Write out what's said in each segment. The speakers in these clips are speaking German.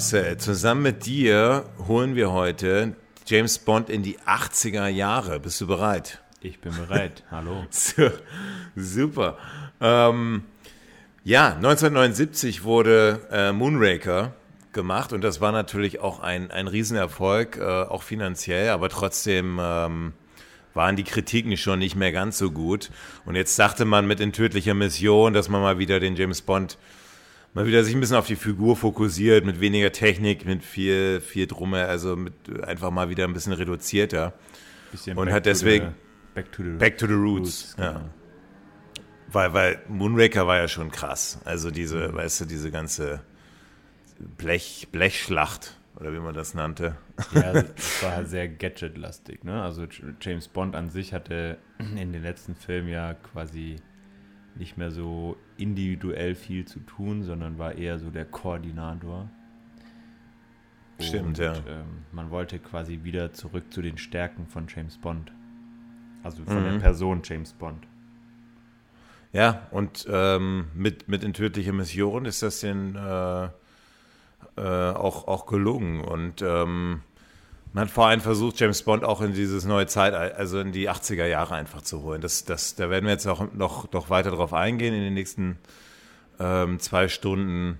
Marcel, zusammen mit dir holen wir heute James Bond in die 80er Jahre. Bist du bereit? Ich bin bereit. Hallo. Super. Ähm, ja, 1979 wurde äh, Moonraker gemacht und das war natürlich auch ein, ein Riesenerfolg, äh, auch finanziell, aber trotzdem ähm, waren die Kritiken schon nicht mehr ganz so gut. Und jetzt dachte man mit in tödlicher Mission, dass man mal wieder den James Bond mal wieder sich ein bisschen auf die Figur fokussiert, mit weniger Technik, mit viel, viel Drumme, also mit einfach mal wieder ein bisschen reduzierter. Bisschen und hat deswegen the, back, to the, back to the Roots, roots ja. Genau. Weil, weil Moonraker war ja schon krass. Also diese, mhm. weißt du, diese ganze Blech, Blechschlacht oder wie man das nannte. Ja, es war halt sehr Gadget-lastig. Ne? Also James Bond an sich hatte in den letzten Filmen ja quasi nicht mehr so individuell viel zu tun, sondern war eher so der Koordinator. Stimmt, Und, ja. Ähm, man wollte quasi wieder zurück zu den Stärken von James Bond. Also von mhm. der Person James Bond. Ja, und ähm, mit, mit in tödliche Mission ist das denn äh, äh, auch, auch gelungen. Und ähm, man hat vor allem versucht, James Bond auch in dieses neue Zeit, also in die 80er Jahre einfach zu holen. Das, das, da werden wir jetzt auch noch, noch weiter drauf eingehen in den nächsten ähm, zwei Stunden,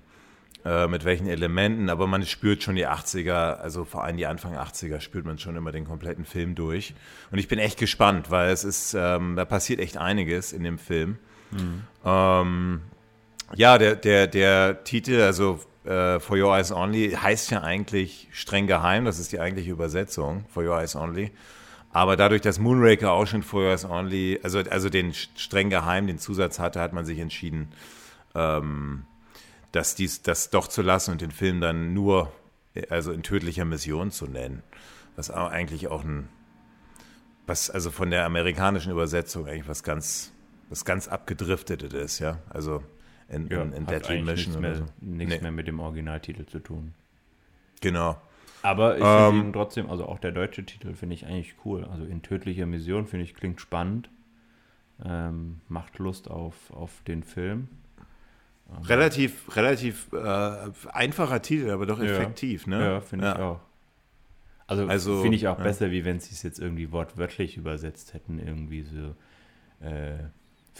äh, mit welchen Elementen. Aber man spürt schon die 80er, also vor allem die Anfang 80er, spürt man schon immer den kompletten Film durch. Und ich bin echt gespannt, weil es ist, ähm, da passiert echt einiges in dem Film. Mhm. Ähm, ja, der, der, der Titel, also äh, For Your Eyes Only heißt ja eigentlich streng geheim, das ist die eigentliche Übersetzung, For Your Eyes Only. Aber dadurch, dass Moonraker auch schon For Your Eyes Only, also, also den streng geheim, den Zusatz hatte, hat man sich entschieden, ähm, dass dies, das doch zu lassen und den Film dann nur, also in tödlicher Mission zu nennen. Was eigentlich auch ein, was also von der amerikanischen Übersetzung eigentlich was ganz, was ganz abgedriftetes ist, ja. Also in, ja, in, in Deadly Mission. Nichts, mehr, so. nichts nee. mehr mit dem Originaltitel zu tun. Genau. Aber ich finde ähm, ihn trotzdem, also auch der deutsche Titel finde ich eigentlich cool. Also in tödlicher Mission finde ich klingt spannend. Ähm, macht Lust auf, auf den Film. Ähm, relativ, relativ äh, einfacher Titel, aber doch effektiv, ja. ne? Ja, finde ja. ich auch. Also, also finde ich auch ja. besser, wie wenn sie es jetzt irgendwie wortwörtlich übersetzt hätten, irgendwie so. Äh,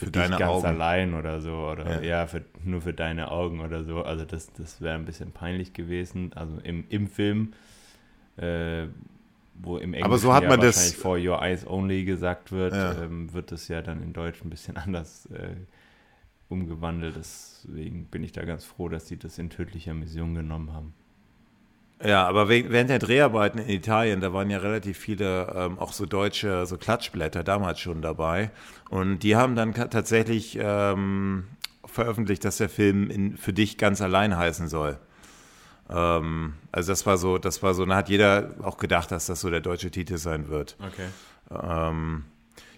für, für dich ganz Augen. allein oder so oder ja, ja für, nur für deine Augen oder so. Also das, das wäre ein bisschen peinlich gewesen. Also im, im Film, äh, wo im Englischen Aber so hat ja man das For Your Eyes Only gesagt wird, ja. ähm, wird das ja dann in Deutsch ein bisschen anders äh, umgewandelt. Deswegen bin ich da ganz froh, dass sie das in tödlicher Mission genommen haben. Ja, aber während der Dreharbeiten in Italien, da waren ja relativ viele ähm, auch so deutsche, so Klatschblätter damals schon dabei. Und die haben dann tatsächlich ähm, veröffentlicht, dass der Film in, für dich ganz allein heißen soll. Ähm, also das war so, das war so, da hat jeder auch gedacht, dass das so der deutsche Titel sein wird. Okay. Ähm,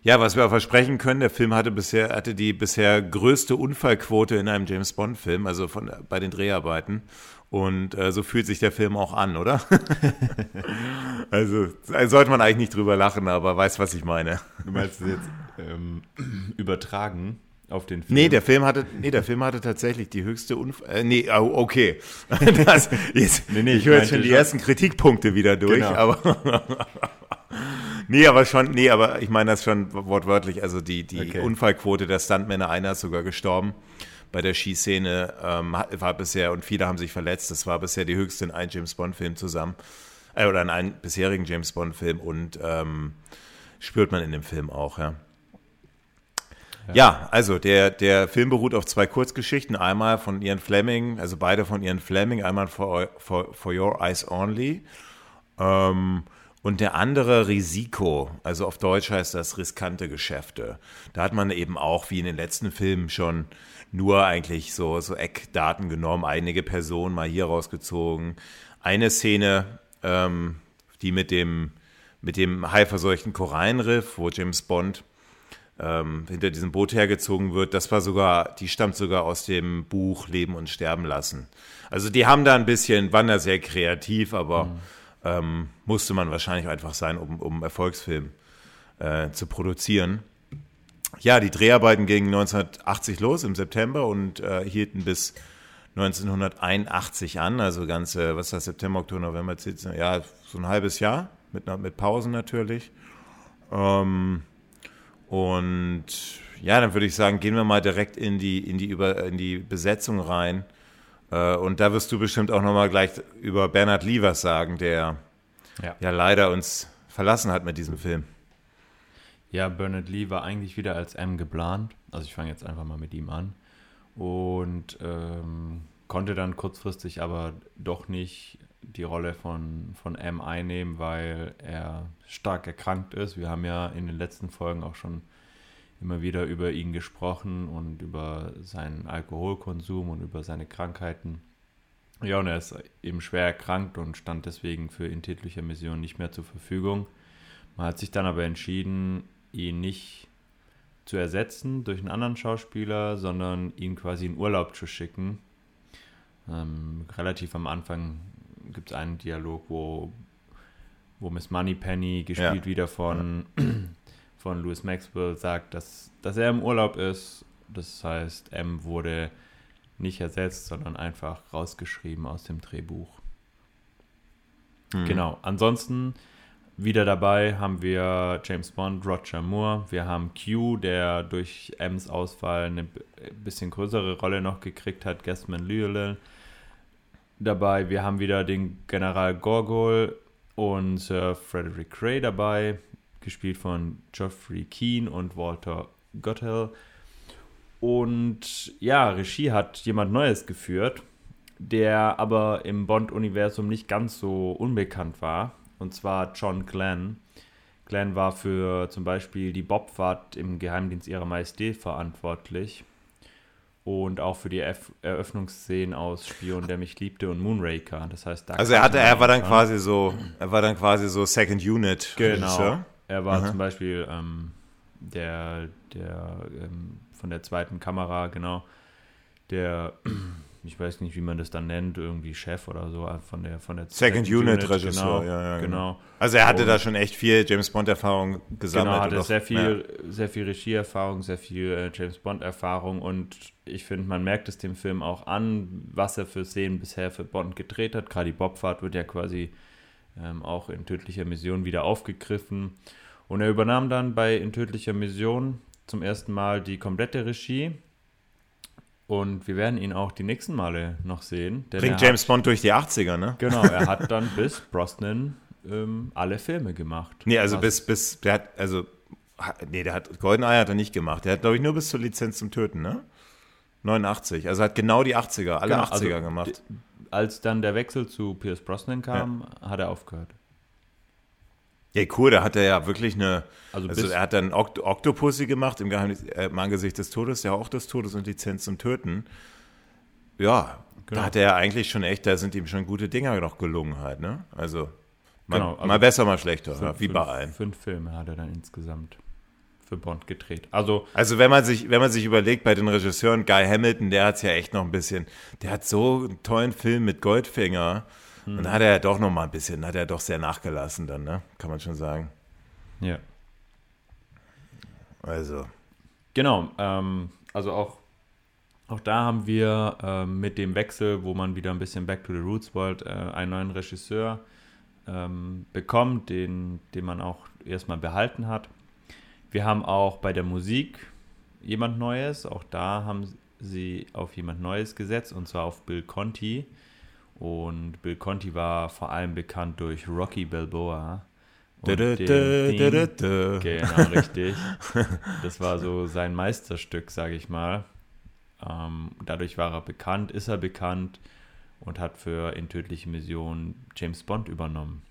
ja, was wir auch versprechen können, der Film hatte bisher, hatte die bisher größte Unfallquote in einem James Bond-Film, also von, bei den Dreharbeiten. Und äh, so fühlt sich der Film auch an, oder? also sollte man eigentlich nicht drüber lachen, aber weiß, was ich meine. Du meinst es jetzt ähm, übertragen auf den Film? Nee, der Film hatte, nee, der Film hatte tatsächlich die höchste Unfall. Äh, nee, okay. Das, jetzt, nee, nee, ich, ich höre jetzt schon die schon. ersten Kritikpunkte wieder durch, genau. aber. nee, aber schon, nee, aber ich meine das schon wortwörtlich. Also die, die okay. Unfallquote der Stuntmänner, einer ist sogar gestorben bei der Skiszene ähm, war bisher, und viele haben sich verletzt, das war bisher die höchste in einem James Bond-Film zusammen, äh, oder in einem bisherigen James Bond-Film und ähm, spürt man in dem Film auch, ja. Ja. ja, also der, der Film beruht auf zwei Kurzgeschichten. Einmal von Ian Fleming, also beide von Ian Fleming, einmal for, for, for Your Eyes Only. Ähm, und der andere Risiko, also auf Deutsch heißt das riskante Geschäfte. Da hat man eben auch, wie in den letzten Filmen schon, nur eigentlich so, so Eckdaten genommen, einige Personen mal hier rausgezogen. Eine Szene, ähm, die mit dem, mit dem haiverseuchten Korallenriff, wo James Bond ähm, hinter diesem Boot hergezogen wird, das war sogar, die stammt sogar aus dem Buch Leben und Sterben lassen. Also die haben da ein bisschen, waren da sehr kreativ, aber mhm. ähm, musste man wahrscheinlich einfach sein, um, um Erfolgsfilm äh, zu produzieren. Ja, die Dreharbeiten gingen 1980 los im September und äh, hielten bis 1981 an, also ganze, was ist das, September, Oktober, November, ja, so ein halbes Jahr, mit, mit Pausen natürlich. Ähm, und ja, dann würde ich sagen, gehen wir mal direkt in die, in die, Über, in die Besetzung rein. Äh, und da wirst du bestimmt auch nochmal gleich über Bernhard was sagen, der ja. ja leider uns verlassen hat mit diesem Film. Ja, Bernard Lee war eigentlich wieder als M geplant. Also ich fange jetzt einfach mal mit ihm an. Und ähm, konnte dann kurzfristig aber doch nicht die Rolle von, von M einnehmen, weil er stark erkrankt ist. Wir haben ja in den letzten Folgen auch schon immer wieder über ihn gesprochen und über seinen Alkoholkonsum und über seine Krankheiten. Ja, und er ist eben schwer erkrankt und stand deswegen für in tätlicher Mission nicht mehr zur Verfügung. Man hat sich dann aber entschieden, ihn nicht zu ersetzen durch einen anderen Schauspieler, sondern ihn quasi in Urlaub zu schicken. Ähm, relativ am Anfang gibt es einen Dialog, wo, wo Miss Moneypenny, gespielt ja. wieder von, von Louis Maxwell, sagt, dass, dass er im Urlaub ist. Das heißt, M wurde nicht ersetzt, sondern einfach rausgeschrieben aus dem Drehbuch. Mhm. Genau. Ansonsten wieder dabei haben wir James Bond, Roger Moore. Wir haben Q, der durch M's Ausfall eine bisschen größere Rolle noch gekriegt hat, Gasman Llewellyn dabei. Wir haben wieder den General Gorgol und Sir Frederick Gray dabei, gespielt von Geoffrey Keane und Walter Gottel. Und ja, Regie hat jemand Neues geführt, der aber im Bond-Universum nicht ganz so unbekannt war. Und zwar John Glenn. Glenn war für zum Beispiel die Bobfahrt im Geheimdienst ihrer Majestät verantwortlich und auch für die Eröffnungsszenen aus Spion, der mich liebte und Moonraker. Das heißt, da also er hatte, er war dann quasi so, er war dann quasi so Second Unit. Genau. Er war Aha. zum Beispiel ähm, der, der ähm, von der zweiten Kamera, genau, der ich weiß nicht, wie man das dann nennt, irgendwie Chef oder so äh, von der von der Second, Second Unit, Unit Regisseur, genau, ja, ja, genau. genau. Also er hatte und, da schon echt viel James Bond Erfahrung gesammelt. Genau, hatte sehr viel ja. sehr viel Regieerfahrung, sehr viel äh, James Bond Erfahrung und ich finde, man merkt es dem Film auch an, was er für Szenen bisher für Bond gedreht hat. Gerade die Bobfahrt wird ja quasi ähm, auch in tödlicher Mission wieder aufgegriffen. Und er übernahm dann bei In tödlicher Mission zum ersten Mal die komplette Regie und wir werden ihn auch die nächsten Male noch sehen. Bringt James hat, Bond durch die 80er, ne? Genau, er hat dann bis Brosnan ähm, alle Filme gemacht. Nee, also bis, bis, der hat, also, nee, der hat, Goldeneye hat er nicht gemacht. Der hat, glaube ich, nur bis zur Lizenz zum Töten, ne? 89. Also hat genau die 80er, alle genau, 80er also, gemacht. Als dann der Wechsel zu Pierce Brosnan kam, ja. hat er aufgehört. Ja, cool, da hat er ja wirklich eine. Also, also er hat dann Okt Octopussy gemacht im, Geheimnis, äh, im Angesicht des Todes, ja auch des Todes und Lizenz zum Töten. Ja, genau. da hat er ja eigentlich schon echt, da sind ihm schon gute Dinger noch gelungen halt, ne? Also, mal, genau, also mal besser, mal schlechter, fünf, wie bei allen. Fünf Filme hat er dann insgesamt für Bond gedreht. Also, also wenn man sich, wenn man sich überlegt, bei den Regisseuren, Guy Hamilton, der hat es ja echt noch ein bisschen, der hat so einen tollen Film mit Goldfinger hm. Und dann hat er ja doch noch mal ein bisschen, hat er doch sehr nachgelassen dann, ne? Kann man schon sagen. Ja. Also. Genau, ähm, also auch, auch da haben wir ähm, mit dem Wechsel, wo man wieder ein bisschen Back to the Roots wollt, äh, einen neuen Regisseur ähm, bekommen, den, den man auch erstmal behalten hat. Wir haben auch bei der Musik jemand Neues, auch da haben sie auf jemand Neues gesetzt, und zwar auf Bill Conti. Und Bill Conti war vor allem bekannt durch Rocky Balboa. Und da, da, da, Genau, richtig. Das war so sein Meisterstück, sage ich mal. Ähm, dadurch war er bekannt, ist er bekannt und hat für In tödliche Mission James Bond übernommen.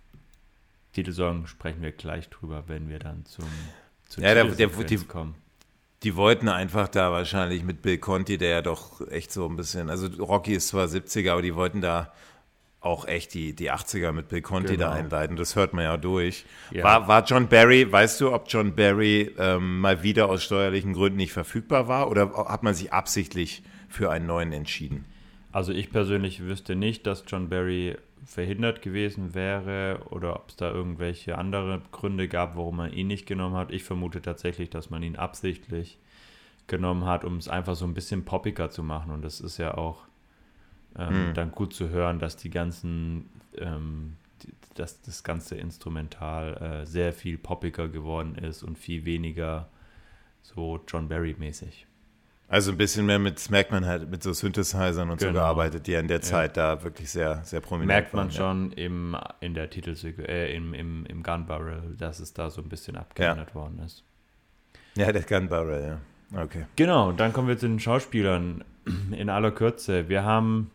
Titelsong sprechen wir gleich drüber, wenn wir dann zum, zum ja, der, der, die, kommen. Die wollten einfach da wahrscheinlich mit Bill Conti, der ja doch echt so ein bisschen, also Rocky ist zwar 70er, aber die wollten da auch echt die, die 80er mit Bill Conti genau. da einleiten. Das hört man ja durch. Ja. War, war John Barry, weißt du, ob John Barry ähm, mal wieder aus steuerlichen Gründen nicht verfügbar war oder hat man sich absichtlich für einen neuen entschieden? Also ich persönlich wüsste nicht, dass John Barry verhindert gewesen wäre oder ob es da irgendwelche andere Gründe gab, warum man ihn nicht genommen hat. Ich vermute tatsächlich, dass man ihn absichtlich genommen hat, um es einfach so ein bisschen poppiger zu machen. Und das ist ja auch ähm, mhm. dann gut zu hören, dass die ganzen, ähm, dass das ganze Instrumental äh, sehr viel poppiger geworden ist und viel weniger so John Barry mäßig. Also ein bisschen mehr mit, merkt man halt, mit so Synthesizern und genau. so gearbeitet, die ja in der Zeit ja. da wirklich sehr, sehr prominent Merkt man waren, schon ja. im, in der Titelsequenz, äh, im, im, im Gun Barrel, dass es da so ein bisschen abgeändert ja. worden ist. Ja, der Gun Barrel, ja. Okay. Genau, dann kommen wir zu den Schauspielern in aller Kürze. Wir haben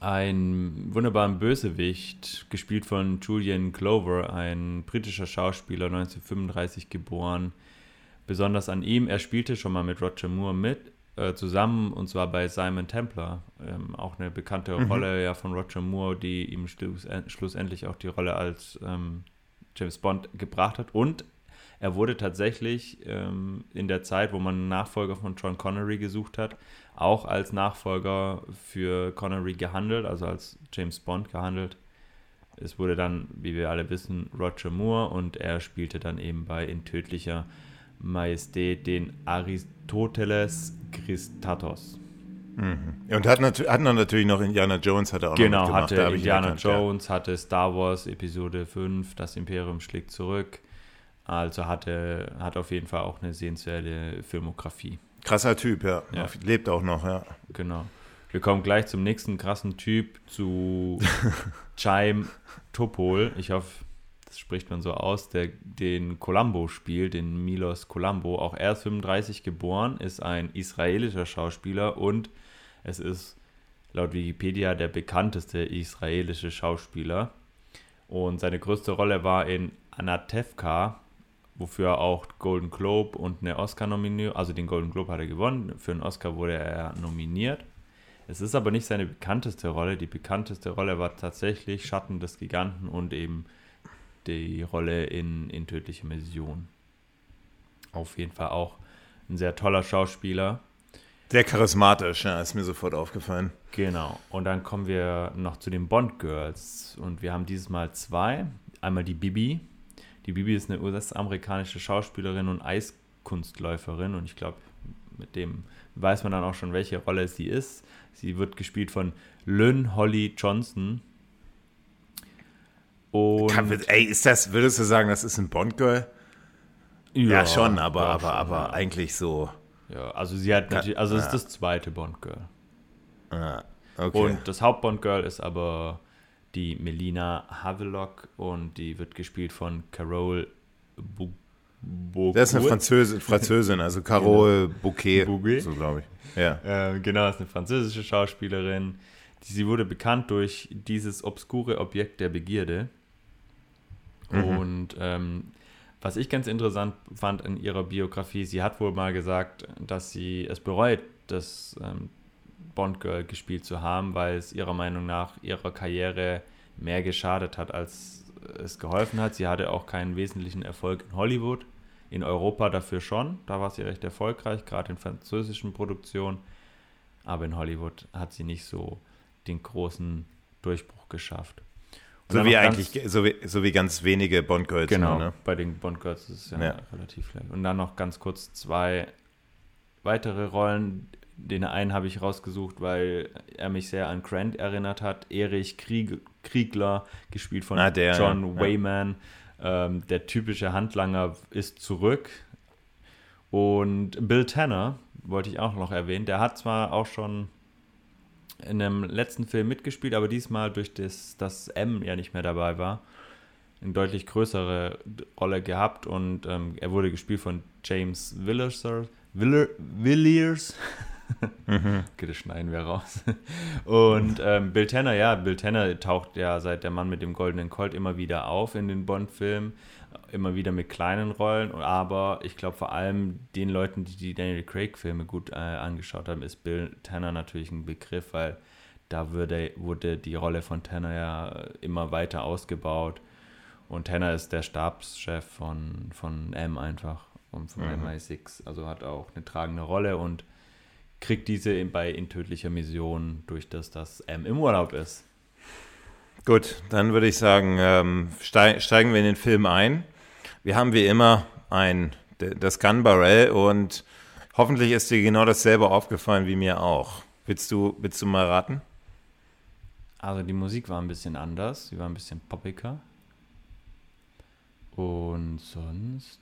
einen wunderbaren Bösewicht, gespielt von Julian Clover, ein britischer Schauspieler, 1935 geboren, besonders an ihm. Er spielte schon mal mit Roger Moore mit, äh, zusammen, und zwar bei Simon Templar. Ähm, auch eine bekannte mhm. Rolle ja von Roger Moore, die ihm schluss, schlussendlich auch die Rolle als ähm, James Bond gebracht hat. Und er wurde tatsächlich ähm, in der Zeit, wo man einen Nachfolger von John Connery gesucht hat, auch als Nachfolger für Connery gehandelt, also als James Bond gehandelt. Es wurde dann, wie wir alle wissen, Roger Moore und er spielte dann eben bei In tödlicher Majestät den Aristoteles Christatos. Mhm. Und hatten, hatten dann natürlich noch Indiana Jones, hat er auch genau, noch Genau, hatte Indiana erkannt, Jones, ja. hatte Star Wars Episode 5, Das Imperium schlägt zurück. Also hatte, hat auf jeden Fall auch eine sehenswerte Filmografie. Krasser Typ, ja. ja. Lebt auch noch, ja. Genau. Wir kommen gleich zum nächsten krassen Typ, zu Chaim Topol. Ich hoffe, das spricht man so aus, der den Columbo spielt, den Milos Columbo. Auch er ist 35 geboren, ist ein israelischer Schauspieler und es ist laut Wikipedia der bekannteste israelische Schauspieler. Und seine größte Rolle war in Anatevka, wofür er auch Golden Globe und eine Oscar-Nominierung, also den Golden Globe hat er gewonnen, für einen Oscar wurde er nominiert. Es ist aber nicht seine bekannteste Rolle. Die bekannteste Rolle war tatsächlich Schatten des Giganten und eben die Rolle in, in Tödliche Mission. Auf jeden Fall auch ein sehr toller Schauspieler. Sehr charismatisch, ja, ist mir sofort aufgefallen. Genau. Und dann kommen wir noch zu den Bond Girls. Und wir haben dieses Mal zwei. Einmal die Bibi. Die Bibi ist eine US-amerikanische Schauspielerin und Eiskunstläuferin. Und ich glaube, mit dem weiß man dann auch schon, welche Rolle sie ist. Sie wird gespielt von Lynn Holly Johnson. Und Kann, ey, ist das, würdest du sagen, das ist ein Bond-Girl? Ja, ja, schon, aber, aber, schon, aber ja. eigentlich so. Ja, also sie hat natürlich, also es ja. ist das zweite Bond-Girl. Ah, okay. Und das Haupt-Bond-Girl ist aber die Melina Havelock und die wird gespielt von Carole Bouquet. Das ist eine Französin, Französin also Carole genau. Bouquet, Bouquet, so glaube ich. Ja. Äh, genau, ist eine französische Schauspielerin. Sie wurde bekannt durch dieses obskure Objekt der Begierde. Mhm. Und ähm, was ich ganz interessant fand in ihrer Biografie, sie hat wohl mal gesagt, dass sie es bereut, das ähm, Bond Girl gespielt zu haben, weil es ihrer Meinung nach ihrer Karriere mehr geschadet hat, als es geholfen hat. Sie hatte auch keinen wesentlichen Erfolg in Hollywood, in Europa dafür schon. Da war sie recht erfolgreich, gerade in französischen Produktionen. Aber in Hollywood hat sie nicht so den großen Durchbruch geschafft. So wie eigentlich, so wie, so wie ganz wenige Bond-Girls. Genau, ne? bei den Bond-Girls ist es ja, ja, relativ leicht. Und dann noch ganz kurz zwei weitere Rollen. Den einen habe ich rausgesucht, weil er mich sehr an Grant erinnert hat. Erich Krieg, Kriegler, gespielt von ah, der, John ja. Wayman. Ähm, der typische Handlanger ist zurück. Und Bill Tanner wollte ich auch noch erwähnen. Der hat zwar auch schon in einem letzten Film mitgespielt, aber diesmal durch das, dass M ja nicht mehr dabei war, eine deutlich größere Rolle gehabt und ähm, er wurde gespielt von James Villiers. Villiers. mhm. Okay, das schneiden wir raus. Und ähm, Bill Tanner, ja, Bill Tanner taucht ja seit der Mann mit dem goldenen Colt immer wieder auf in den Bond-Filmen immer wieder mit kleinen Rollen, aber ich glaube vor allem den Leuten, die die Daniel Craig-Filme gut äh, angeschaut haben, ist Bill Tanner natürlich ein Begriff, weil da würde, wurde die Rolle von Tanner ja immer weiter ausgebaut. Und Tanner ist der Stabschef von, von M einfach und von mhm. MI6, also hat auch eine tragende Rolle und kriegt diese bei in tödlicher Mission durch das, dass M im Urlaub ist. Gut, dann würde ich sagen, ähm, steigen wir in den Film ein. Wir haben wie immer ein, das Gun Barrel und hoffentlich ist dir genau dasselbe aufgefallen wie mir auch. Willst du, willst du mal raten? Also die Musik war ein bisschen anders, sie war ein bisschen poppiger. Und sonst.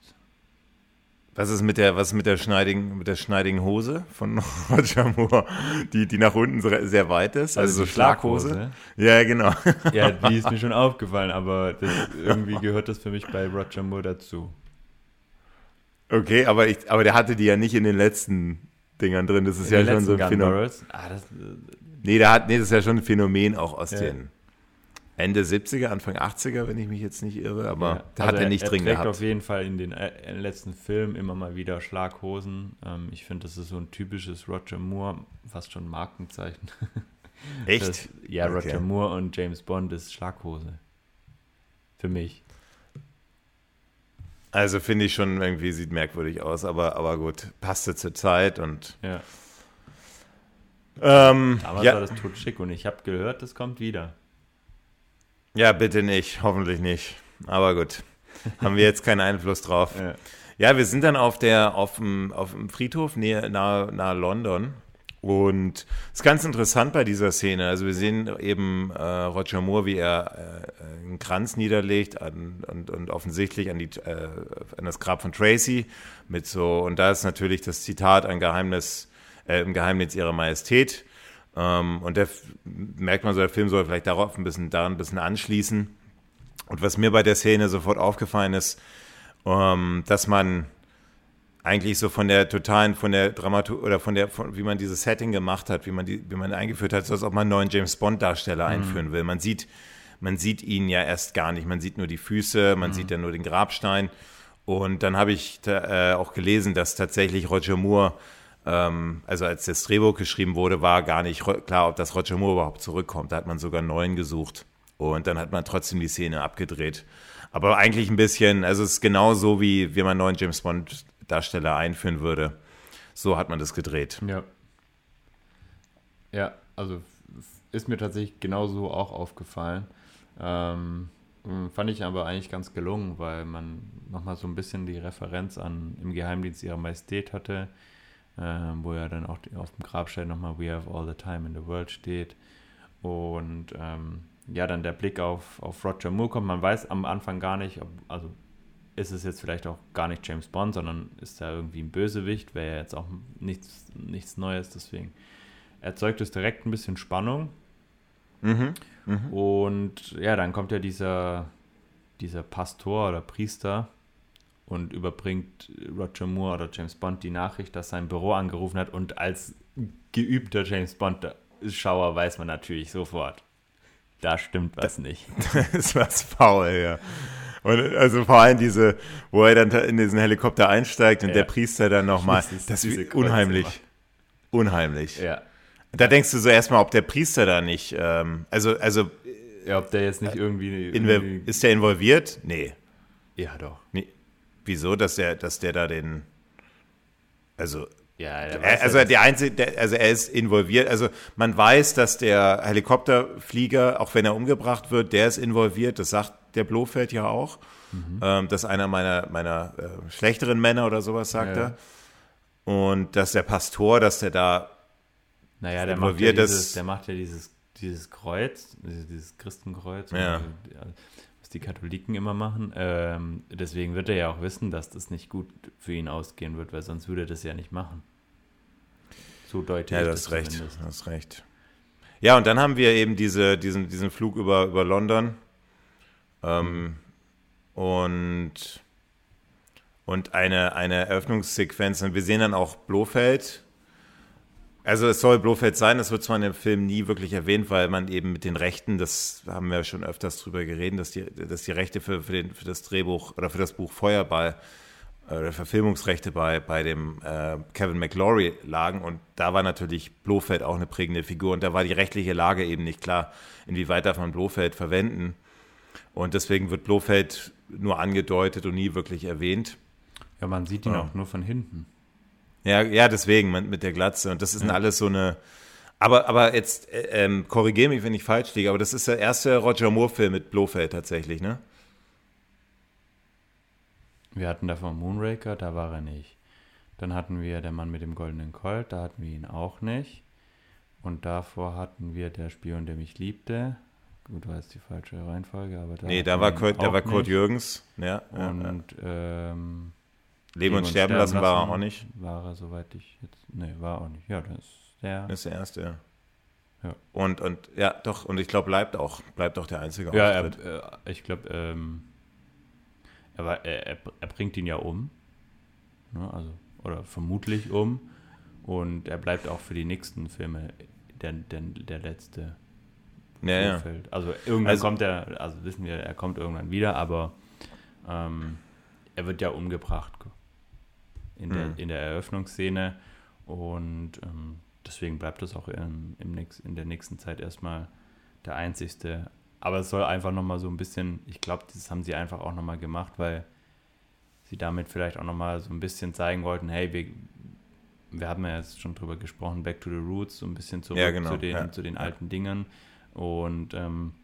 Was ist mit der, was ist mit der schneidigen, mit der schneidigen Hose von Roger Moore, die, die nach unten sehr weit ist? Also, also so Schlaghose. Schlaghose. Ja, genau. Ja, die ist mir schon aufgefallen, aber das, irgendwie gehört das für mich bei Roger Moore dazu. Okay, aber, ich, aber der hatte die ja nicht in den letzten Dingern drin. Das ist in ja schon so ein Phänomen. Ah, das, nee, der hat, nee, das ist ja schon ein Phänomen auch aus ja. den Ende 70er, Anfang 80er, wenn ich mich jetzt nicht irre, aber ja, da also hat er nicht er, drin er trägt auf jeden Fall in den äh, letzten Filmen immer mal wieder Schlaghosen. Ähm, ich finde, das ist so ein typisches Roger Moore, fast schon Markenzeichen. Echt? Das, ja, okay. Roger Moore und James Bond ist Schlaghose. Für mich. Also finde ich schon irgendwie, sieht merkwürdig aus, aber, aber gut, passte zur Zeit und. Ja. Ähm, Damals ja. war das tot schick und ich habe gehört, das kommt wieder. Ja, bitte nicht, hoffentlich nicht. Aber gut, haben wir jetzt keinen Einfluss drauf. Ja. ja, wir sind dann auf, der, auf, dem, auf dem Friedhof nahe, nahe, nahe London. Und es ist ganz interessant bei dieser Szene. Also wir sehen eben äh, Roger Moore, wie er äh, einen Kranz niederlegt an, und, und offensichtlich an, die, äh, an das Grab von Tracy mit so, und da ist natürlich das Zitat ein Geheimnis, äh, im Geheimnis ihrer Majestät. Ähm, und da merkt man so, der Film soll vielleicht darauf ein bisschen, daran ein bisschen anschließen. Und was mir bei der Szene sofort aufgefallen ist, ähm, dass man eigentlich so von der totalen, von der Dramatur oder von der, von, wie man dieses Setting gemacht hat, wie man die, wie man eingeführt hat, so als ob man einen neuen James Bond Darsteller mhm. einführen will. Man sieht, man sieht ihn ja erst gar nicht. Man sieht nur die Füße, man mhm. sieht ja nur den Grabstein. Und dann habe ich da, äh, auch gelesen, dass tatsächlich Roger Moore ähm, also als das Drehbuch geschrieben wurde, war gar nicht klar, ob das Roger Moore überhaupt zurückkommt. Da hat man sogar einen neuen gesucht. Und dann hat man trotzdem die Szene abgedreht. Aber eigentlich ein bisschen, also es ist genau so, wie, wie man einen neuen James Bond-Darsteller einführen würde. So hat man das gedreht. Ja. Ja, also ist mir tatsächlich genauso auch aufgefallen. Ähm, fand ich aber eigentlich ganz gelungen, weil man nochmal so ein bisschen die Referenz an im Geheimdienst ihrer Majestät hatte äh, wo ja dann auch auf dem Grabstein nochmal We have all the time in the world steht. Und ähm, ja, dann der Blick auf, auf Roger Moore kommt. Man weiß am Anfang gar nicht, ob, also ist es jetzt vielleicht auch gar nicht James Bond, sondern ist da irgendwie ein Bösewicht, wäre ja jetzt auch nichts, nichts Neues, deswegen erzeugt es direkt ein bisschen Spannung. Mhm, mh. Und ja, dann kommt ja dieser, dieser Pastor oder Priester, und überbringt Roger Moore oder James Bond die Nachricht, dass sein Büro angerufen hat und als geübter James Bond-Schauer weiß man natürlich sofort, da stimmt was nicht. Das ist was faul, ja. Und also vor allem diese, wo er dann in diesen Helikopter einsteigt und ja. der Priester dann nochmal, das ist unheimlich. Unheimlich. Ja. Da denkst du so erstmal, ob der Priester da nicht, ähm, also, also. Ja, ob der jetzt nicht irgendwie, irgendwie. Ist der involviert? Nee. Ja, doch. Nee. Wieso, dass der, dass der da den, also ja, also ja, der einzige, der, also er ist involviert. Also man weiß, dass der Helikopterflieger, auch wenn er umgebracht wird, der ist involviert. Das sagt der Blofeld ja auch. Mhm. Ähm, das ist einer meiner meiner äh, schlechteren Männer oder sowas sagt ja. er. Und dass der Pastor, dass der da naja, der involviert macht ja dieses, ist. Der macht ja dieses dieses Kreuz, dieses Christenkreuz. Ja die Katholiken immer machen. Ähm, deswegen wird er ja auch wissen, dass das nicht gut für ihn ausgehen wird, weil sonst würde er das ja nicht machen. So deutlich. Ja, du hast recht. Du hast recht. Ja, und dann haben wir eben diese, diesen, diesen Flug über, über London. Ähm, und, und eine, eine Eröffnungssequenz. Und wir sehen dann auch Blofeld, also es soll Blofeld sein, das wird zwar in dem Film nie wirklich erwähnt, weil man eben mit den Rechten, das haben wir schon öfters drüber geredet, dass die, dass die Rechte für, für, den, für das Drehbuch oder für das Buch Feuerball äh, oder Verfilmungsrechte bei, bei dem äh, Kevin McLaury lagen und da war natürlich Blofeld auch eine prägende Figur und da war die rechtliche Lage eben nicht klar, inwieweit darf man Blofeld verwenden und deswegen wird Blofeld nur angedeutet und nie wirklich erwähnt. Ja, man sieht ihn ja. auch nur von hinten. Ja, ja, deswegen mit der Glatze. Und das ist ja. alles so eine. Aber, aber jetzt äh, ähm, korrigiere mich, wenn ich falsch liege, aber das ist der erste Roger Moore-Film mit Blofeld tatsächlich, ne? Wir hatten davor Moonraker, da war er nicht. Dann hatten wir Der Mann mit dem goldenen Colt, da hatten wir ihn auch nicht. Und davor hatten wir Der Spion, der mich liebte. Gut, war jetzt die falsche Reihenfolge, aber da. Nee, da war, Kurt, da war Kurt Jürgens, ja. Und ja. Ähm, Leben und sterben, lassen, lassen war er auch nicht. War er, soweit ich jetzt. Nee, war auch nicht. Ja, das ist der. Das ist der erste, ja. ja. Und, und ja, doch, und ich glaube, bleibt auch, bleibt auch der einzige ja, Auftritt. Ja, äh, ich glaube, ähm, er, er, er, bringt ihn ja um. Ne, also, oder vermutlich um. Und er bleibt auch für die nächsten Filme der, der, der letzte. Ja, ja. Also irgendwann also, kommt er, also wissen wir, er kommt irgendwann wieder, aber ähm, er wird ja umgebracht in der, mhm. in der Eröffnungsszene. Und ähm, deswegen bleibt es auch im, im in der nächsten Zeit erstmal der einzigste. Aber es soll einfach nochmal so ein bisschen, ich glaube, das haben sie einfach auch nochmal gemacht, weil sie damit vielleicht auch nochmal so ein bisschen zeigen wollten, hey, wir, wir haben ja jetzt schon drüber gesprochen, Back to the Roots, so ein bisschen zurück ja, genau. zu den, ja. zu den alten Dingen. Und ähm,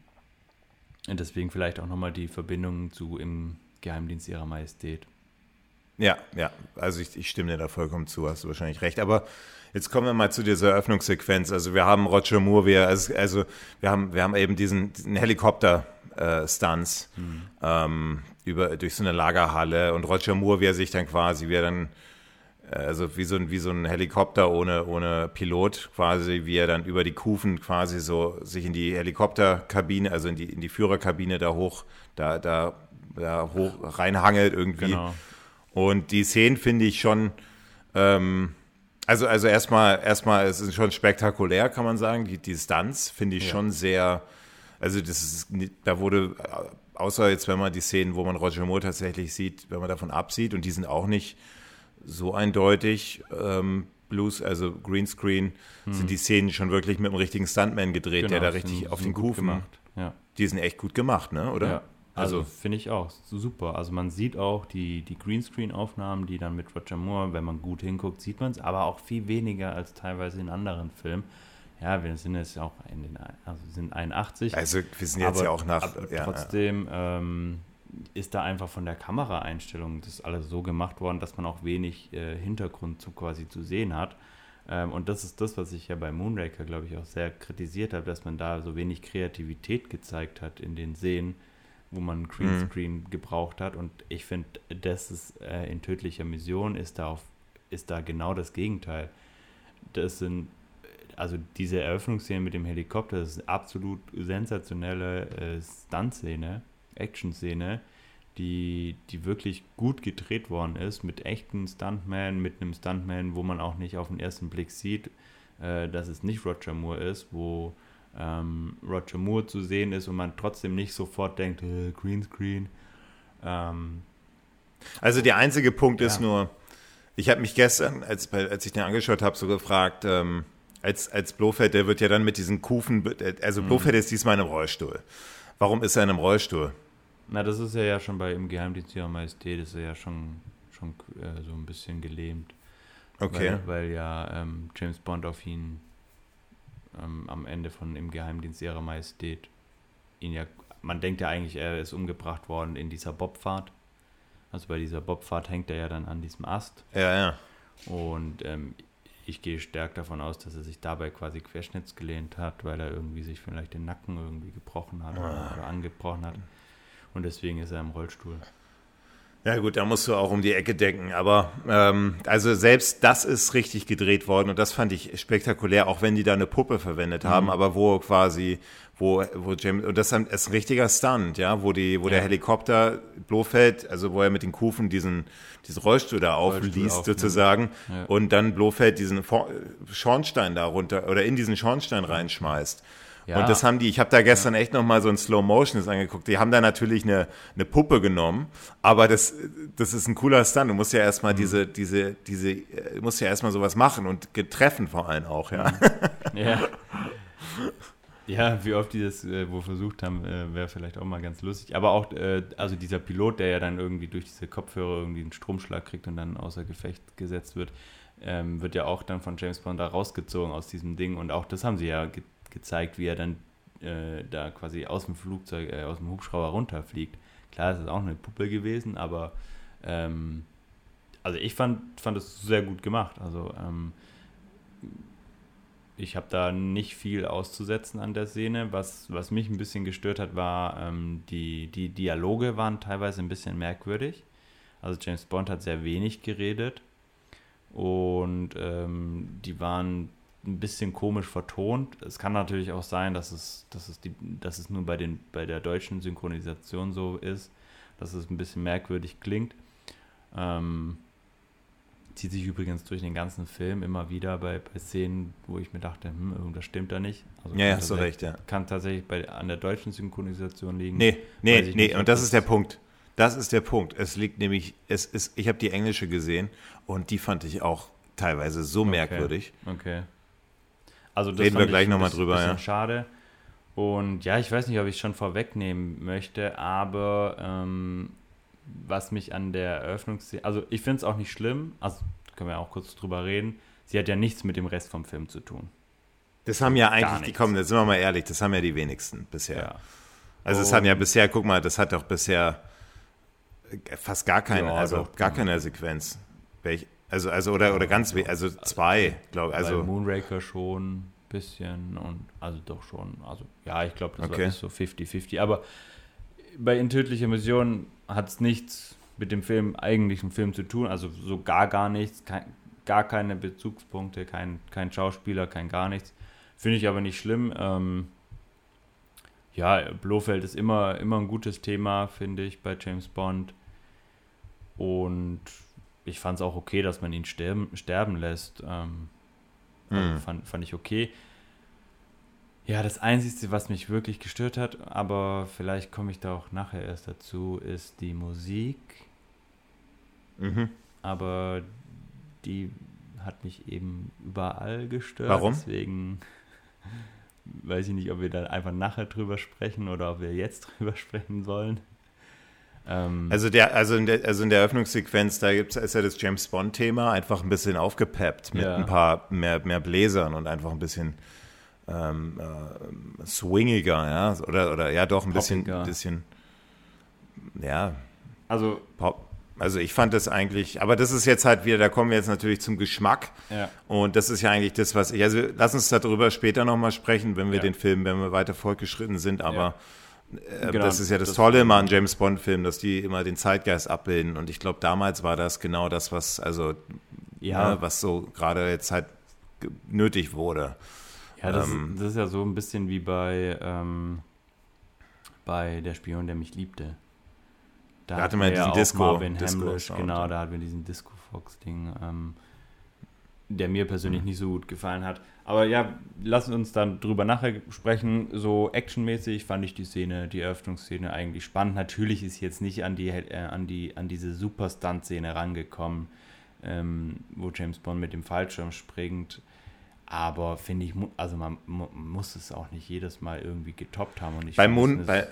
deswegen vielleicht auch nochmal die Verbindung zu im Geheimdienst ihrer Majestät. Ja, ja, also ich, ich stimme dir da vollkommen zu, hast du wahrscheinlich recht. Aber jetzt kommen wir mal zu dieser Eröffnungssequenz. Also wir haben Roger Moore, wir, also, also wir haben, wir haben eben diesen, diesen Helikopter-Stunts äh, mhm. ähm, durch so eine Lagerhalle und Roger Moore, wie er sich dann quasi, wie er dann, äh, also wie so ein, wie so ein Helikopter ohne, ohne Pilot quasi, wie er dann über die Kufen quasi so sich in die Helikopterkabine, also in die, in die Führerkabine da hoch, da, da, da hoch reinhangelt irgendwie. Genau und die Szenen finde ich schon, ähm, also, also erstmal, erstmal, es ist schon spektakulär, kann man sagen. Die, die Stunts finde ich ja. schon sehr, also das ist, da wurde, außer jetzt, wenn man die Szenen, wo man Roger Moore tatsächlich sieht, wenn man davon absieht, und die sind auch nicht so eindeutig, ähm, Blues, also Greenscreen, hm. sind die Szenen schon wirklich mit einem richtigen Stuntman gedreht, genau, der da richtig auf den Kufen. Gemacht. Ja. Die sind echt gut gemacht, ne? Oder? Ja. Also, also finde ich auch super. Also man sieht auch die, die Greenscreen-Aufnahmen, die dann mit Roger Moore, wenn man gut hinguckt, sieht man es, aber auch viel weniger als teilweise in anderen Filmen. Ja, wir sind jetzt auch in den, also sind 81. Also wir sind jetzt aber, ja auch nach. Ja, trotzdem ja. Ähm, ist da einfach von der Kameraeinstellung das alles so gemacht worden, dass man auch wenig äh, Hintergrund zu, quasi zu sehen hat. Ähm, und das ist das, was ich ja bei Moonraker, glaube ich, auch sehr kritisiert habe, dass man da so wenig Kreativität gezeigt hat in den Szenen wo man Greenscreen mhm. gebraucht hat. Und ich finde, das ist äh, in tödlicher Mission ist da, auf, ist da genau das Gegenteil. Das sind, also diese Eröffnungsszene mit dem Helikopter, das ist eine absolut sensationelle äh, Stunt-Szene, Action-Szene, die, die wirklich gut gedreht worden ist, mit echten Stuntman, mit einem Stuntman, wo man auch nicht auf den ersten Blick sieht, äh, dass es nicht Roger Moore ist, wo ähm, Roger Moore zu sehen ist und man trotzdem nicht sofort denkt, äh, Greenscreen. Ähm, also der einzige Punkt ja. ist nur, ich habe mich gestern, als, als ich den angeschaut habe, so gefragt, ähm, als, als Blofeld, der wird ja dann mit diesen Kufen, also mhm. Blofeld ist diesmal in einem Rollstuhl. Warum ist er in einem Rollstuhl? Na, das ist er ja schon bei im Geheimdienst Ihrer Majestät, ist er ja schon, schon äh, so ein bisschen gelähmt. Okay. Weil, weil ja ähm, James Bond auf ihn ähm, am Ende von Im Geheimdienst ihrer Majestät ihn ja, man denkt ja eigentlich, er ist umgebracht worden in dieser Bobfahrt. Also bei dieser Bobfahrt hängt er ja dann an diesem Ast. Ja, ja. Und ähm, ich gehe stark davon aus, dass er sich dabei quasi querschnittsgelehnt hat, weil er irgendwie sich vielleicht den Nacken irgendwie gebrochen hat ah. oder angebrochen hat. Und deswegen ist er im Rollstuhl. Ja gut, da musst du auch um die Ecke denken. Aber ähm, also selbst das ist richtig gedreht worden und das fand ich spektakulär, auch wenn die da eine Puppe verwendet mhm. haben, aber wo quasi, wo, wo James, und das ist ein richtiger Stunt, ja, wo die, wo ja. der Helikopter Blofeld, also wo er mit den Kufen diesen, diesen Rollstuhl da aufliest sozusagen ja. und dann Blofeld diesen Schornstein da runter oder in diesen Schornstein reinschmeißt. Ja. Und das haben die, ich habe da gestern echt nochmal so ein Slow Motion das angeguckt. Die haben da natürlich eine, eine Puppe genommen, aber das, das ist ein cooler Stunt. Du musst ja erstmal mhm. diese, diese, diese, du musst ja erstmal sowas machen und treffen vor allem auch, ja. Mhm. Ja. Ja, wie oft die das äh, wohl versucht haben, äh, wäre vielleicht auch mal ganz lustig. Aber auch, äh, also dieser Pilot, der ja dann irgendwie durch diese Kopfhörer irgendwie einen Stromschlag kriegt und dann außer Gefecht gesetzt wird, ähm, wird ja auch dann von James Bond da rausgezogen aus diesem Ding. Und auch das haben sie ja gezeigt, wie er dann äh, da quasi aus dem Flugzeug, äh, aus dem Hubschrauber runterfliegt. Klar, es ist auch eine Puppe gewesen, aber ähm, also ich fand, fand es sehr gut gemacht. Also ähm, ich habe da nicht viel auszusetzen an der Szene. Was, was mich ein bisschen gestört hat, war, ähm, die, die Dialoge waren teilweise ein bisschen merkwürdig. Also James Bond hat sehr wenig geredet und ähm, die waren ein bisschen komisch vertont. Es kann natürlich auch sein, dass es, dass es, die, dass es nur bei, den, bei der deutschen Synchronisation so ist, dass es ein bisschen merkwürdig klingt. Ähm, zieht sich übrigens durch den ganzen Film immer wieder bei, bei Szenen, wo ich mir dachte, hm, irgendwas stimmt da nicht. Also ja, hast du recht, ja. Kann tatsächlich bei, an der deutschen Synchronisation liegen. Nee, nee, nee, nicht, und das ist der Punkt. Das ist der Punkt. Es liegt nämlich, es ist, ich habe die englische gesehen und die fand ich auch teilweise so okay. merkwürdig. Okay. Also das Reden wir gleich nochmal drüber, ja. Schade. Und ja, ich weiß nicht, ob ich es schon vorwegnehmen möchte, aber ähm, was mich an der Eröffnungsszene, also ich finde es auch nicht schlimm, also können wir auch kurz drüber reden, sie hat ja nichts mit dem Rest vom Film zu tun. Das haben ja eigentlich, die kommen, jetzt sind wir mal ehrlich, das haben ja die wenigsten bisher. Ja. Also es hatten ja bisher, guck mal, das hat doch bisher fast gar keine, ja, also doch, gar keine Sequenz. Welch, also, also, oder, oder ganz, also zwei, glaube ich. Also, Moonraker schon ein bisschen und, also doch schon, also, ja, ich glaube, das okay. war so 50-50, aber bei In tödliche Mission hat es nichts mit dem Film, eigentlichen Film zu tun, also so gar, gar nichts, kein, gar keine Bezugspunkte, kein, kein Schauspieler, kein gar nichts. Finde ich aber nicht schlimm. Ähm, ja, Blofeld ist immer, immer ein gutes Thema, finde ich, bei James Bond. Und ich fand es auch okay, dass man ihn sterben, sterben lässt. Ähm, mhm. fand, fand ich okay. Ja, das Einzige, was mich wirklich gestört hat, aber vielleicht komme ich da auch nachher erst dazu, ist die Musik. Mhm. Aber die hat mich eben überall gestört. Warum? Deswegen weiß ich nicht, ob wir da einfach nachher drüber sprechen oder ob wir jetzt drüber sprechen sollen. Ähm, also, der, also, in der, also in der Eröffnungssequenz, da gibt's, ist ja das James Bond-Thema einfach ein bisschen aufgepeppt mit ja. ein paar mehr, mehr Bläsern und einfach ein bisschen ähm, äh, swingiger, ja, oder, oder ja, doch ein bisschen, bisschen, ja. Also, Pop. Also ich fand das eigentlich, aber das ist jetzt halt wieder, da kommen wir jetzt natürlich zum Geschmack. Ja. Und das ist ja eigentlich das, was ich, also lass uns darüber später nochmal sprechen, wenn wir ja. den Film, wenn wir weiter fortgeschritten sind, aber ja. Äh, genau, das ist ja das, das Tolle immer an James Bond-Filmen, dass die immer den Zeitgeist abbilden. Und ich glaube, damals war das genau das, was, also, ja. Ne, was so gerade jetzt halt nötig wurde. Ja, das, ähm, das, ist ja so ein bisschen wie bei, ähm, bei Der Spion, der mich liebte. Da, da hatte man diesen Disco. Marvin Disco Hamlish, genau, da hatten wir diesen Disco-Fox-Ding. Ähm, der mir persönlich mhm. nicht so gut gefallen hat. Aber ja, lassen uns dann drüber nachher sprechen. So actionmäßig fand ich die Szene, die Eröffnungsszene eigentlich spannend. Natürlich ist jetzt nicht an die, äh, an die, an diese Super-Stunt-Szene rangekommen, ähm, wo James Bond mit dem Fallschirm springt. Aber finde ich, also man muss es auch nicht jedes Mal irgendwie getoppt haben. Und ich bei, Moon, bei,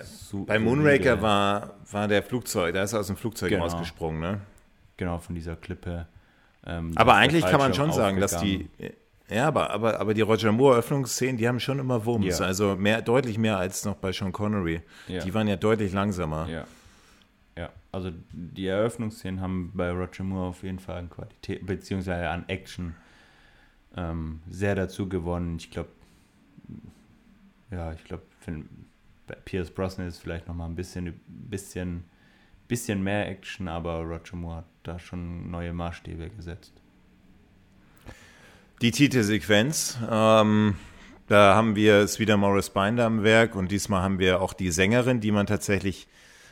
bei Moonraker war, war der Flugzeug, da ist er aus dem Flugzeug genau. rausgesprungen, ne? Genau, von dieser Klippe. Ähm, aber eigentlich kann man schon sagen, dass die. Ja, aber, aber, aber die Roger Moore-Öffnungsszenen, die haben schon immer Wumms. Ja. Also mehr, deutlich mehr als noch bei Sean Connery. Ja. Die waren ja deutlich langsamer. Ja. Ja, also die Eröffnungsszenen haben bei Roger Moore auf jeden Fall an Qualität, beziehungsweise an Action ähm, sehr dazu gewonnen. Ich glaube, ja, ich glaube, bei Pierce Brosnan ist vielleicht noch mal ein bisschen, bisschen bisschen mehr Action, aber Roger Moore hat da schon neue Maßstäbe gesetzt. Die Titelsequenz, ähm, da haben wir es wieder Morris Binder am Werk und diesmal haben wir auch die Sängerin, die man tatsächlich,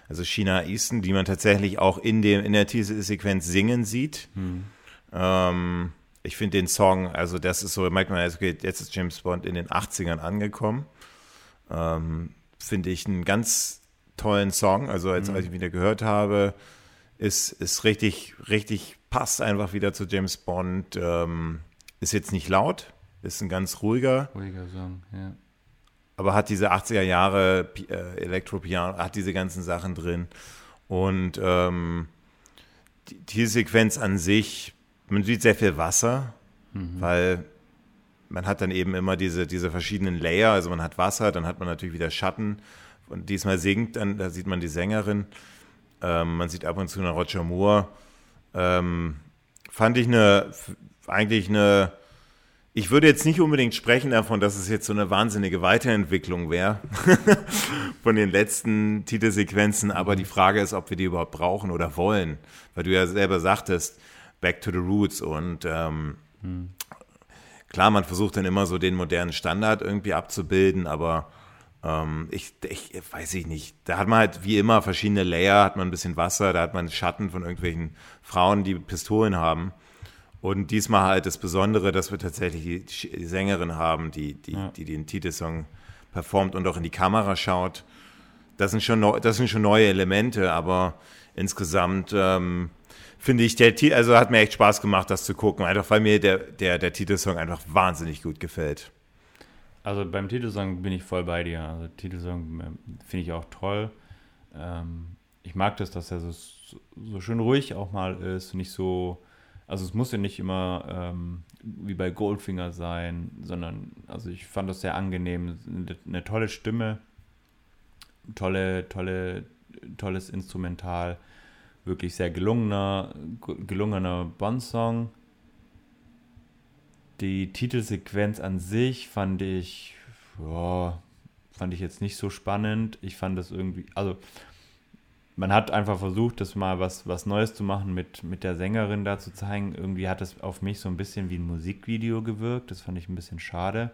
also China Easton, die man tatsächlich auch in, dem, in der Titelsequenz singen sieht. Hm. Ähm, ich finde den Song, also das ist so, merkt man, okay, jetzt ist James Bond in den 80ern angekommen. Ähm, finde ich ein ganz tollen Song. Also als, mhm. als ich ihn wieder gehört habe, ist, ist richtig, richtig, passt einfach wieder zu James Bond. Ähm, ist jetzt nicht laut, ist ein ganz ruhiger. Ruhiger Song, ja. Aber hat diese 80er Jahre äh, Elektropiano, hat diese ganzen Sachen drin. Und ähm, die, die Sequenz an sich, man sieht sehr viel Wasser, mhm. weil man hat dann eben immer diese, diese verschiedenen Layer. Also man hat Wasser, dann hat man natürlich wieder Schatten und diesmal singt, dann, da sieht man die Sängerin. Ähm, man sieht ab und zu eine Roger Moore. Ähm, fand ich eine, eigentlich eine, ich würde jetzt nicht unbedingt sprechen davon, dass es jetzt so eine wahnsinnige Weiterentwicklung wäre von den letzten Titelsequenzen, aber die Frage ist, ob wir die überhaupt brauchen oder wollen, weil du ja selber sagtest, Back to the Roots und ähm, hm. klar, man versucht dann immer so den modernen Standard irgendwie abzubilden, aber ähm, ich, ich weiß ich nicht. Da hat man halt wie immer verschiedene Layer, hat man ein bisschen Wasser, da hat man Schatten von irgendwelchen Frauen, die Pistolen haben. Und diesmal halt das Besondere, dass wir tatsächlich die, Sängerin haben, die, die, ja. die den Titelsong performt und auch in die Kamera schaut. Das sind schon, das sind schon neue Elemente, aber insgesamt ähm, finde ich, der also hat mir echt Spaß gemacht, das zu gucken, einfach weil mir der, der, der Titelsong einfach wahnsinnig gut gefällt. Also beim Titelsong bin ich voll bei dir. Also Titelsong ähm, finde ich auch toll. Ähm, ich mag das, dass er so, so schön ruhig auch mal ist, nicht so also es muss ja nicht immer ähm, wie bei Goldfinger sein, sondern also ich fand das sehr angenehm. Eine, tolle Stimme, tolle, tolle, tolles Instrumental, wirklich sehr gelungener, gelungener Bond-Song. Die Titelsequenz an sich fand ich, ja, fand ich jetzt nicht so spannend. Ich fand das irgendwie, also man hat einfach versucht, das mal was, was Neues zu machen mit, mit der Sängerin da zu zeigen. Irgendwie hat es auf mich so ein bisschen wie ein Musikvideo gewirkt. Das fand ich ein bisschen schade.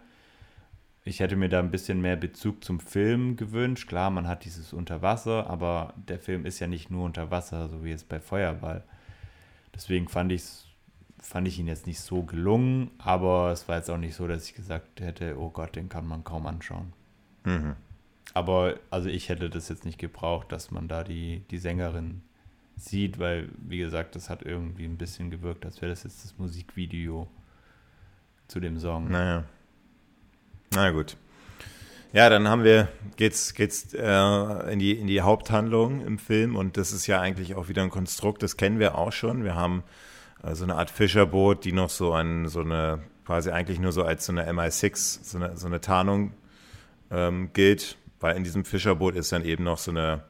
Ich hätte mir da ein bisschen mehr Bezug zum Film gewünscht. Klar, man hat dieses Unterwasser, aber der Film ist ja nicht nur unter Wasser, so wie es bei Feuerball. Deswegen fand, ich's, fand ich ihn jetzt nicht so gelungen, aber es war jetzt auch nicht so, dass ich gesagt hätte, oh Gott, den kann man kaum anschauen. Mhm. Aber also ich hätte das jetzt nicht gebraucht, dass man da die, die Sängerin sieht, weil, wie gesagt, das hat irgendwie ein bisschen gewirkt, als wäre das jetzt das Musikvideo zu dem Song. Naja. Na gut. Ja, dann haben wir, geht's, geht's äh, in, die, in die Haupthandlung im Film und das ist ja eigentlich auch wieder ein Konstrukt, das kennen wir auch schon. Wir haben äh, so eine Art Fischerboot, die noch so an so eine, quasi eigentlich nur so als so eine MI6, so eine, so eine Tarnung ähm, gilt weil in diesem Fischerboot ist dann eben noch so eine,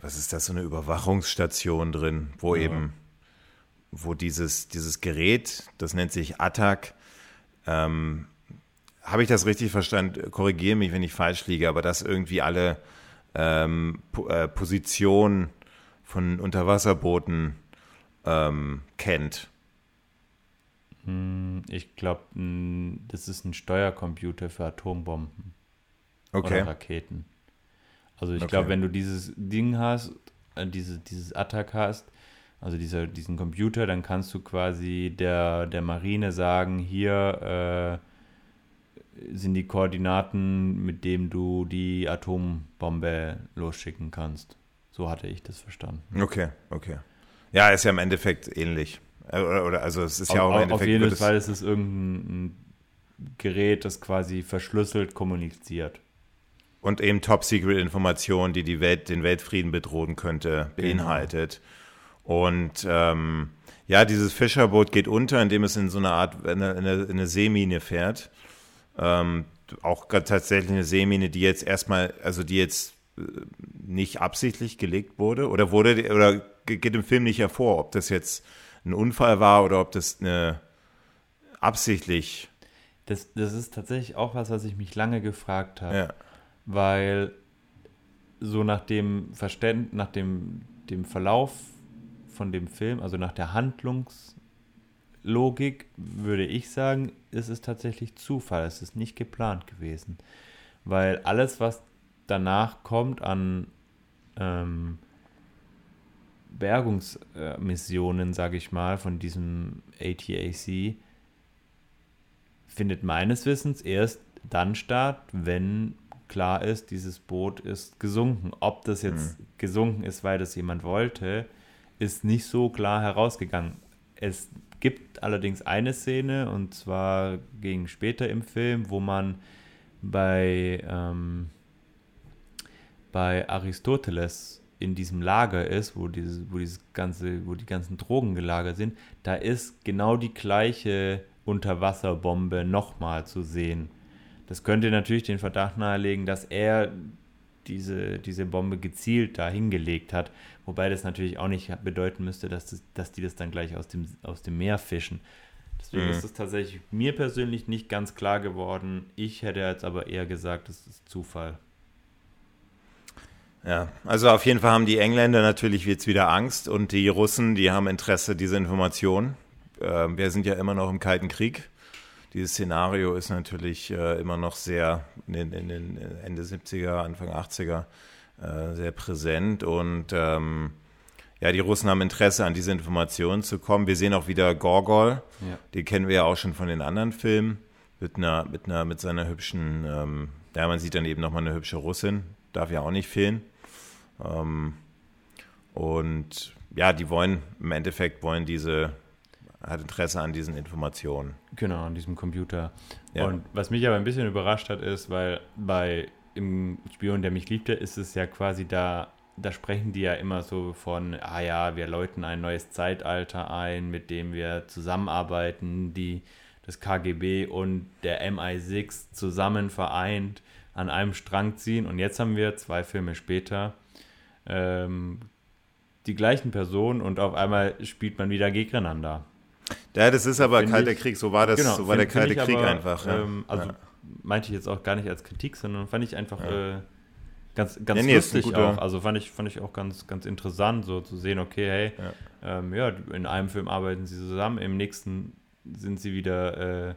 was ist das, so eine Überwachungsstation drin, wo ja. eben, wo dieses, dieses Gerät, das nennt sich Attack, ähm, habe ich das richtig verstanden? Korrigiere mich, wenn ich falsch liege, aber das irgendwie alle ähm, äh, Positionen von Unterwasserbooten ähm, kennt. Hm, ich glaube, das ist ein Steuercomputer für Atombomben okay. oder Raketen. Also ich okay. glaube, wenn du dieses Ding hast, äh, diese, dieses Attack hast, also dieser, diesen Computer, dann kannst du quasi der, der Marine sagen, hier äh, sind die Koordinaten, mit denen du die Atombombe losschicken kannst. So hatte ich das verstanden. Okay, okay. Ja, ist ja im Endeffekt ähnlich. Äh, oder, oder also es ist ja auch im Endeffekt. Auf jeden Fall ist es irgendein Gerät, das quasi verschlüsselt kommuniziert und eben Top-Secret-Informationen, die, die Welt, den Weltfrieden bedrohen könnte, genau. beinhaltet. Genau. Und ähm, ja, dieses Fischerboot geht unter, indem es in so eine Art, in eine, in eine Seemine fährt. Ähm, auch tatsächlich eine Seemine, die jetzt erstmal, also die jetzt äh, nicht absichtlich gelegt wurde oder wurde oder geht im Film nicht hervor, ob das jetzt ein Unfall war oder ob das eine absichtlich. Das, das ist tatsächlich auch was, was ich mich lange gefragt habe. Ja weil so nach dem Verständ, nach dem, dem Verlauf von dem Film, also nach der Handlungslogik, würde ich sagen, ist es tatsächlich Zufall. Es ist nicht geplant gewesen. Weil alles, was danach kommt an ähm, Bergungsmissionen, sage ich mal, von diesem ATAC, findet meines Wissens erst dann statt, wenn klar ist, dieses Boot ist gesunken. Ob das jetzt mhm. gesunken ist, weil das jemand wollte, ist nicht so klar herausgegangen. Es gibt allerdings eine Szene, und zwar gegen später im Film, wo man bei, ähm, bei Aristoteles in diesem Lager ist, wo, dieses, wo, dieses ganze, wo die ganzen Drogen gelagert sind, da ist genau die gleiche Unterwasserbombe nochmal zu sehen. Das könnte natürlich den Verdacht nahelegen, dass er diese, diese Bombe gezielt da hingelegt hat. Wobei das natürlich auch nicht bedeuten müsste, dass, das, dass die das dann gleich aus dem, aus dem Meer fischen. Deswegen mhm. ist es tatsächlich mir persönlich nicht ganz klar geworden. Ich hätte jetzt aber eher gesagt, es ist Zufall. Ja, also auf jeden Fall haben die Engländer natürlich jetzt wieder Angst und die Russen, die haben Interesse, diese Information. Äh, wir sind ja immer noch im Kalten Krieg. Dieses Szenario ist natürlich äh, immer noch sehr in, in den Ende 70er, Anfang 80er äh, sehr präsent und ähm, ja, die Russen haben Interesse, an diese Informationen zu kommen. Wir sehen auch wieder Gorgol, ja. den kennen wir ja auch schon von den anderen Filmen, mit einer, mit einer, mit seiner hübschen, ähm, ja, man sieht dann eben nochmal eine hübsche Russin, darf ja auch nicht fehlen. Ähm, und ja, die wollen, im Endeffekt wollen diese, hat Interesse an diesen Informationen. Genau, an diesem Computer. Ja. Und was mich aber ein bisschen überrascht hat, ist, weil bei im Spion, der mich liebte, ist es ja quasi da, da sprechen die ja immer so von, ah ja, wir läuten ein neues Zeitalter ein, mit dem wir zusammenarbeiten, die das KGB und der MI6 zusammen vereint an einem Strang ziehen. Und jetzt haben wir zwei Filme später ähm, die gleichen Personen und auf einmal spielt man wieder gegeneinander. Ja, das ist aber Kalter Krieg, so war das, genau, so war find, der Kalte Krieg aber, einfach. Ja. Ähm, also ja. meinte ich jetzt auch gar nicht als Kritik, sondern fand ich einfach ja. äh, ganz, ganz nee, lustig auch. Also fand ich, fand ich auch ganz, ganz interessant, so zu sehen, okay, hey, ja. Ähm, ja, in einem Film arbeiten sie zusammen, im nächsten sind sie wieder äh,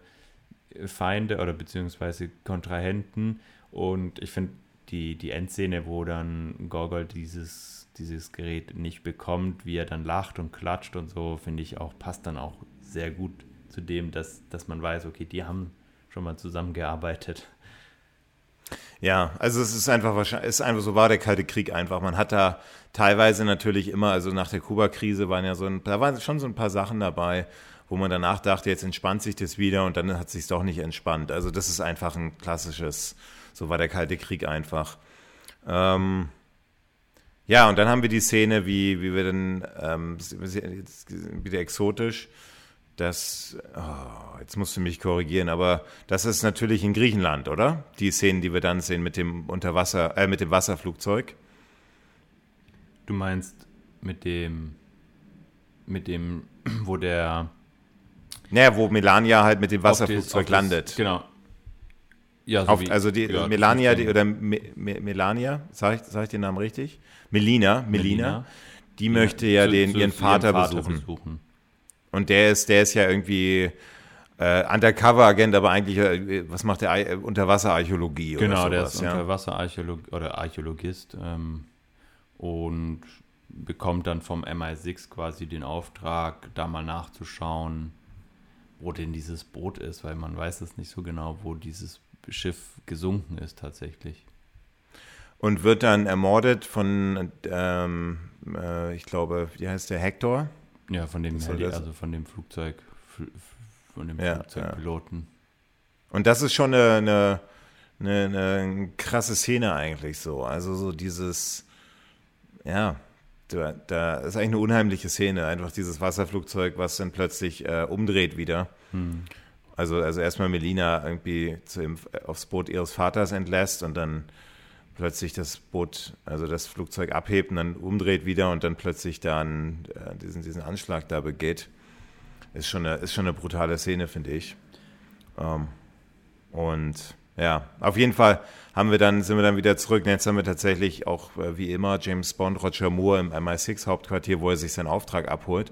Feinde oder beziehungsweise Kontrahenten. Und ich finde die, die Endszene, wo dann Gorgol dieses, dieses Gerät nicht bekommt, wie er dann lacht und klatscht und so, finde ich auch, passt dann auch sehr gut zu dem, dass, dass man weiß, okay, die haben schon mal zusammengearbeitet. Ja, also es ist einfach wahrscheinlich, ist einfach so war der Kalte Krieg einfach. Man hat da teilweise natürlich immer, also nach der Kuba-Krise waren ja so ein, da waren schon so ein paar Sachen dabei, wo man danach dachte, jetzt entspannt sich das wieder und dann hat sich doch nicht entspannt. Also das ist einfach ein klassisches, so war der Kalte Krieg einfach. Ähm, ja, und dann haben wir die Szene, wie, wie wir dann, ähm, wieder exotisch, das, oh, jetzt musst du mich korrigieren, aber das ist natürlich in Griechenland, oder? Die Szenen, die wir dann sehen mit dem Unterwasser, äh, mit dem Wasserflugzeug. Du meinst mit dem, mit dem, wo der. Naja, wo Melania halt mit dem Wasserflugzeug das, landet. Genau. Ja, so auf, wie, also die ja, Melania die, oder Me, Me, Melania, sag ich, sag ich den Namen richtig? Melina, Melina, Melina. die ja, möchte ja zu, den, zu, ihren Vater, Vater besuchen. besuchen. Und der ist, der ist ja irgendwie äh, Undercover-Agent, aber eigentlich, äh, was macht der? Äh, Unterwasserarchäologie genau, oder sowas, der ist ja? Unterwasserarchäolog oder Archäologist ähm, und bekommt dann vom MI6 quasi den Auftrag, da mal nachzuschauen, wo denn dieses Boot ist, weil man weiß es nicht so genau, wo dieses Schiff gesunken ist tatsächlich. Und wird dann ermordet von, ähm, äh, ich glaube, wie heißt der, Hector? Ja, von dem Heli, also von dem Flugzeug, von dem ja, Flugzeugpiloten. Ja. Und das ist schon eine, eine, eine, eine, krasse Szene eigentlich so. Also so dieses, ja, da, da ist eigentlich eine unheimliche Szene. Einfach dieses Wasserflugzeug, was dann plötzlich äh, umdreht wieder. Hm. Also, also erstmal Melina irgendwie zu, aufs Boot ihres Vaters entlässt und dann plötzlich das Boot, also das Flugzeug abhebt und dann umdreht wieder und dann plötzlich dann äh, diesen, diesen Anschlag da begeht, ist schon eine, ist schon eine brutale Szene, finde ich. Ähm, und ja, auf jeden Fall haben wir dann, sind wir dann wieder zurück. Jetzt haben wir tatsächlich auch, äh, wie immer, James Bond, Roger Moore im MI6-Hauptquartier, wo er sich seinen Auftrag abholt.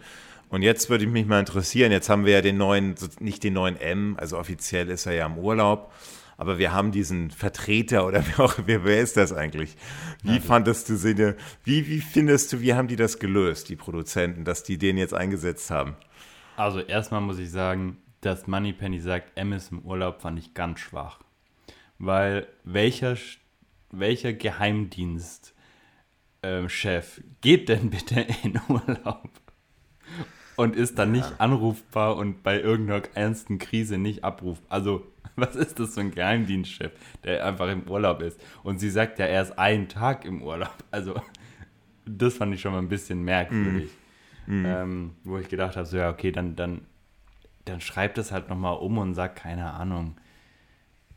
Und jetzt würde ich mich mal interessieren, jetzt haben wir ja den neuen, nicht den neuen M, also offiziell ist er ja im Urlaub, aber wir haben diesen Vertreter oder wer, auch, wer, wer ist das eigentlich? Wie fandest du sie, wie, wie findest du, wie haben die das gelöst, die Produzenten, dass die den jetzt eingesetzt haben? Also erstmal muss ich sagen, dass Moneypenny sagt, M ist im Urlaub, fand ich ganz schwach. Weil welcher, welcher Geheimdienstchef äh, geht denn bitte in Urlaub? Und ist dann nicht ja. anrufbar und bei irgendeiner ernsten Krise nicht abrufbar. Also Was ist das für ein Geheimdienstchef, der einfach im Urlaub ist? Und sie sagt ja, er ist einen Tag im Urlaub. Also, das fand ich schon mal ein bisschen merkwürdig. Mm. Ähm, wo ich gedacht habe, so ja, okay, dann, dann, dann schreibt es halt nochmal um und sagt, keine Ahnung,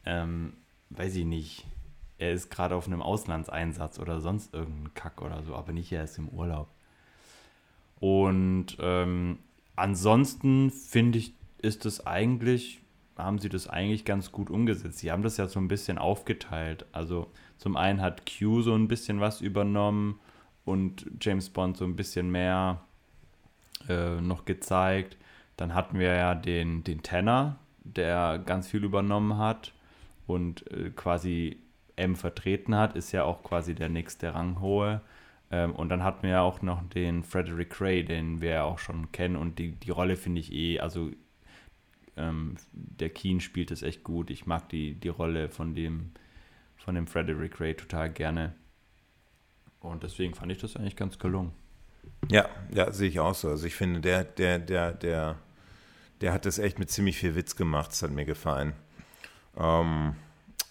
ähm, weiß ich nicht, er ist gerade auf einem Auslandseinsatz oder sonst irgendein Kack oder so, aber nicht, er ist im Urlaub. Und ähm, ansonsten finde ich ist es eigentlich, haben sie das eigentlich ganz gut umgesetzt. Sie haben das ja so ein bisschen aufgeteilt. Also zum einen hat Q so ein bisschen was übernommen und James Bond so ein bisschen mehr äh, noch gezeigt. Dann hatten wir ja den, den Tanner, der ganz viel übernommen hat und äh, quasi M vertreten hat, ist ja auch quasi der nächste Ranghohe. Ähm, und dann hatten wir ja auch noch den Frederick Ray, den wir ja auch schon kennen. Und die, die Rolle finde ich eh, also ähm, der Keen spielt es echt gut. Ich mag die, die Rolle von dem, von dem Frederick Ray total gerne. Und deswegen fand ich das eigentlich ganz gelungen. Ja, ja, sehe ich auch so. Also ich finde, der, der, der, der, der hat das echt mit ziemlich viel Witz gemacht. Das hat mir gefallen. Ähm,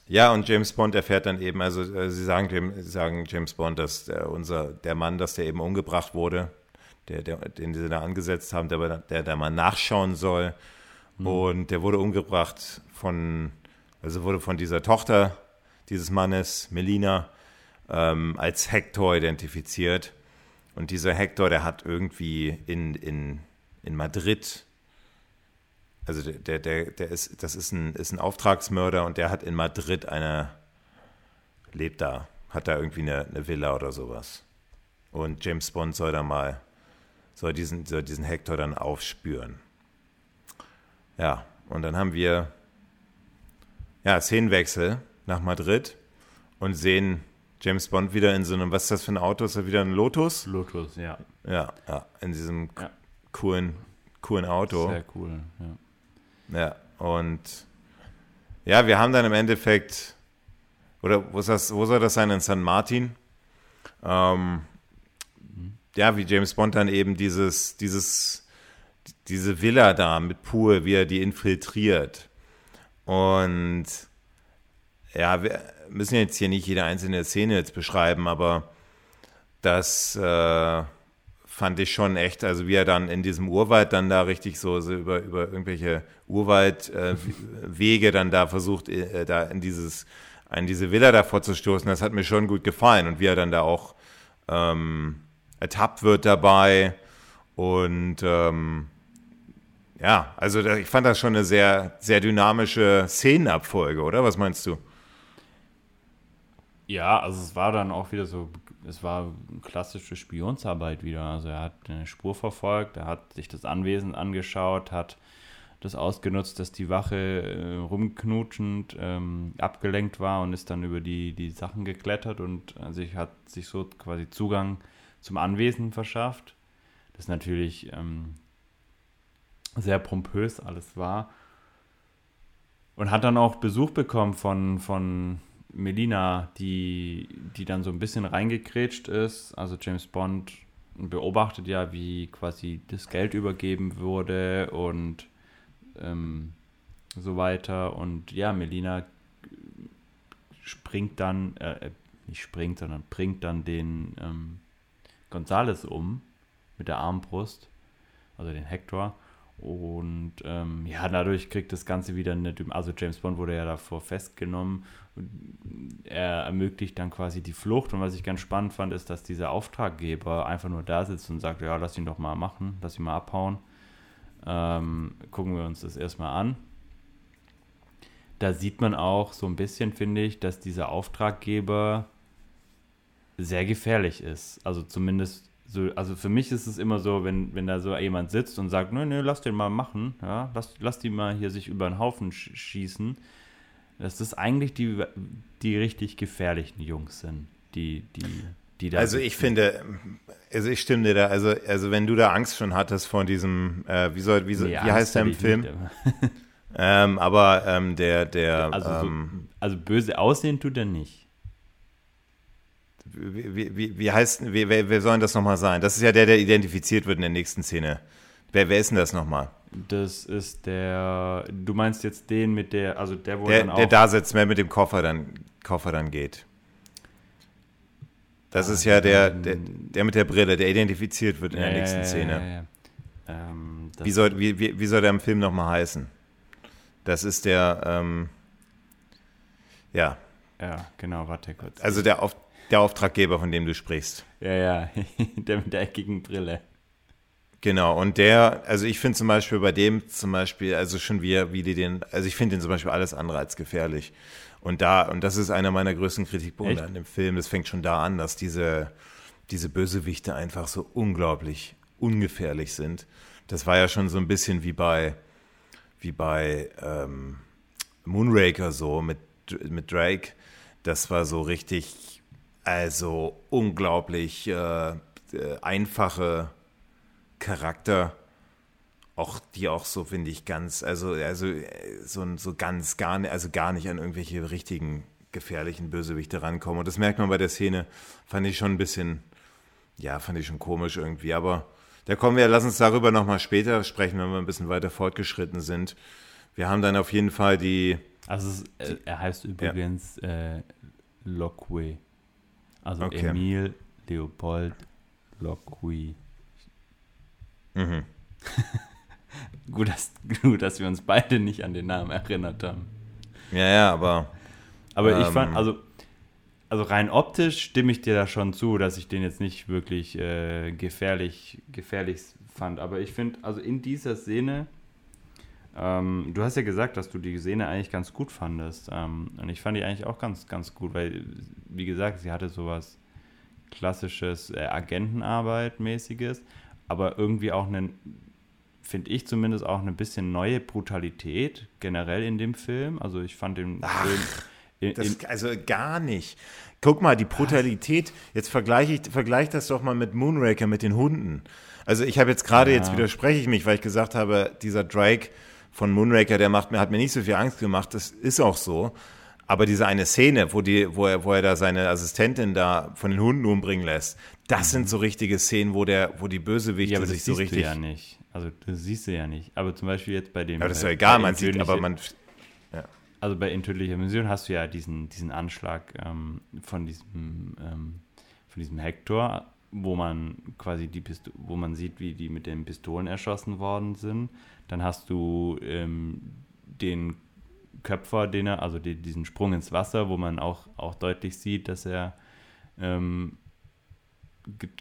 ja, und James Bond erfährt dann eben, also äh, sie sagen, sagen James Bond, dass der, unser, der Mann, dass der eben umgebracht wurde, der, der, den sie da angesetzt haben, der, der da mal nachschauen soll. Mhm. Und der wurde umgebracht von, also wurde von dieser Tochter dieses Mannes, Melina, ähm, als Hector identifiziert. Und dieser Hector, der hat irgendwie in, in, in Madrid also der, der, der ist, das ist ein, ist ein Auftragsmörder und der hat in Madrid eine, lebt da, hat da irgendwie eine, eine Villa oder sowas. Und James Bond soll da mal, soll diesen, soll diesen Hector dann aufspüren. Ja, und dann haben wir, ja, Szenenwechsel nach Madrid und sehen James Bond wieder in so einem, was ist das für ein Auto? Ist er wieder ein Lotus? Lotus, ja. Ja, ja, in diesem ja. coolen, coolen Auto. Sehr cool, ja. Ja, und ja, wir haben dann im Endeffekt, oder wo, das, wo soll das sein, in San Martin? Ähm, ja, wie James Bond dann eben dieses, dieses, diese Villa da mit Pool, wie er die infiltriert. Und ja, wir müssen jetzt hier nicht jede einzelne Szene jetzt beschreiben, aber das äh, fand ich schon echt, also wie er dann in diesem Urwald dann da richtig so, so über, über irgendwelche Urwaldwege äh, dann da versucht, äh, da in dieses, in diese Villa da vorzustoßen, das hat mir schon gut gefallen und wie er dann da auch ähm, ertappt wird dabei und ähm, ja, also ich fand das schon eine sehr, sehr dynamische Szenenabfolge, oder? Was meinst du? Ja, also es war dann auch wieder so es war klassische Spionsarbeit wieder. Also er hat eine Spur verfolgt, er hat sich das Anwesen angeschaut, hat das ausgenutzt, dass die Wache äh, rumknutschend ähm, abgelenkt war und ist dann über die, die Sachen geklettert und also hat sich so quasi Zugang zum Anwesen verschafft. Das natürlich ähm, sehr pompös alles war. Und hat dann auch Besuch bekommen von, von Melina, die, die dann so ein bisschen reingekrätscht ist. Also James Bond beobachtet ja, wie quasi das Geld übergeben wurde und ähm, so weiter. Und ja, Melina springt dann, äh, nicht springt, sondern bringt dann den ähm, Gonzales um mit der Armbrust, also den Hector. Und ähm, ja, dadurch kriegt das Ganze wieder eine, also James Bond wurde ja davor festgenommen. Er ermöglicht dann quasi die Flucht. Und was ich ganz spannend fand, ist, dass dieser Auftraggeber einfach nur da sitzt und sagt, ja, lass ihn doch mal machen, lass ihn mal abhauen. Ähm, gucken wir uns das erstmal an. Da sieht man auch so ein bisschen, finde ich, dass dieser Auftraggeber sehr gefährlich ist. Also zumindest so, also für mich ist es immer so, wenn, wenn da so jemand sitzt und sagt, nö, nö, lass den mal machen, ja, lass, lass die mal hier sich über den Haufen schießen, dass das eigentlich die, die richtig gefährlichen Jungs sind, die, die, die da. Also ich finde, also ich stimme dir da, also, also wenn du da Angst schon hattest vor diesem, äh, wie soll, wie, soll, nee, wie heißt der im Film? ähm, aber ähm, der, der, also, ähm, so, also böse aussehen tut er nicht wie, wie, wie heißt, wie, wer, wer soll denn das nochmal sein? Das ist ja der, der identifiziert wird in der nächsten Szene. Wer, wer ist denn das nochmal? Das ist der, du meinst jetzt den mit der, also der, wo der, dann auch... Der da sitzt, wer mit dem Koffer dann, Koffer dann geht. Das ah, ist ja der, der, der mit der Brille, der identifiziert wird in ja, der nächsten Szene. Ja, ja, ähm, wie, soll, wie, wie, wie soll der im Film nochmal heißen? Das ist der, ähm, ja. Ja, genau, warte kurz. Also der auf der Auftraggeber, von dem du sprichst. Ja, ja, der mit der eckigen Brille. Genau, und der, also ich finde zum Beispiel bei dem zum Beispiel, also schon wie, wie die den, also ich finde den zum Beispiel alles andere als gefährlich. Und da, und das ist einer meiner größten Kritikpunkte an dem Film, das fängt schon da an, dass diese, diese Bösewichte einfach so unglaublich ungefährlich sind. Das war ja schon so ein bisschen wie bei, wie bei ähm, Moonraker so mit, mit Drake. Das war so richtig, also unglaublich äh, äh einfache Charakter, auch die auch so finde ich ganz, also also so so ganz gar nicht, also gar nicht an irgendwelche richtigen gefährlichen Bösewichte rankommen. Und das merkt man bei der Szene, fand ich schon ein bisschen, ja, fand ich schon komisch irgendwie. Aber da kommen wir, lass uns darüber nochmal später sprechen, wenn wir ein bisschen weiter fortgeschritten sind. Wir haben dann auf jeden Fall die. Also es, äh, er heißt übrigens ja. äh, Lockway. Also okay. Emil Leopold Lockway. Mhm. gut, dass, gut, dass wir uns beide nicht an den Namen erinnert haben. Ja, ja, aber. Aber ähm, ich fand, also, also rein optisch stimme ich dir da schon zu, dass ich den jetzt nicht wirklich äh, gefährlich, gefährlich fand. Aber ich finde, also in dieser Szene, ähm, du hast ja gesagt, dass du die Szene eigentlich ganz gut fandest. Ähm, und ich fand die eigentlich auch ganz, ganz gut, weil, wie gesagt, sie hatte sowas klassisches äh, Agentenarbeit-mäßiges aber irgendwie auch einen, finde ich zumindest auch eine bisschen neue Brutalität generell in dem Film. Also ich fand den Ach, Film. In, das, also gar nicht. Guck mal, die Brutalität, jetzt vergleiche ich vergleich das doch mal mit Moonraker, mit den Hunden. Also ich habe jetzt gerade, ja. jetzt widerspreche ich mich, weil ich gesagt habe, dieser Drake von Moonraker, der macht mir, hat mir nicht so viel Angst gemacht. Das ist auch so. Aber diese eine Szene, wo, die, wo, er, wo er da seine Assistentin da von den Hunden umbringen lässt, das sind so richtige Szenen, wo, der, wo die Bösewichte ja, aber sich so richtig. Du ja nicht. Also, das siehst du ja nicht. Aber zum Beispiel jetzt bei dem. Aber das ist ja egal, man sieht, aber man. Ja. Also bei Intödlicher Mission hast du ja diesen, diesen Anschlag ähm, von, diesem, ähm, von diesem Hector, wo man quasi die Pisto wo man sieht, wie die mit den Pistolen erschossen worden sind. Dann hast du ähm, den Köpfer, den er, also die, diesen Sprung ins Wasser, wo man auch, auch deutlich sieht, dass er ähm,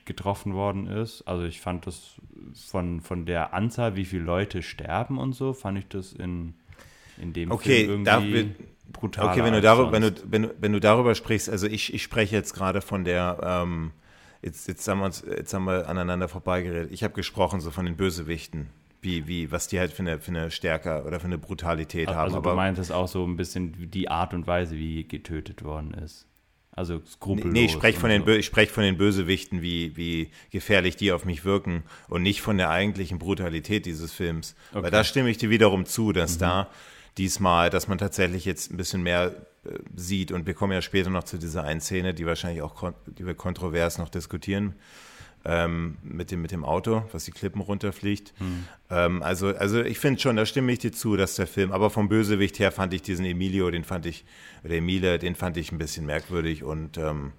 getroffen worden ist. Also ich fand das von, von der Anzahl, wie viele Leute sterben und so, fand ich das in, in dem okay, Film irgendwie brutal. Okay, wenn du, darüber, wenn, du, wenn, du, wenn du darüber sprichst, also ich, ich spreche jetzt gerade von der, ähm, jetzt, jetzt, haben wir uns, jetzt haben wir aneinander vorbeigeredet. Ich habe gesprochen so von den Bösewichten wie, wie, was die halt für eine, für eine Stärke oder für eine Brutalität also haben. Also du meintest auch so ein bisschen die Art und Weise, wie getötet worden ist. Also skrupellos. Nee, ich spreche von, so. sprech von den Bösewichten, wie, wie gefährlich die auf mich wirken und nicht von der eigentlichen Brutalität dieses Films. Okay. Weil da stimme ich dir wiederum zu, dass mhm. da diesmal, dass man tatsächlich jetzt ein bisschen mehr äh, sieht und wir kommen ja später noch zu dieser einen Szene, die wahrscheinlich auch, die wir kontrovers noch diskutieren ähm, mit, dem, mit dem Auto, was die Klippen runterfliegt. Mhm. Ähm, also, also ich finde schon, da stimme ich dir zu, dass der Film, aber vom Bösewicht her fand ich diesen Emilio, den fand ich, oder Emile, den fand ich ein bisschen merkwürdig und ähm,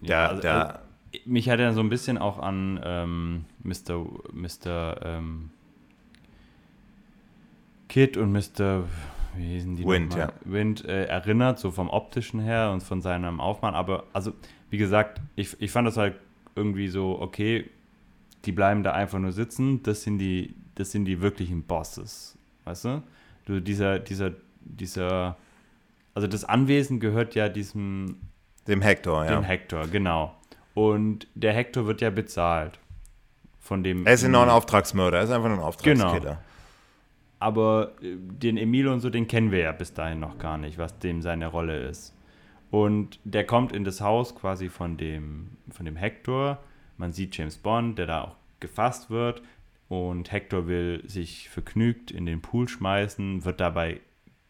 ja, also, da, also, mich hat er so ein bisschen auch an ähm, Mr. Mr. Ähm, Kid und Mr. Wie hießen die Wind, ja. Wind äh, erinnert, so vom optischen her und von seinem Aufmachen. Aber also, wie gesagt, ich, ich fand das halt irgendwie so, okay, die bleiben da einfach nur sitzen, das sind die, das sind die wirklichen Bosses, weißt du? Du, dieser, dieser, dieser, also das Anwesen gehört ja diesem dem Hector, ja. Dem Hector, genau. Und der Hector wird ja bezahlt von dem. Er ist ja noch ein Auftragsmörder, er ist einfach nur ein Auftragskiller. Genau. Aber äh, den Emilio und so, den kennen wir ja bis dahin noch gar nicht, was dem seine Rolle ist. Und der kommt in das Haus quasi von dem, von dem Hector. Man sieht James Bond, der da auch gefasst wird. Und Hector will sich vergnügt in den Pool schmeißen, wird dabei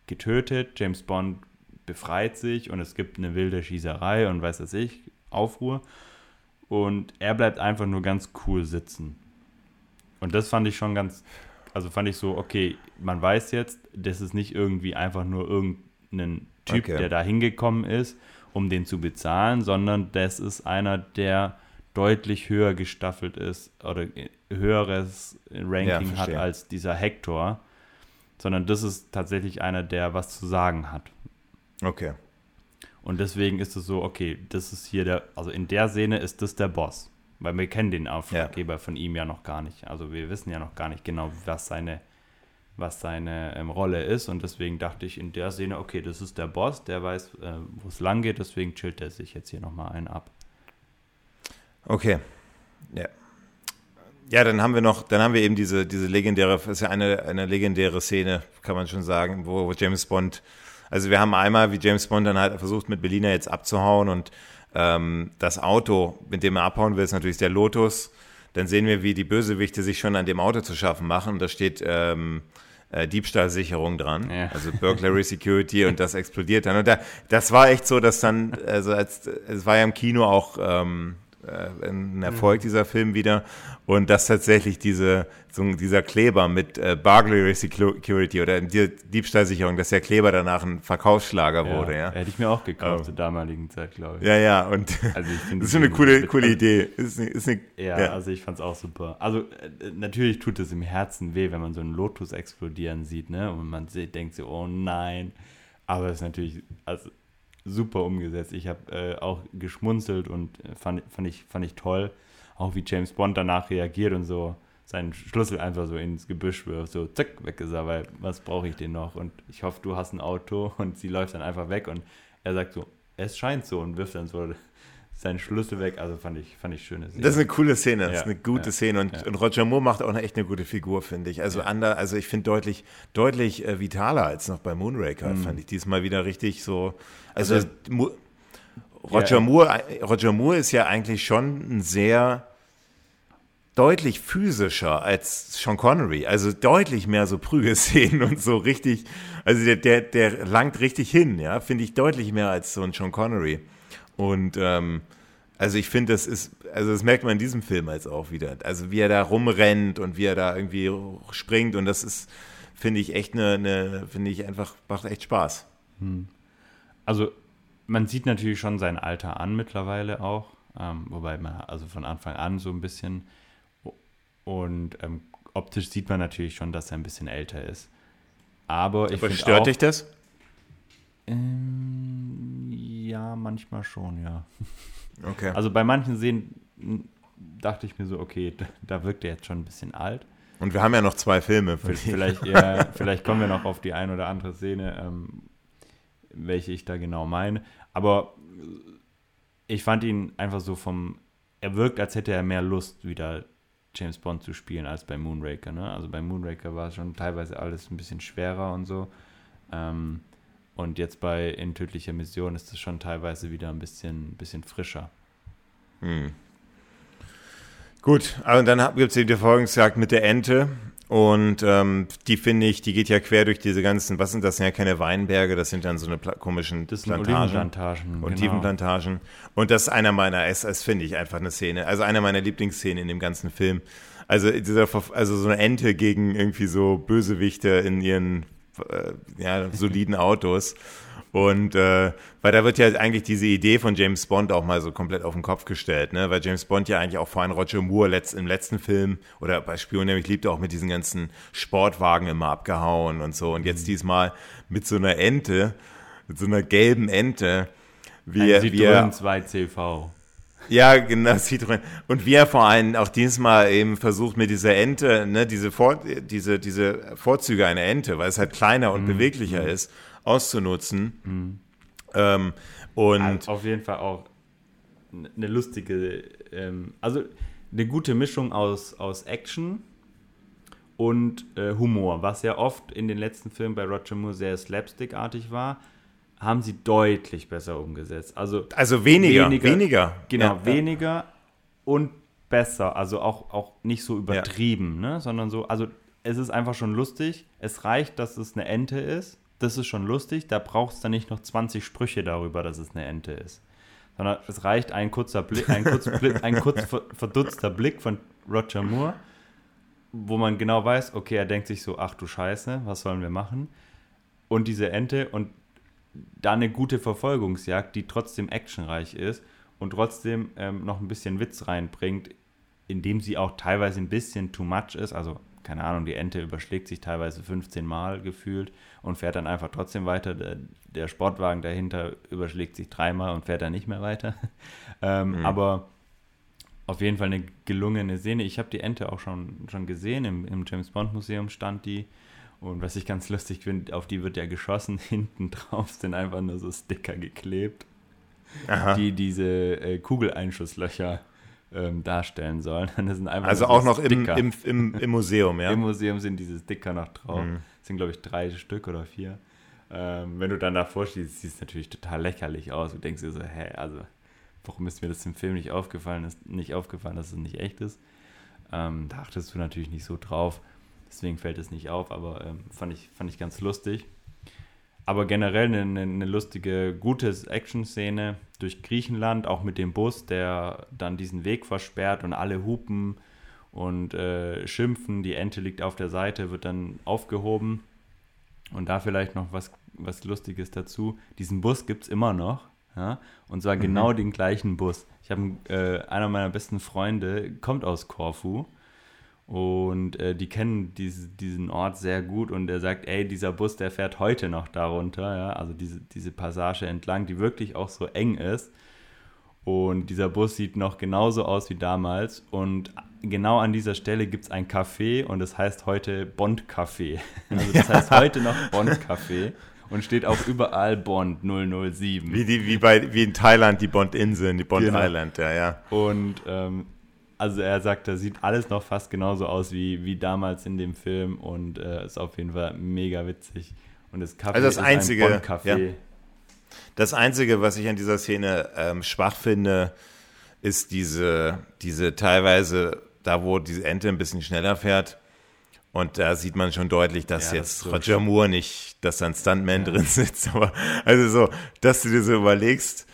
getötet. James Bond befreit sich und es gibt eine wilde Schießerei und weiß was ich, Aufruhr. Und er bleibt einfach nur ganz cool sitzen. Und das fand ich schon ganz, also fand ich so, okay, man weiß jetzt, das ist nicht irgendwie einfach nur irgendein Typ, okay. der da hingekommen ist, um den zu bezahlen, sondern das ist einer, der deutlich höher gestaffelt ist oder höheres Ranking ja, hat als dieser Hector, sondern das ist tatsächlich einer, der was zu sagen hat. Okay. Und deswegen ist es so, okay, das ist hier der, also in der Szene ist das der Boss. weil wir kennen den Auftraggeber ja. von ihm ja noch gar nicht. Also wir wissen ja noch gar nicht genau, was seine, was seine ähm, Rolle ist. Und deswegen dachte ich in der Szene, okay, das ist der Boss, der weiß, äh, wo es lang geht, deswegen chillt er sich jetzt hier nochmal einen ab. Okay. Ja. Ja, dann haben wir noch, dann haben wir eben diese, diese legendäre, ist ja eine, eine legendäre Szene, kann man schon sagen, wo, wo James Bond, also wir haben einmal, wie James Bond dann halt versucht, mit Berliner jetzt abzuhauen und ähm, das Auto, mit dem er abhauen will, ist natürlich der Lotus. Dann sehen wir, wie die Bösewichte sich schon an dem Auto zu schaffen machen. Da steht ähm, äh, Diebstahlsicherung dran, ja. also Burglary Security und das explodiert dann. Und da, das war echt so, dass dann, also als, es war ja im Kino auch ähm, äh, ein Erfolg, mhm. dieser Film wieder. Und dass tatsächlich diese, so dieser Kleber mit äh, Burglary Security oder Diebstahlsicherung, dass der Kleber danach ein Verkaufsschlager ja, wurde. Ja. Hätte ich mir auch gekauft oh. zur damaligen Zeit, glaube ich. Ja, ja, und also das ist eine coole, coole Idee. Ist, ist eine, ja, ja, also ich fand es auch super. Also äh, natürlich tut es im Herzen weh, wenn man so einen Lotus explodieren sieht, ne? Und man sieht, denkt so, oh nein. Aber es ist natürlich, also super umgesetzt. Ich habe äh, auch geschmunzelt und äh, fand, fand, ich, fand ich toll, auch wie James Bond danach reagiert und so seinen Schlüssel einfach so ins Gebüsch wirft, so zack, weg ist er, weil was brauche ich denn noch? Und ich hoffe, du hast ein Auto und sie läuft dann einfach weg und er sagt so, es scheint so und wirft dann so seinen Schlüssel weg. Also fand ich, fand ich schöne Szene. Das ist eine coole Szene, das ja, ist eine gute ja, Szene. Und, ja. und, Roger Moore macht auch eine echt eine gute Figur, finde ich. Also, ander, also ich finde deutlich, deutlich äh, vitaler als noch bei Moonraker, mhm. fand ich diesmal wieder richtig so. Also, also Roger, Moore, Roger Moore ist ja eigentlich schon ein sehr deutlich physischer als Sean Connery. Also deutlich mehr so Prügelszenen und so richtig. Also der, der, der langt richtig hin, ja, finde ich deutlich mehr als so ein Sean Connery. Und ähm, also ich finde, das ist, also das merkt man in diesem Film als auch wieder. Also wie er da rumrennt und wie er da irgendwie springt und das ist, finde ich echt eine, eine finde ich einfach, macht echt Spaß. Hm. Also man sieht natürlich schon sein Alter an mittlerweile auch, ähm, wobei man also von Anfang an so ein bisschen und ähm, optisch sieht man natürlich schon, dass er ein bisschen älter ist. Aber ich finde stört auch, dich das? Ähm, ja, manchmal schon, ja. Okay. Also bei manchen Szenen dachte ich mir so, okay, da, da wirkt er jetzt schon ein bisschen alt. Und wir haben ja noch zwei Filme. Vielleicht, ja, vielleicht kommen wir noch auf die ein oder andere Szene, ähm, welche ich da genau meine. Aber ich fand ihn einfach so vom, er wirkt, als hätte er mehr Lust, wieder James Bond zu spielen, als bei Moonraker. Ne? Also bei Moonraker war es schon teilweise alles ein bisschen schwerer und so. Ähm, und jetzt bei In tödlicher Mission ist es schon teilweise wieder ein bisschen, bisschen frischer. Hm. Gut, und dann gibt es eben die Verfolgungsjagd mit der Ente. Und ähm, die finde ich, die geht ja quer durch diese ganzen, was sind das? sind ja keine Weinberge, das sind dann so eine komischen das sind Plantagen. Olivenplantagen. Und genau. Tiefenplantagen. Und das ist einer meiner, es, es finde ich einfach eine Szene, also einer meiner Lieblingsszenen in dem ganzen Film. Also, dieser, also so eine Ente gegen irgendwie so Bösewichte in ihren äh, ja, soliden Autos. Und äh, weil da wird ja eigentlich diese Idee von James Bond auch mal so komplett auf den Kopf gestellt, ne? Weil James Bond ja eigentlich auch vor allem Roger Moore letzt, im letzten Film oder bei Spion nämlich liebte auch mit diesen ganzen Sportwagen immer abgehauen und so. Und jetzt mhm. diesmal mit so einer Ente, mit so einer gelben Ente, wie Ein er, 2 CV. Ja, genau, Citroën. Und wie er vor allem auch diesmal eben versucht mit dieser Ente, ne, diese, Vor diese, diese Vorzüge einer Ente, weil es halt kleiner und mhm. beweglicher mhm. ist, auszunutzen. Mhm. Ähm, und also auf jeden Fall auch eine lustige, ähm, also eine gute Mischung aus, aus Action und äh, Humor, was ja oft in den letzten Filmen bei Roger Moore sehr slapstickartig war haben sie deutlich besser umgesetzt. Also, also weniger, weniger. weniger. Genau, ja, weniger und besser. Also auch, auch nicht so übertrieben, ja. ne? sondern so, also es ist einfach schon lustig. Es reicht, dass es eine Ente ist. Das ist schon lustig. Da braucht es dann nicht noch 20 Sprüche darüber, dass es eine Ente ist. Sondern es reicht ein kurzer Blick, ein kurz, ein kurz verdutzter Blick von Roger Moore, wo man genau weiß, okay, er denkt sich so, ach du Scheiße, was sollen wir machen? Und diese Ente und da eine gute Verfolgungsjagd, die trotzdem actionreich ist und trotzdem ähm, noch ein bisschen Witz reinbringt, indem sie auch teilweise ein bisschen too much ist. Also, keine Ahnung, die Ente überschlägt sich teilweise 15 Mal gefühlt und fährt dann einfach trotzdem weiter. Der, der Sportwagen dahinter überschlägt sich dreimal und fährt dann nicht mehr weiter. ähm, mhm. Aber auf jeden Fall eine gelungene Szene. Ich habe die Ente auch schon, schon gesehen, im, im James Bond Museum stand die. Und was ich ganz lustig finde, auf die wird ja geschossen, hinten drauf sind einfach nur so Sticker geklebt, Aha. die diese äh, Kugeleinschuss-Löcher ähm, darstellen sollen. also auch noch im, im, im, im, Museum, ja? Im Museum sind diese Sticker noch drauf. Mhm. Das sind, glaube ich, drei Stück oder vier. Ähm, wenn du dann davor stehst, sieht es natürlich total lächerlich aus. Du denkst dir so, hä, also warum ist mir das im Film nicht aufgefallen, ist nicht aufgefallen, dass es nicht echt ist. Ähm, da achtest du natürlich nicht so drauf, deswegen fällt es nicht auf, aber ähm, fand, ich, fand ich ganz lustig. Aber generell eine, eine lustige, gute Action-Szene durch Griechenland, auch mit dem Bus, der dann diesen Weg versperrt und alle hupen und äh, schimpfen. Die Ente liegt auf der Seite, wird dann aufgehoben. Und da vielleicht noch was, was Lustiges dazu. Diesen Bus gibt es immer noch. Ja? Und zwar mhm. genau den gleichen Bus. Ich habe äh, einer meiner besten Freunde, kommt aus Korfu. Und äh, die kennen diese, diesen Ort sehr gut und er sagt, ey, dieser Bus, der fährt heute noch darunter, ja, also diese, diese Passage entlang, die wirklich auch so eng ist. Und dieser Bus sieht noch genauso aus wie damals. Und genau an dieser Stelle gibt es ein Café und das heißt heute Bond Café. Also das heißt heute noch Bond Café und steht auch überall Bond 007. Wie, die, wie, bei, wie in Thailand die Bond-Inseln, die Bond genau. Island, ja, ja. Und ähm, also er sagt, da sieht alles noch fast genauso aus wie, wie damals in dem Film und äh, ist auf jeden Fall mega witzig. Und das Café also das ist einzige, ein Bond-Café. Ja. Das Einzige, was ich an dieser Szene ähm, schwach finde, ist diese, diese teilweise, da wo diese Ente ein bisschen schneller fährt, und da sieht man schon deutlich, dass ja, jetzt das Roger Moore nicht, dass da ein Stuntman ja. drin sitzt. Aber also so, dass du dir so überlegst,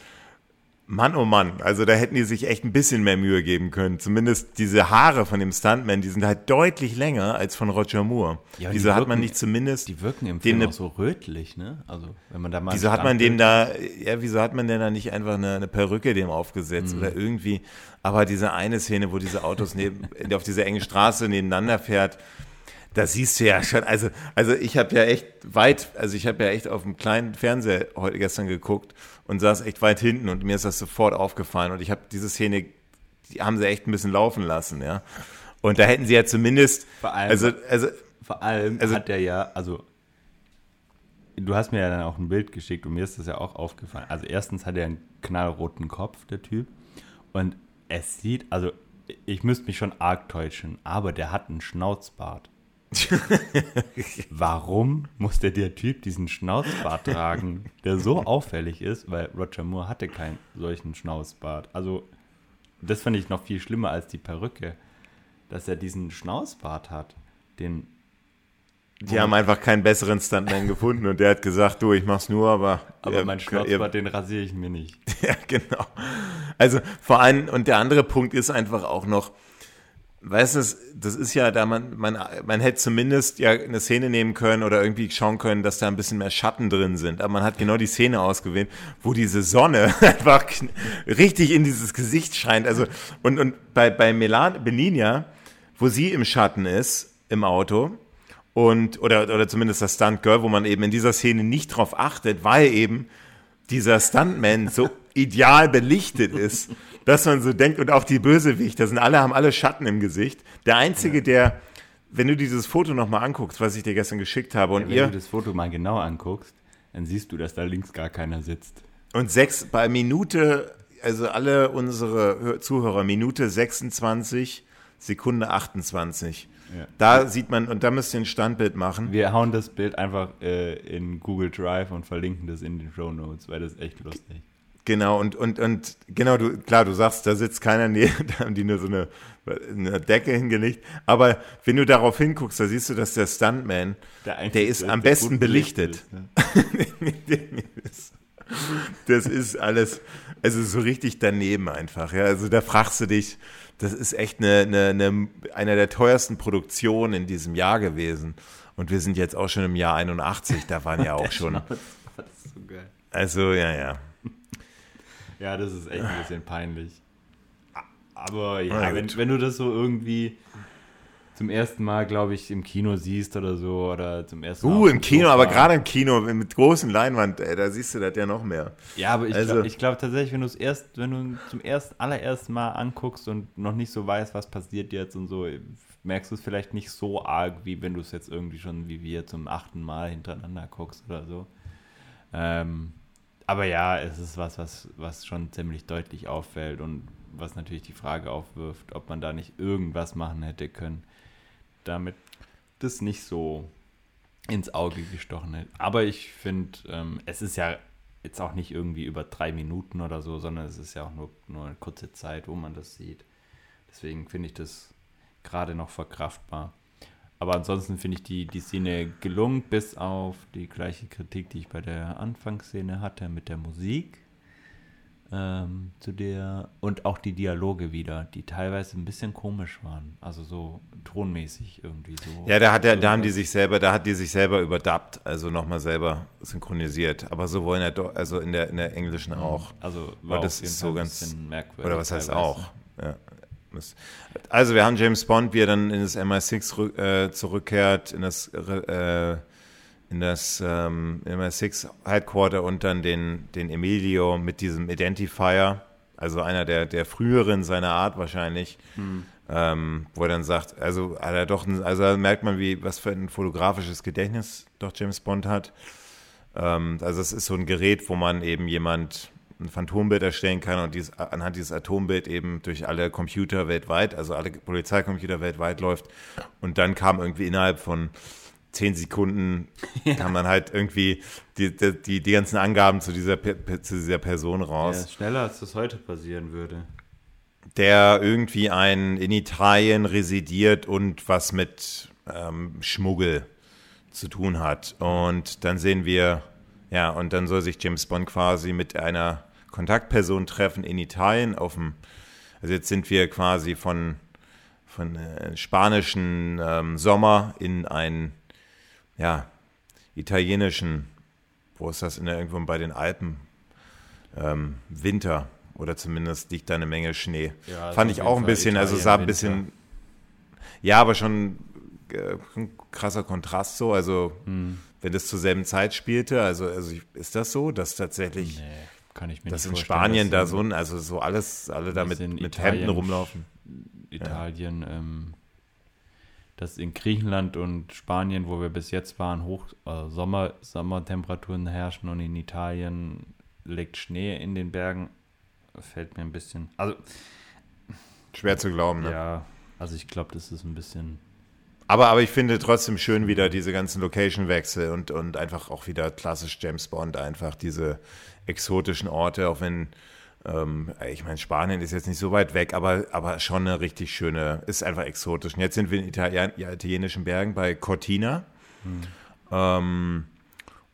Mann, oh Mann, also da hätten die sich echt ein bisschen mehr Mühe geben können. Zumindest diese Haare von dem Stuntman, die sind halt deutlich länger als von Roger Moore. Ja, Wieso hat man nicht zumindest. Die wirken im Film auch so rötlich, ne? Also, wenn man da mal. Wieso hat man dem da, ja, wieso hat man denn da nicht einfach eine, eine Perücke dem aufgesetzt mhm. oder irgendwie. Aber diese eine Szene, wo diese Autos neben, auf dieser engen Straße nebeneinander fährt, da siehst du ja schon, also, also ich habe ja echt weit, also ich habe ja echt auf dem kleinen Fernseher heute gestern geguckt und saß echt weit hinten und mir ist das sofort aufgefallen und ich habe diese Szene, die haben sie echt ein bisschen laufen lassen, ja. Und da hätten sie ja zumindest, vor allem, also, also, vor allem also, hat der ja, also du hast mir ja dann auch ein Bild geschickt und mir ist das ja auch aufgefallen. Also erstens hat er einen knallroten Kopf, der Typ, und es sieht, also ich müsste mich schon arg täuschen, aber der hat einen Schnauzbart. Warum musste der Typ diesen Schnauzbart tragen, der so auffällig ist? Weil Roger Moore hatte keinen solchen Schnauzbart. Also, das fand ich noch viel schlimmer als die Perücke, dass er diesen Schnauzbart hat. Den. Die haben einfach keinen besseren Stuntman gefunden und der hat gesagt, du, ich mach's nur, aber. Aber mein Schnauzbart, den rasiere ich mir nicht. ja, genau. Also vor allem, und der andere Punkt ist einfach auch noch, Weißt du, das ist ja da, man, man, man hätte zumindest ja eine Szene nehmen können oder irgendwie schauen können, dass da ein bisschen mehr Schatten drin sind. Aber man hat genau die Szene ausgewählt, wo diese Sonne einfach richtig in dieses Gesicht scheint. Also, und, und bei, bei Melan, Beninia, wo sie im Schatten ist, im Auto, und, oder, oder zumindest das Stunt Girl, wo man eben in dieser Szene nicht drauf achtet, weil eben dieser Stuntman so ideal belichtet ist dass man so denkt, und auch die Bösewichter sind alle, haben alle Schatten im Gesicht. Der Einzige, ja. der, wenn du dieses Foto nochmal anguckst, was ich dir gestern geschickt habe, und ja, wenn ihr. Wenn du das Foto mal genau anguckst, dann siehst du, dass da links gar keiner sitzt. Und sechs, bei Minute, also alle unsere Zuhörer, Minute 26, Sekunde 28. Ja. Da sieht man, und da müsst ihr ein Standbild machen. Wir hauen das Bild einfach äh, in Google Drive und verlinken das in den Show Notes, weil das ist echt lustig. Genau, und, und, und genau, du, klar, du sagst, da sitzt keiner neben, da haben die nur so eine, eine Decke hingelegt. Aber wenn du darauf hinguckst, da siehst du, dass der Stuntman, der, der ist am besten belichtet. Ist, ne? das ist alles, also so richtig daneben einfach. Ja, also da fragst du dich, das ist echt eine, eine, eine, einer der teuersten Produktionen in diesem Jahr gewesen. Und wir sind jetzt auch schon im Jahr 81, da waren ja auch schon. Also, ja, ja. Ja, das ist echt ein bisschen peinlich. Aber ja, wenn, wenn du das so irgendwie zum ersten Mal, glaube ich, im Kino siehst oder so. Oder zum ersten Mal. Uh, im Kino, aber gerade im Kino mit großen Leinwand, ey, da siehst du das ja noch mehr. Ja, aber ich also, glaube glaub tatsächlich, wenn du es erst, wenn du zum ersten, allerersten Mal anguckst und noch nicht so weißt, was passiert jetzt und so, merkst du es vielleicht nicht so arg, wie wenn du es jetzt irgendwie schon wie wir zum achten Mal hintereinander guckst oder so. Ähm, aber ja, es ist was, was, was schon ziemlich deutlich auffällt und was natürlich die Frage aufwirft, ob man da nicht irgendwas machen hätte können, damit das nicht so ins Auge gestochen hätte. Aber ich finde, ähm, es ist ja jetzt auch nicht irgendwie über drei Minuten oder so, sondern es ist ja auch nur, nur eine kurze Zeit, wo man das sieht. Deswegen finde ich das gerade noch verkraftbar. Aber ansonsten finde ich die, die Szene gelungen, bis auf die gleiche Kritik, die ich bei der Anfangsszene hatte mit der Musik. Ähm, zu der und auch die Dialoge wieder, die teilweise ein bisschen komisch waren, also so tonmäßig irgendwie so. Ja, da hat der, da haben die sich selber, da hat die sich selber überdubbt, also nochmal selber synchronisiert. Aber so wollen ja doch, also in der in der englischen auch. Also war das ist so ganz merkwürdig. Oder was heißt auch? Ja. Also wir haben James Bond, wie er dann in das MI6 äh, zurückkehrt, in das, äh, in das ähm, MI6 Headquarter und dann den, den Emilio mit diesem Identifier, also einer der, der früheren seiner Art wahrscheinlich, hm. ähm, wo er dann sagt, also hat er doch, ein, also merkt man, wie was für ein fotografisches Gedächtnis doch James Bond hat. Ähm, also es ist so ein Gerät, wo man eben jemand ein Phantombild erstellen kann und dieses, anhand dieses Atombild eben durch alle Computer weltweit, also alle Polizeicomputer weltweit läuft. Und dann kam irgendwie innerhalb von zehn Sekunden ja. kam dann halt irgendwie die, die, die ganzen Angaben zu dieser, zu dieser Person raus. Ja, schneller als das heute passieren würde. Der irgendwie ein in Italien residiert und was mit ähm, Schmuggel zu tun hat. Und dann sehen wir, ja, und dann soll sich James Bond quasi mit einer Kontaktperson treffen in Italien auf dem, also jetzt sind wir quasi von, von äh, spanischen ähm, Sommer in einen, ja, italienischen, wo ist das, in der, irgendwo bei den Alpen, ähm, Winter oder zumindest liegt da eine Menge Schnee. Ja, Fand ich auch ein bisschen, Italien, also sah ein bisschen, Winter. ja, aber schon äh, ein krasser Kontrast so, also hm. wenn das zur selben Zeit spielte, also, also ist das so, dass tatsächlich... Nee kann ich mir dass nicht in Spanien da so ein, also so alles, alle da mit, mit Hemden rumlaufen. Italien, ja. ähm, dass in Griechenland und Spanien, wo wir bis jetzt waren, Hoch, äh, Sommer, Sommertemperaturen herrschen und in Italien liegt Schnee in den Bergen, fällt mir ein bisschen. Also schwer zu glauben, ne? Ja, also ich glaube, das ist ein bisschen. Aber, aber ich finde trotzdem schön wieder diese ganzen Location-Wechsel und, und einfach auch wieder klassisch James Bond, einfach diese exotischen Orte, auch wenn, ähm, ich meine, Spanien ist jetzt nicht so weit weg, aber, aber schon eine richtig schöne, ist einfach exotisch. Und jetzt sind wir in Italien, italienischen Bergen bei Cortina, hm. ähm,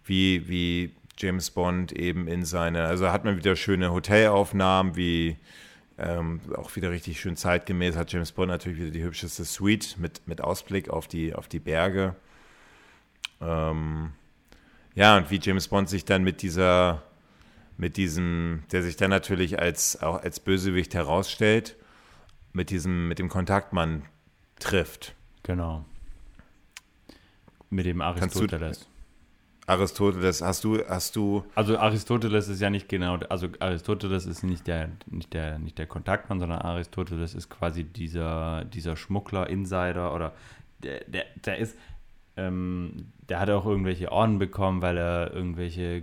wie, wie James Bond eben in seine, also hat man wieder schöne Hotelaufnahmen, wie ähm, auch wieder richtig schön zeitgemäß hat James Bond natürlich wieder die hübscheste Suite mit, mit Ausblick auf die, auf die Berge. Ähm, ja, und wie James Bond sich dann mit dieser mit diesem, der sich dann natürlich als, auch als Bösewicht herausstellt, mit diesem, mit dem Kontaktmann trifft. Genau. Mit dem Aristoteles. Aristoteles, hast du, hast du. Also Aristoteles ist ja nicht genau, also Aristoteles ist nicht der, nicht der, nicht der Kontaktmann, sondern Aristoteles ist quasi dieser, dieser Schmuggler, Insider oder der, der, der ist, ähm, der hat auch irgendwelche Orden bekommen, weil er irgendwelche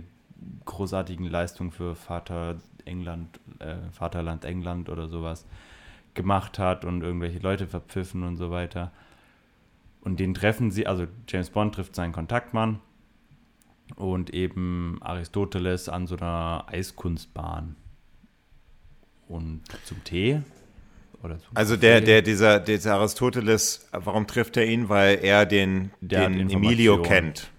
großartigen Leistung für Vater England, äh, Vaterland England oder sowas gemacht hat und irgendwelche Leute verpfiffen und so weiter. Und den treffen sie, also James Bond trifft seinen Kontaktmann und eben Aristoteles an so einer Eiskunstbahn. Und zum Tee? Oder zum also der, der, dieser, dieser Aristoteles, warum trifft er ihn? Weil er den, den Emilio kennt.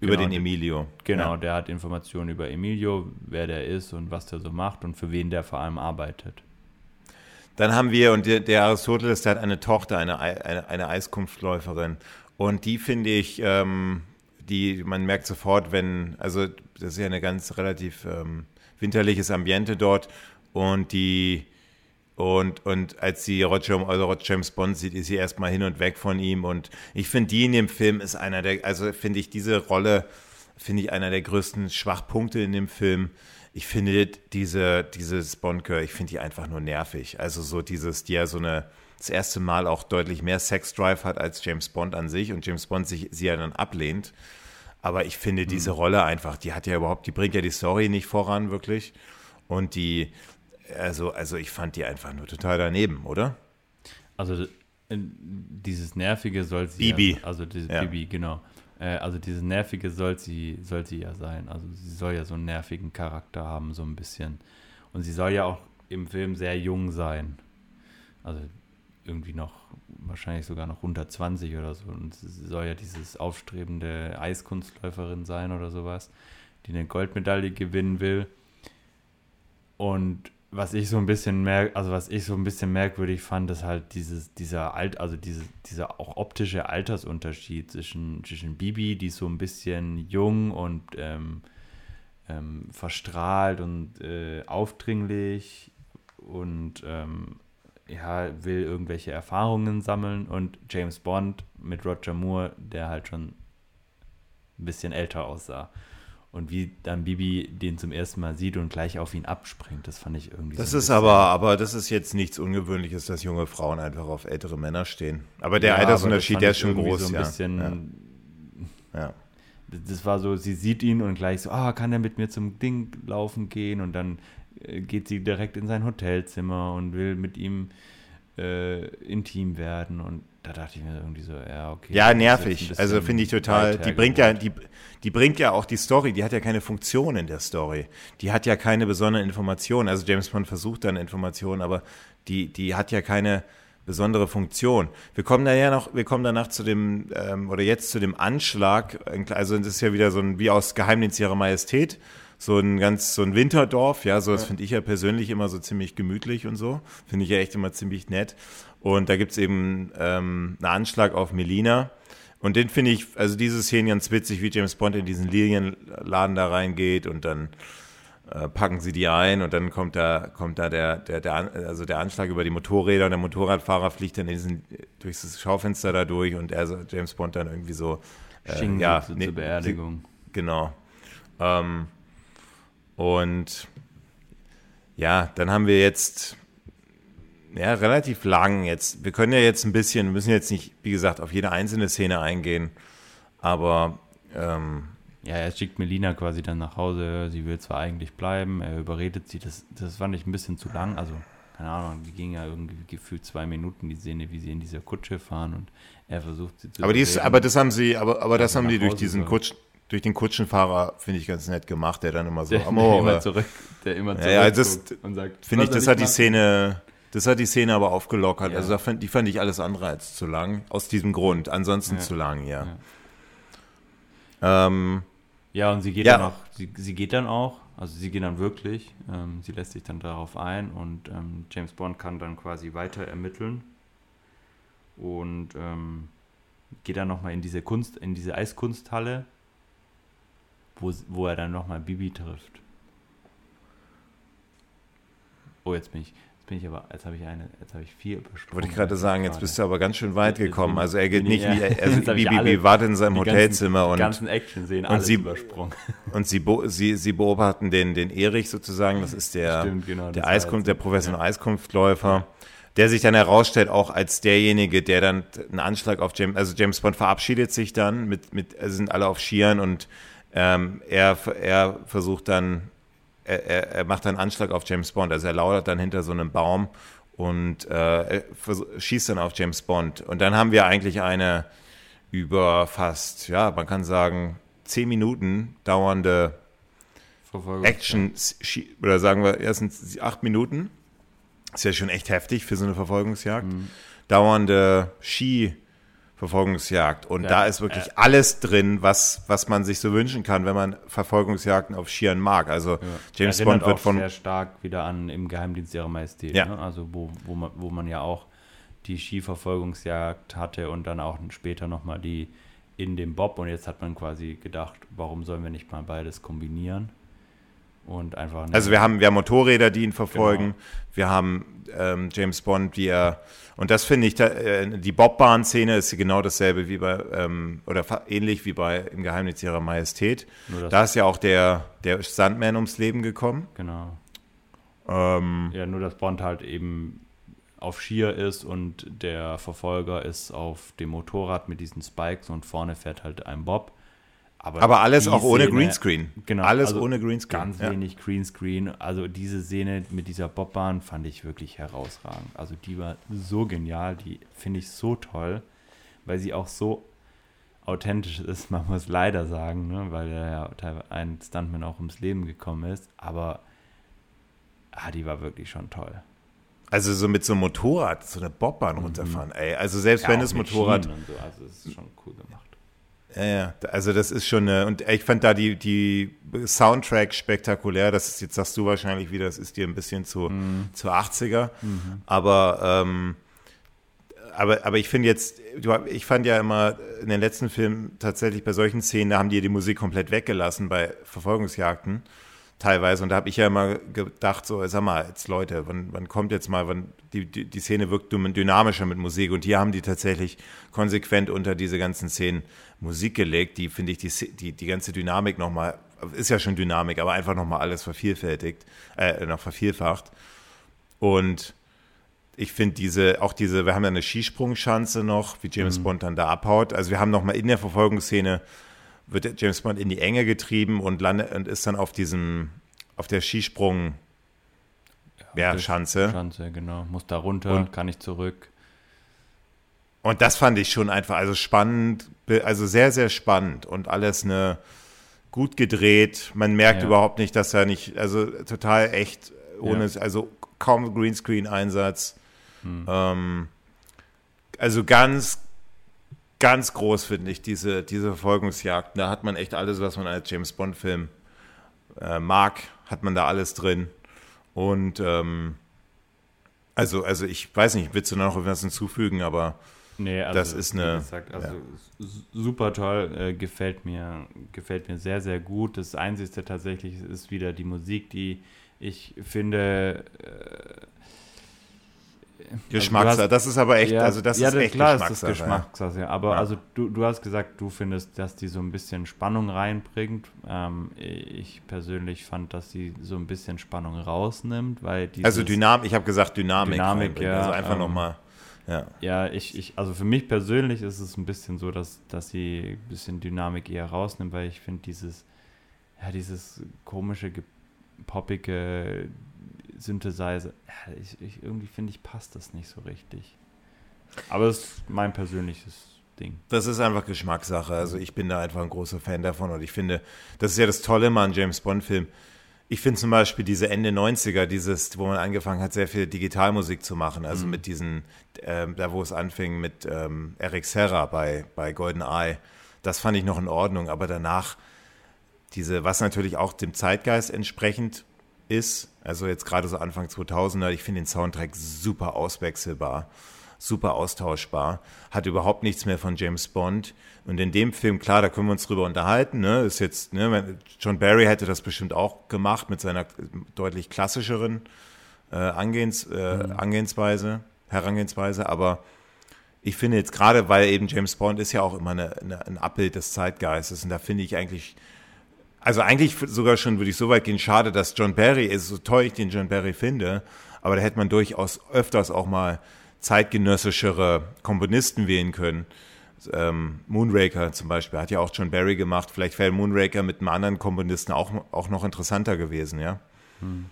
Über genau, den Emilio. Genau, ja. der hat Informationen über Emilio, wer der ist und was der so macht und für wen der vor allem arbeitet. Dann haben wir, und der, der Aristoteles, der hat eine Tochter, eine, eine, eine Eiskunftläuferin. Und die finde ich, ähm, die, man merkt sofort, wenn, also das ist ja eine ganz relativ ähm, winterliches Ambiente dort und die Und, und als sie Roger, also Roger James Bond sieht, ist sie erstmal hin und weg von ihm. Und ich finde, die in dem Film ist einer der, also finde ich diese Rolle, finde ich einer der größten Schwachpunkte in dem Film. Ich finde diese, dieses Bond-Girl, ich finde die einfach nur nervig. Also so dieses, die ja so eine, das erste Mal auch deutlich mehr Sex-Drive hat als James Bond an sich und James Bond sich, sie ja dann ablehnt. Aber ich finde diese hm. Rolle einfach, die hat ja überhaupt, die bringt ja die Story nicht voran, wirklich. Und die, also, also ich fand die einfach nur total daneben, oder? Also dieses Nervige soll sie Bibi. Ja, also diese ja. Bibi, genau. Äh, also dieses Nervige soll sie, soll sie ja sein. Also sie soll ja so einen nervigen Charakter haben, so ein bisschen. Und sie soll ja auch im Film sehr jung sein. Also irgendwie noch, wahrscheinlich sogar noch unter 20 oder so. Und sie soll ja dieses aufstrebende Eiskunstläuferin sein oder sowas, die eine Goldmedaille gewinnen will. Und was ich so ein bisschen merk, also was ich so ein bisschen merkwürdig fand, ist halt dieses, dieser Alt, also diese, dieser auch optische Altersunterschied zwischen, zwischen Bibi, die so ein bisschen jung und ähm, ähm, verstrahlt und äh, aufdringlich und ähm, ja, will irgendwelche Erfahrungen sammeln und James Bond mit Roger Moore, der halt schon ein bisschen älter aussah und wie dann Bibi den zum ersten Mal sieht und gleich auf ihn abspringt, das fand ich irgendwie. Das so ist aber, aber das ist jetzt nichts Ungewöhnliches, dass junge Frauen einfach auf ältere Männer stehen. Aber der ja, Altersunterschied, der ist schon groß, so ein ja. Bisschen, ja. ja. Das war so, sie sieht ihn und gleich so, ah, kann er mit mir zum Ding laufen gehen und dann äh, geht sie direkt in sein Hotelzimmer und will mit ihm äh, intim werden und da dachte ich mir irgendwie so, ja, okay. Ja, nervig. Also finde ich total, die bringt ja, die, die bringt ja auch die Story, die hat ja keine Funktion in der Story. Die hat ja keine besonderen Informationen. Also James Bond versucht dann Informationen, aber die, die hat ja keine besondere Funktion. Wir kommen da ja noch, wir kommen danach zu dem, ähm, oder jetzt zu dem Anschlag, also das ist ja wieder so ein, wie aus Geheimdienst ihrer Majestät, so ein ganz, so ein Winterdorf, ja, so das finde ich ja persönlich immer so ziemlich gemütlich und so. Finde ich ja echt immer ziemlich nett. Und da gibt es eben ähm, einen Anschlag auf Melina. Und den finde ich, also diese Szene ganz witzig, wie James Bond in diesen Lilienladen da reingeht und dann äh, packen sie die ein und dann kommt da, kommt da der, der, der, also der Anschlag über die Motorräder und der Motorradfahrer fliegt dann in diesen, durchs Schaufenster da durch und er, James Bond dann irgendwie so, äh, ja, ne, zur Beerdigung. Genau. Ähm, und ja, dann haben wir jetzt ja, relativ lang jetzt. Wir können ja jetzt ein bisschen, müssen jetzt nicht, wie gesagt, auf jede einzelne Szene eingehen, aber ähm, ja, er schickt Melina quasi dann nach Hause. Sie will zwar eigentlich bleiben, er überredet sie. Das, das fand ich ein bisschen zu lang. Also, keine Ahnung, die ging ja irgendwie gefühlt zwei Minuten, die Szene, wie sie in dieser Kutsche fahren und er versucht sie zu. Aber, dies, aber das haben sie, aber, aber das haben die durch diesen Kutsch, durch den Kutschenfahrer, finde ich ganz nett gemacht, der dann immer so der, am der immer zurück, der immer zurück ja, ja, das, und sagt, finde ich, das hat die Szene das hat die Szene aber aufgelockert. Ja. Also fand, die fand ich alles andere als zu lang. Aus diesem Grund. Ansonsten ja. zu lang, ja. Ja, ähm, ja und sie geht dann auch, sie, sie geht dann auch, also sie geht dann wirklich, ähm, sie lässt sich dann darauf ein und ähm, James Bond kann dann quasi weiter ermitteln und ähm, geht dann nochmal in diese Kunst, in diese Eiskunsthalle, wo, wo er dann nochmal Bibi trifft. Oh, jetzt bin ich bin ich aber, jetzt habe ich eine, jetzt habe ich vier übersprungen. Wollte ich gerade sagen, jetzt bist du aber ganz schön weit gekommen. Also er geht nicht wie, also Bibi wartet in seinem Hotelzimmer ganzen, und. Die ganzen Action sehen alles sie, übersprungen. Und sie, sie, sie beobachten den, den Erich sozusagen, das ist der, Stimmt, genau, der Eiskunft, der professionelle ja. Eiskunftläufer. Der sich dann herausstellt, auch als derjenige, der dann einen Anschlag auf James, also James Bond verabschiedet sich dann mit, mit, sind alle auf Skiern und ähm, er, er versucht dann er, er, macht einen Anschlag auf James Bond. Also er lauert dann hinter so einem Baum und äh, schießt dann auf James Bond. Und dann haben wir eigentlich eine über fast, ja, man kann sagen, zehn Minuten dauernde Action, oder sagen wir, erstens acht Minuten. Ist ja schon echt heftig für so eine Verfolgungsjagd. Mhm. Dauernde Ski- Verfolgungsjagd. Und ja, da ist wirklich äh, alles drin, was, was man sich so wünschen kann, wenn man Verfolgungsjagden auf Skiern mag. Also ja. James Bond wird von. sehr stark wieder an im Geheimdienst ihrer Majestät. Ja. Ne? Also wo, wo, man, wo man ja auch die Skiverfolgungsjagd hatte und dann auch später nochmal die in dem Bob. Und jetzt hat man quasi gedacht, warum sollen wir nicht mal beides kombinieren? Und einfach. Also wir haben, wir haben Motorräder, die ihn verfolgen. Genau. Wir haben ähm, James Bond, wie er und das finde ich, da, äh, die Bobbahn-Szene ist genau dasselbe wie bei, ähm, oder ähnlich wie bei Im Geheimnis ihrer Majestät. Da ist ja auch der, der Sandman ums Leben gekommen. Genau. Ähm, ja, nur dass Bond halt eben auf Skier ist und der Verfolger ist auf dem Motorrad mit diesen Spikes und vorne fährt halt ein Bob. Aber, aber alles auch ohne Szene, Greenscreen. Genau. Alles also ohne Greenscreen. Ganz ja. wenig Greenscreen. Also diese Szene mit dieser Bobbahn fand ich wirklich herausragend. Also die war so genial, die finde ich so toll, weil sie auch so authentisch ist, man muss leider sagen, ne? weil ja ein Stuntman auch ums Leben gekommen ist. Aber ah, die war wirklich schon toll. Also so mit so einem Motorrad, so eine Bobbahn mhm. runterfahren, ey. Also selbst ja, wenn das Motorrad. So. Also es ist schon cool gemacht. Ja, ja, also das ist schon eine, und ich fand da die, die Soundtrack spektakulär, das ist, jetzt sagst du wahrscheinlich wieder, das ist dir ein bisschen zu, mhm. zu 80er, mhm. aber, ähm, aber, aber ich finde jetzt, ich fand ja immer in den letzten Filmen tatsächlich bei solchen Szenen, da haben die die Musik komplett weggelassen bei Verfolgungsjagden teilweise. Und da habe ich ja immer gedacht, so, sag mal, jetzt Leute, wann, wann kommt jetzt mal, wann die, die, die Szene wirkt dynamischer mit Musik. Und hier haben die tatsächlich konsequent unter diese ganzen Szenen Musik gelegt, die, finde ich, die, die, die ganze Dynamik nochmal, ist ja schon Dynamik, aber einfach nochmal alles vervielfältigt, äh, noch vervielfacht. Und ich finde diese, auch diese, wir haben ja eine Skisprungschanze noch, wie James mhm. Bond dann da abhaut. Also wir haben nochmal in der Verfolgungsszene wird James Bond in die Enge getrieben und landet und ist dann auf diesem, auf der Skisprung ja, ja Schanze. Schanze, genau. Muss da runter, und, kann ich zurück. Und das fand ich schon einfach, also spannend, also sehr, sehr spannend und alles eine gut gedreht. Man merkt ja. überhaupt nicht, dass er nicht, also total echt, ohne, ja. also kaum Greenscreen-Einsatz. Hm. Ähm, also ganz, ganz groß, finde ich, diese, diese Verfolgungsjagden. Da hat man echt alles, was man als James Bond-Film äh, mag, hat man da alles drin. Und ähm, also, also ich weiß nicht, willst du noch etwas hinzufügen, aber nee, also, das ist eine. Gesagt, also ja. super toll, äh, gefällt mir, gefällt mir sehr, sehr gut. Das Einzige tatsächlich ist wieder die Musik, die ich finde. Äh, Geschmackssache, also das ist aber echt, ja, also das ja, ist echt klar Geschmackssache. Ist das Geschmackssache, ja. aber also du, du hast gesagt, du findest, dass die so ein bisschen Spannung reinbringt. Ähm, ich persönlich fand, dass sie so ein bisschen Spannung rausnimmt, weil die Also Dynamik, ich habe gesagt Dynamik, Dynamik ja, also einfach ähm, nochmal. Ja, ja ich, ich, also für mich persönlich ist es ein bisschen so, dass, dass sie ein bisschen Dynamik eher rausnimmt, weil ich finde dieses, ja, dieses komische, poppige Synthesizer, ja, ich, ich, irgendwie finde ich, passt das nicht so richtig. Aber es ist mein persönliches Ding. Das ist einfach Geschmackssache. Also ich bin da einfach ein großer Fan davon und ich finde, das ist ja das Tolle mal an James Bond-Film. Ich finde zum Beispiel diese Ende 90er, dieses, wo man angefangen hat, sehr viel Digitalmusik zu machen. Also mhm. mit diesen, äh, da wo es anfing mit ähm, Eric Serra bei, bei Golden Eye. Das fand ich noch in Ordnung, aber danach diese, was natürlich auch dem Zeitgeist entsprechend ist, also jetzt gerade so Anfang 2000er, ich finde den Soundtrack super auswechselbar, super austauschbar, hat überhaupt nichts mehr von James Bond. Und in dem Film, klar, da können wir uns drüber unterhalten, ne, ist jetzt, ne, John Barry hätte das bestimmt auch gemacht mit seiner deutlich klassischeren äh, Angehens, äh, mhm. Angehensweise, Herangehensweise, aber ich finde jetzt gerade, weil eben James Bond ist ja auch immer eine, eine, ein Abbild des Zeitgeistes und da finde ich eigentlich also eigentlich sogar schon würde ich so weit gehen, schade, dass John Barry ist, so toll ich den John Barry finde, aber da hätte man durchaus öfters auch mal zeitgenössischere Komponisten wählen können. Ähm, Moonraker zum Beispiel hat ja auch John Barry gemacht. Vielleicht wäre Moonraker mit einem anderen Komponisten auch, auch noch interessanter gewesen, ja. Hm.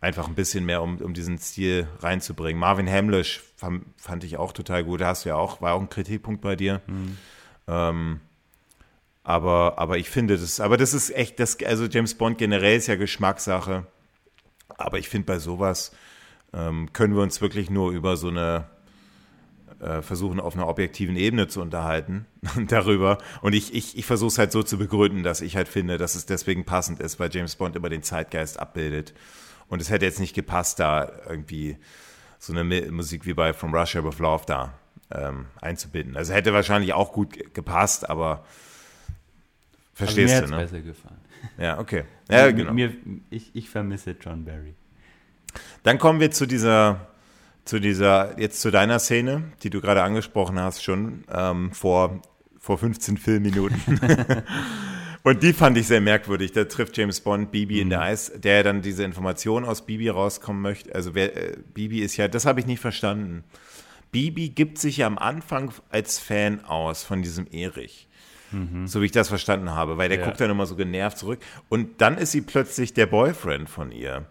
Einfach ein bisschen mehr, um, um diesen Stil reinzubringen. Marvin Hamlish fand, fand ich auch total gut. Da hast du ja auch, war auch ein Kritikpunkt bei dir. Hm. Ähm, aber, aber ich finde das, aber das ist echt, das, also James Bond generell ist ja Geschmackssache. Aber ich finde bei sowas ähm, können wir uns wirklich nur über so eine äh, versuchen auf einer objektiven Ebene zu unterhalten darüber. Und ich, ich, ich versuche es halt so zu begründen, dass ich halt finde, dass es deswegen passend ist, weil James Bond immer den Zeitgeist abbildet. Und es hätte jetzt nicht gepasst, da irgendwie so eine Musik wie bei From Russia with Love da ähm, einzubinden. Also hätte wahrscheinlich auch gut gepasst, aber Verstehst also mir du, ne? besser gefallen. Ja, okay. Ja, genau. Mir, ich, ich vermisse John Barry. Dann kommen wir zu dieser, zu dieser, jetzt zu deiner Szene, die du gerade angesprochen hast, schon ähm, vor, vor 15 Filmminuten. Und die fand ich sehr merkwürdig. Da trifft James Bond Bibi mhm. in der mhm. Eis, der dann diese Information aus Bibi rauskommen möchte. Also wer, äh, Bibi ist ja, das habe ich nicht verstanden. Bibi gibt sich ja am Anfang als Fan aus von diesem Erich. Mhm. So wie ich das verstanden habe, weil der ja. guckt dann immer so genervt zurück. Und dann ist sie plötzlich der Boyfriend von ihr.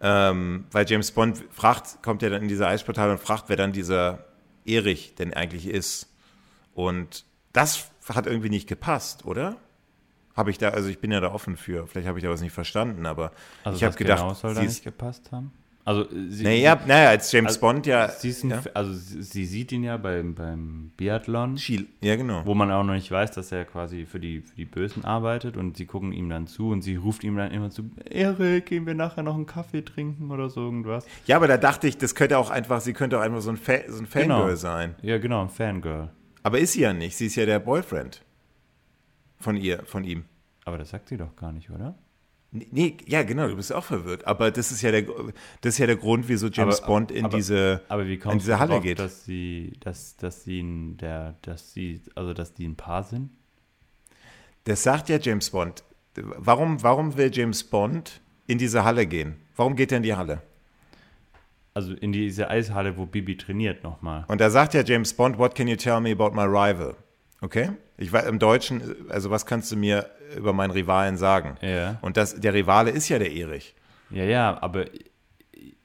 Ähm, weil James Bond fragt, kommt ja dann in diese Eisportal und fragt, wer dann dieser Erich denn eigentlich ist. Und das hat irgendwie nicht gepasst, oder? Habe ich da, also ich bin ja da offen für. Vielleicht habe ich da was nicht verstanden, aber also ich habe gedacht, genau soll da nicht gepasst haben. Also sie, naja, naja, als James also, Bond ja, ein, ja, Also sie sieht ihn ja beim, beim Biathlon. Schiel, ja, genau. Wo man auch noch nicht weiß, dass er quasi für die, für die Bösen arbeitet und sie gucken ihm dann zu und sie ruft ihm dann immer zu, Erik, gehen wir nachher noch einen Kaffee trinken oder so irgendwas. Ja, aber da dachte ich, das könnte auch einfach, sie könnte auch einfach so ein, Fa so ein Fangirl genau. sein. Ja, genau, ein Fangirl. Aber ist sie ja nicht, sie ist ja der Boyfriend von ihr, von ihm. Aber das sagt sie doch gar nicht, oder? Nee, ja, genau, du bist auch verwirrt. Aber das ist ja der, das ist ja der Grund, wieso James aber, Bond in aber, diese, aber wie in diese Halle drauf, geht. Dass sie, dass, dass sie ein, der, dass sie, also dass die ein Paar sind? Das sagt ja James Bond. Warum, warum will James Bond in diese Halle gehen? Warum geht er in die Halle? Also in diese Eishalle, wo Bibi trainiert nochmal. Und da sagt ja James Bond, what can you tell me about my rival? Okay? Ich war im Deutschen, also was kannst du mir über meinen Rivalen sagen? Ja. Und das, der Rivale ist ja der Erich. Ja, ja, aber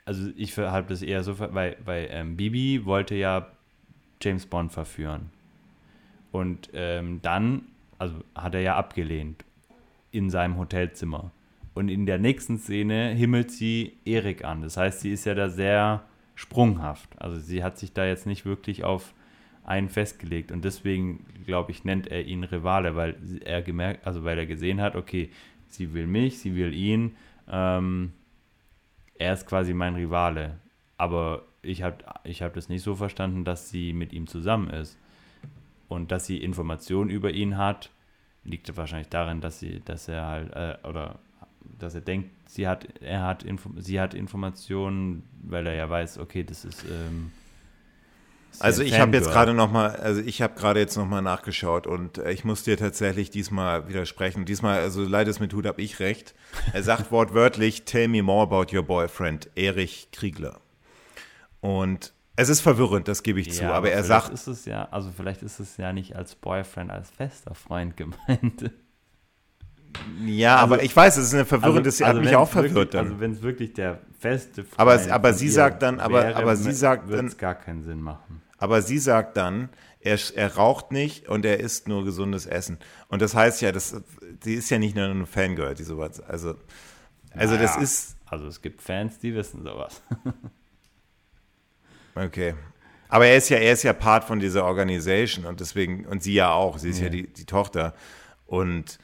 also ich halte das eher so, weil, weil ähm, Bibi wollte ja James Bond verführen. Und ähm, dann, also hat er ja abgelehnt in seinem Hotelzimmer. Und in der nächsten Szene himmelt sie Erik an. Das heißt, sie ist ja da sehr sprunghaft. Also sie hat sich da jetzt nicht wirklich auf einen festgelegt und deswegen, glaube ich, nennt er ihn Rivale, weil er gemerkt, also weil er gesehen hat, okay, sie will mich, sie will ihn, ähm, er ist quasi mein Rivale. Aber ich habe ich hab das nicht so verstanden, dass sie mit ihm zusammen ist. Und dass sie Informationen über ihn hat, liegt wahrscheinlich darin, dass sie, dass er halt, äh, oder dass er denkt, sie hat, er hat, Info sie hat Informationen, weil er ja weiß, okay, das ist ähm, also ich habe jetzt gerade noch mal, also ich habe gerade jetzt noch mal nachgeschaut und äh, ich muss dir tatsächlich diesmal widersprechen. Diesmal, also leider es mir tut, habe ich recht. Er sagt wortwörtlich, tell me more about your boyfriend, Erich Kriegler. Und es ist verwirrend, das gebe ich ja, zu, aber, aber er sagt. Ist es ja, also vielleicht ist es ja nicht als Boyfriend, als fester Freund gemeint. Ja, also, aber ich weiß, es ist eine verwirrende, also, also hat mich auch verwirrt wirklich, dann. Also wenn es wirklich der feste Freund Aber, aber sie sagt dann, aber, wäre, aber sie sagt dann. es gar keinen Sinn machen. Aber sie sagt dann, er, er raucht nicht und er isst nur gesundes Essen. Und das heißt ja, das, sie ist ja nicht nur eine Fangirl, die sowas. Also, also naja, das ist. Also es gibt Fans, die wissen sowas. okay. Aber er ist ja, er ist ja Part von dieser Organisation und deswegen, und sie ja auch, sie ist ja, ja die, die Tochter. Und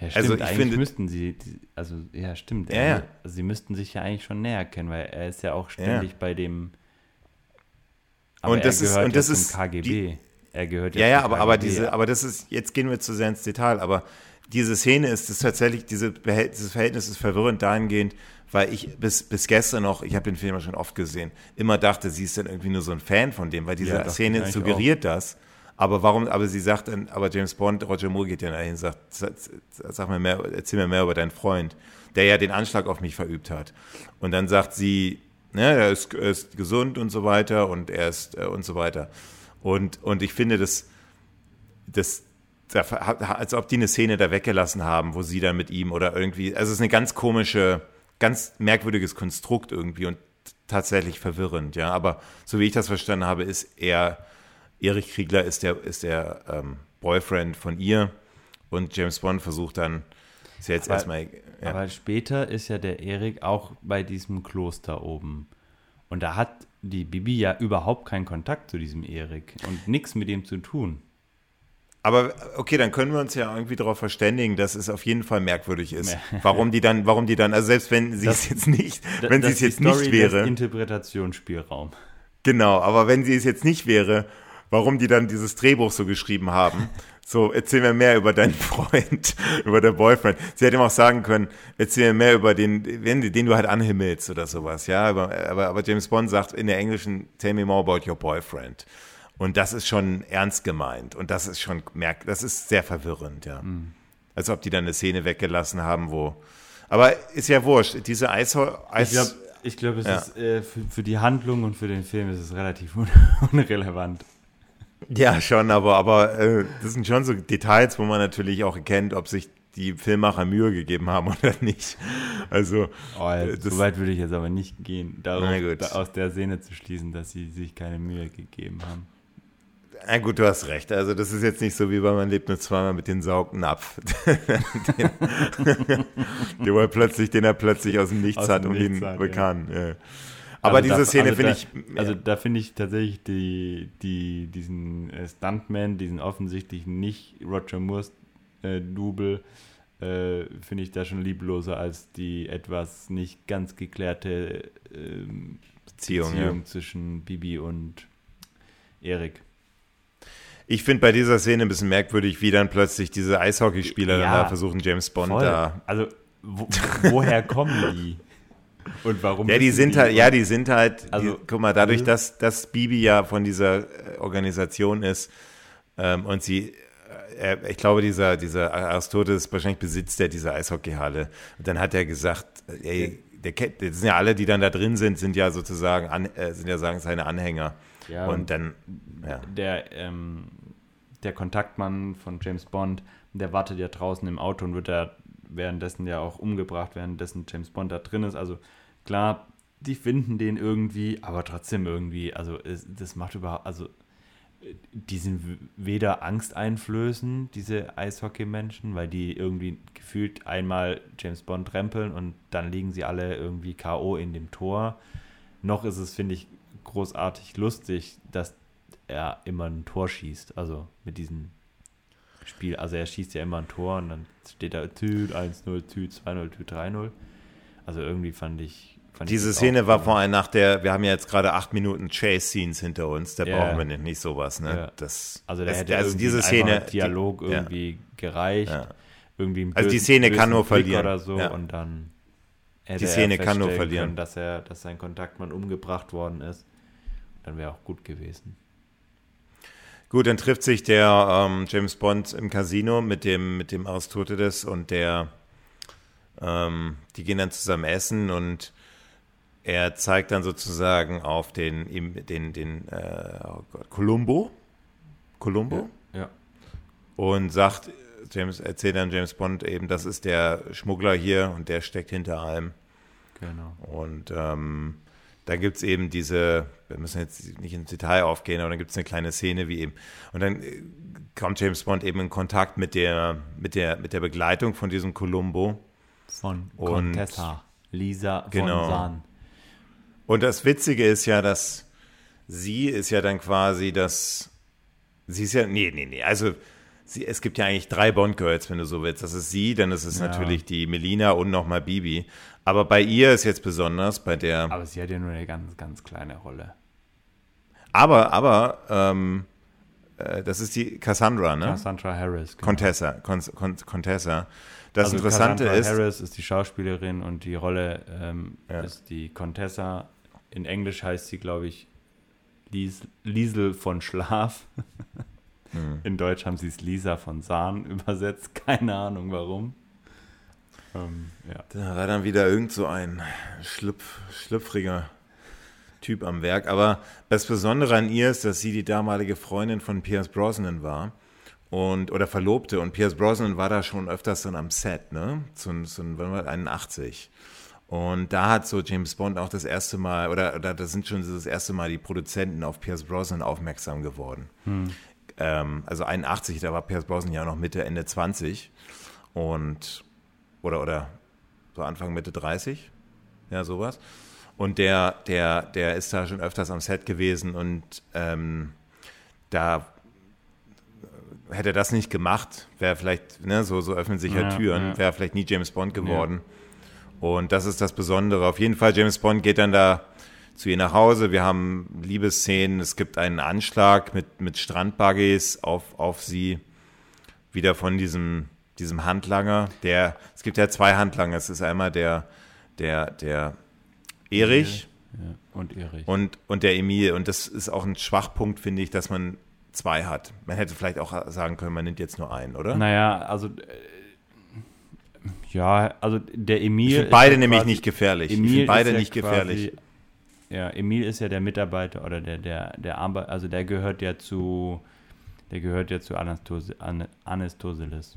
ja, also stimmt, also ich finde, müssten sie, also ja, stimmt. Ja, ja. Also sie müssten sich ja eigentlich schon näher kennen, weil er ist ja auch ständig bei dem aber und das ist und das ist KGB. Die, er gehört ja, ja, aber, aber diese, aber das ist, jetzt gehen wir zu sehr ins Detail, aber diese Szene ist das tatsächlich, diese, dieses Verhältnis ist verwirrend dahingehend, weil ich bis, bis gestern noch, ich habe den Film ja schon oft gesehen, immer dachte, sie ist dann irgendwie nur so ein Fan von dem, weil diese ja, Szene suggeriert auch. das. Aber warum, aber sie sagt dann, aber James Bond, Roger Moore geht ja dahin und sagt, sag mir mehr, erzähl mir mehr über deinen Freund, der ja den Anschlag auf mich verübt hat. Und dann sagt sie, Ne, er ist, ist gesund und so weiter und er ist äh, und so weiter. Und, und ich finde, das, das, als ob die eine Szene da weggelassen haben, wo sie dann mit ihm oder irgendwie, also es ist eine ganz komische, ganz merkwürdiges Konstrukt irgendwie und tatsächlich verwirrend, ja. Aber so wie ich das verstanden habe, ist er, Erich Kriegler ist der, ist der ähm, Boyfriend von ihr und James Bond versucht dann, ist ja jetzt aber, erstmal ja. Aber später ist ja der Erik auch bei diesem Kloster oben. Und da hat die Bibi ja überhaupt keinen Kontakt zu diesem Erik und nichts mit ihm zu tun. Aber okay, dann können wir uns ja irgendwie darauf verständigen, dass es auf jeden Fall merkwürdig ist. Warum die dann, warum die dann, also selbst wenn sie es jetzt nicht, wenn sie es jetzt Story nicht wäre. So, erzähl mir mehr über deinen Freund, über den Boyfriend. Sie hätte ihm auch sagen können, erzähl mir mehr über den, den, den du halt anhimmelst oder sowas, ja. Aber, aber, aber James Bond sagt in der englischen, tell me more about your boyfriend. Und das ist schon ernst gemeint. Und das ist schon, merk, das ist sehr verwirrend, ja. Mhm. Als ob die dann eine Szene weggelassen haben, wo, aber ist ja wurscht, diese Eis ich glaube, ich glaub, es ja. ist äh, für, für, die Handlung und für den Film ist es relativ un unrelevant. Ja, schon, aber, aber äh, das sind schon so Details, wo man natürlich auch erkennt, ob sich die Filmmacher Mühe gegeben haben oder nicht. Also, oh, äh, so weit würde ich jetzt aber nicht gehen, darauf, da aus der Szene zu schließen, dass sie sich keine Mühe gegeben haben. Na gut, du hast recht. Also das ist jetzt nicht so wie bei Man lebt nur zweimal mit den Saugennapf. den, den, er plötzlich, den er plötzlich aus dem Nichts aus hat und ihn bekannt. Ja. Aber also diese da, Szene also finde ich. Also da finde ich tatsächlich die, die, diesen äh, Stuntman, diesen offensichtlich nicht Roger Moores äh, Double, äh, finde ich da schon liebloser als die etwas nicht ganz geklärte äh, Beziehung, Beziehung ja. zwischen Bibi und Erik. Ich finde bei dieser Szene ein bisschen merkwürdig, wie dann plötzlich diese Eishockeyspieler ja, da versuchen, James Bond voll. da. Also, wo, woher kommen die? Und warum? Ja, die sind die halt, ja, die sind halt, also, die, guck mal, dadurch, dass, dass Bibi ja von dieser äh, Organisation ist ähm, und sie, äh, ich glaube, dieser, dieser Aristoteles wahrscheinlich besitzt er diese Eishockeyhalle. Und dann hat er gesagt, ey, der, das sind ja alle, die dann da drin sind, sind ja sozusagen, an, äh, sind ja sagen seine Anhänger. Ja, und dann, ja. Der, ähm, der Kontaktmann von James Bond, der wartet ja draußen im Auto und wird da währenddessen ja auch umgebracht, währenddessen James Bond da drin ist. Also klar, die finden den irgendwie, aber trotzdem irgendwie, also es, das macht überhaupt, also die sind weder angsteinflößend, diese Eishockey-Menschen, weil die irgendwie gefühlt einmal James Bond rempeln und dann liegen sie alle irgendwie K.O. in dem Tor. Noch ist es, finde ich, großartig lustig, dass er immer ein Tor schießt. Also mit diesem Spiel. Also er schießt ja immer ein Tor und dann steht da Tüt 1-0, Tüt 2-0, Tüt 3-0. Also irgendwie fand ich. Diese Szene war vor allem nach der, wir haben ja jetzt gerade acht Minuten Chase-Scenes hinter uns, da yeah. brauchen wir nicht, sowas. Ne? Ja. Das, also da hätte also diese Szene. Dialog die, irgendwie ja. gereicht. Ja. Irgendwie ein also die Szene kann nur verlieren. Oder so und dann die Szene kann nur verlieren. Können, dass, er, dass sein Kontaktmann umgebracht worden ist. Dann wäre auch gut gewesen. Gut, dann trifft sich der ähm, James Bond im Casino mit dem, mit dem Aristoteles und der, ähm, die gehen dann zusammen essen und er zeigt dann sozusagen auf den, den, den äh, oh Gott, Columbo. Columbo? Ja. ja. Und sagt, James, erzählt dann James Bond eben, das ist der Schmuggler hier und der steckt hinter allem. Genau. Und ähm, da gibt es eben diese, wir müssen jetzt nicht ins Detail aufgehen, aber dann gibt es eine kleine Szene wie eben. Und dann äh, kommt James Bond eben in Kontakt mit der, mit der, mit der Begleitung von diesem Columbo. Von Contessa, Lisa von genau. Sahn. Und das Witzige ist ja, dass sie ist ja dann quasi das, sie ist ja, nee, nee, nee, also sie, es gibt ja eigentlich drei Bond-Girls, wenn du so willst. Das ist sie, dann ist es ja. natürlich die Melina und nochmal Bibi. Aber bei ihr ist jetzt besonders, bei der. Aber sie hat ja nur eine ganz, ganz kleine Rolle. Aber, aber, ähm, äh, das ist die Cassandra, ne? Cassandra Harris. Genau. Contessa, Con, Con, Contessa. Das also Interessante Cassandra ist. Harris ist die Schauspielerin und die Rolle ähm, ja. ist die Contessa. In Englisch heißt sie, glaube ich, Lies, Liesel von Schlaf. hm. In Deutsch haben sie es Lisa von Sahn übersetzt. Keine Ahnung warum. Ähm, ja. Da war dann wieder irgend so ein schlüpf, schlüpfriger Typ am Werk. Aber das Besondere an ihr ist, dass sie die damalige Freundin von Pierce Brosnan war. Und, oder Verlobte. Und Pierce Brosnan war da schon öfters dann am Set, ne? Zu, zu 81. Und da hat so James Bond auch das erste Mal, oder, oder da sind schon das erste Mal die Produzenten auf Pierce Brosnan aufmerksam geworden. Hm. Ähm, also 81, da war Pierce Brosnan ja noch Mitte, Ende 20. Und oder, oder so Anfang, Mitte 30, ja, sowas. Und der, der, der ist da schon öfters am Set gewesen und ähm, da hätte er das nicht gemacht, wäre vielleicht, ne, so, so öffnen sich ja, Türen, ja. wäre vielleicht nie James Bond geworden. Ja. Und das ist das Besondere. Auf jeden Fall, James Bond geht dann da zu ihr nach Hause. Wir haben Liebesszenen, es gibt einen Anschlag mit, mit Strandbuggies auf, auf sie. wieder von diesem, diesem Handlanger, der, es gibt ja zwei Handlanger, es ist einmal der, der, der Erich. Ja, und Erich. Und, und der Emil. Und das ist auch ein Schwachpunkt, finde ich, dass man zwei hat. Man hätte vielleicht auch sagen können, man nimmt jetzt nur einen, oder? Naja, also. Ja, also der Emil. Ich finde beide ja nämlich nicht gefährlich. Emil ich finde beide ja nicht gefährlich. Ja, Emil ist ja der Mitarbeiter oder der, der, der Arbeit, also der gehört ja zu, der gehört ja zu Anastoseles.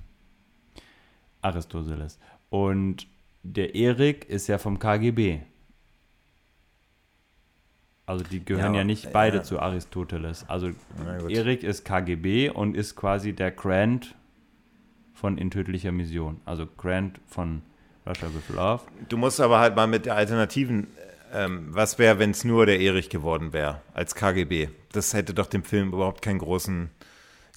Aristoteles. Und der Erik ist ja vom KGB. Also die gehören ja, ja nicht beide ja. zu Aristoteles. Also Erik ist KGB und ist quasi der Grant von In tödlicher Mission. Also Grant von Russia with Love. Du musst aber halt mal mit der Alternativen, ähm, was wäre, wenn es nur der Erich geworden wäre, als KGB? Das hätte doch dem Film überhaupt keinen großen,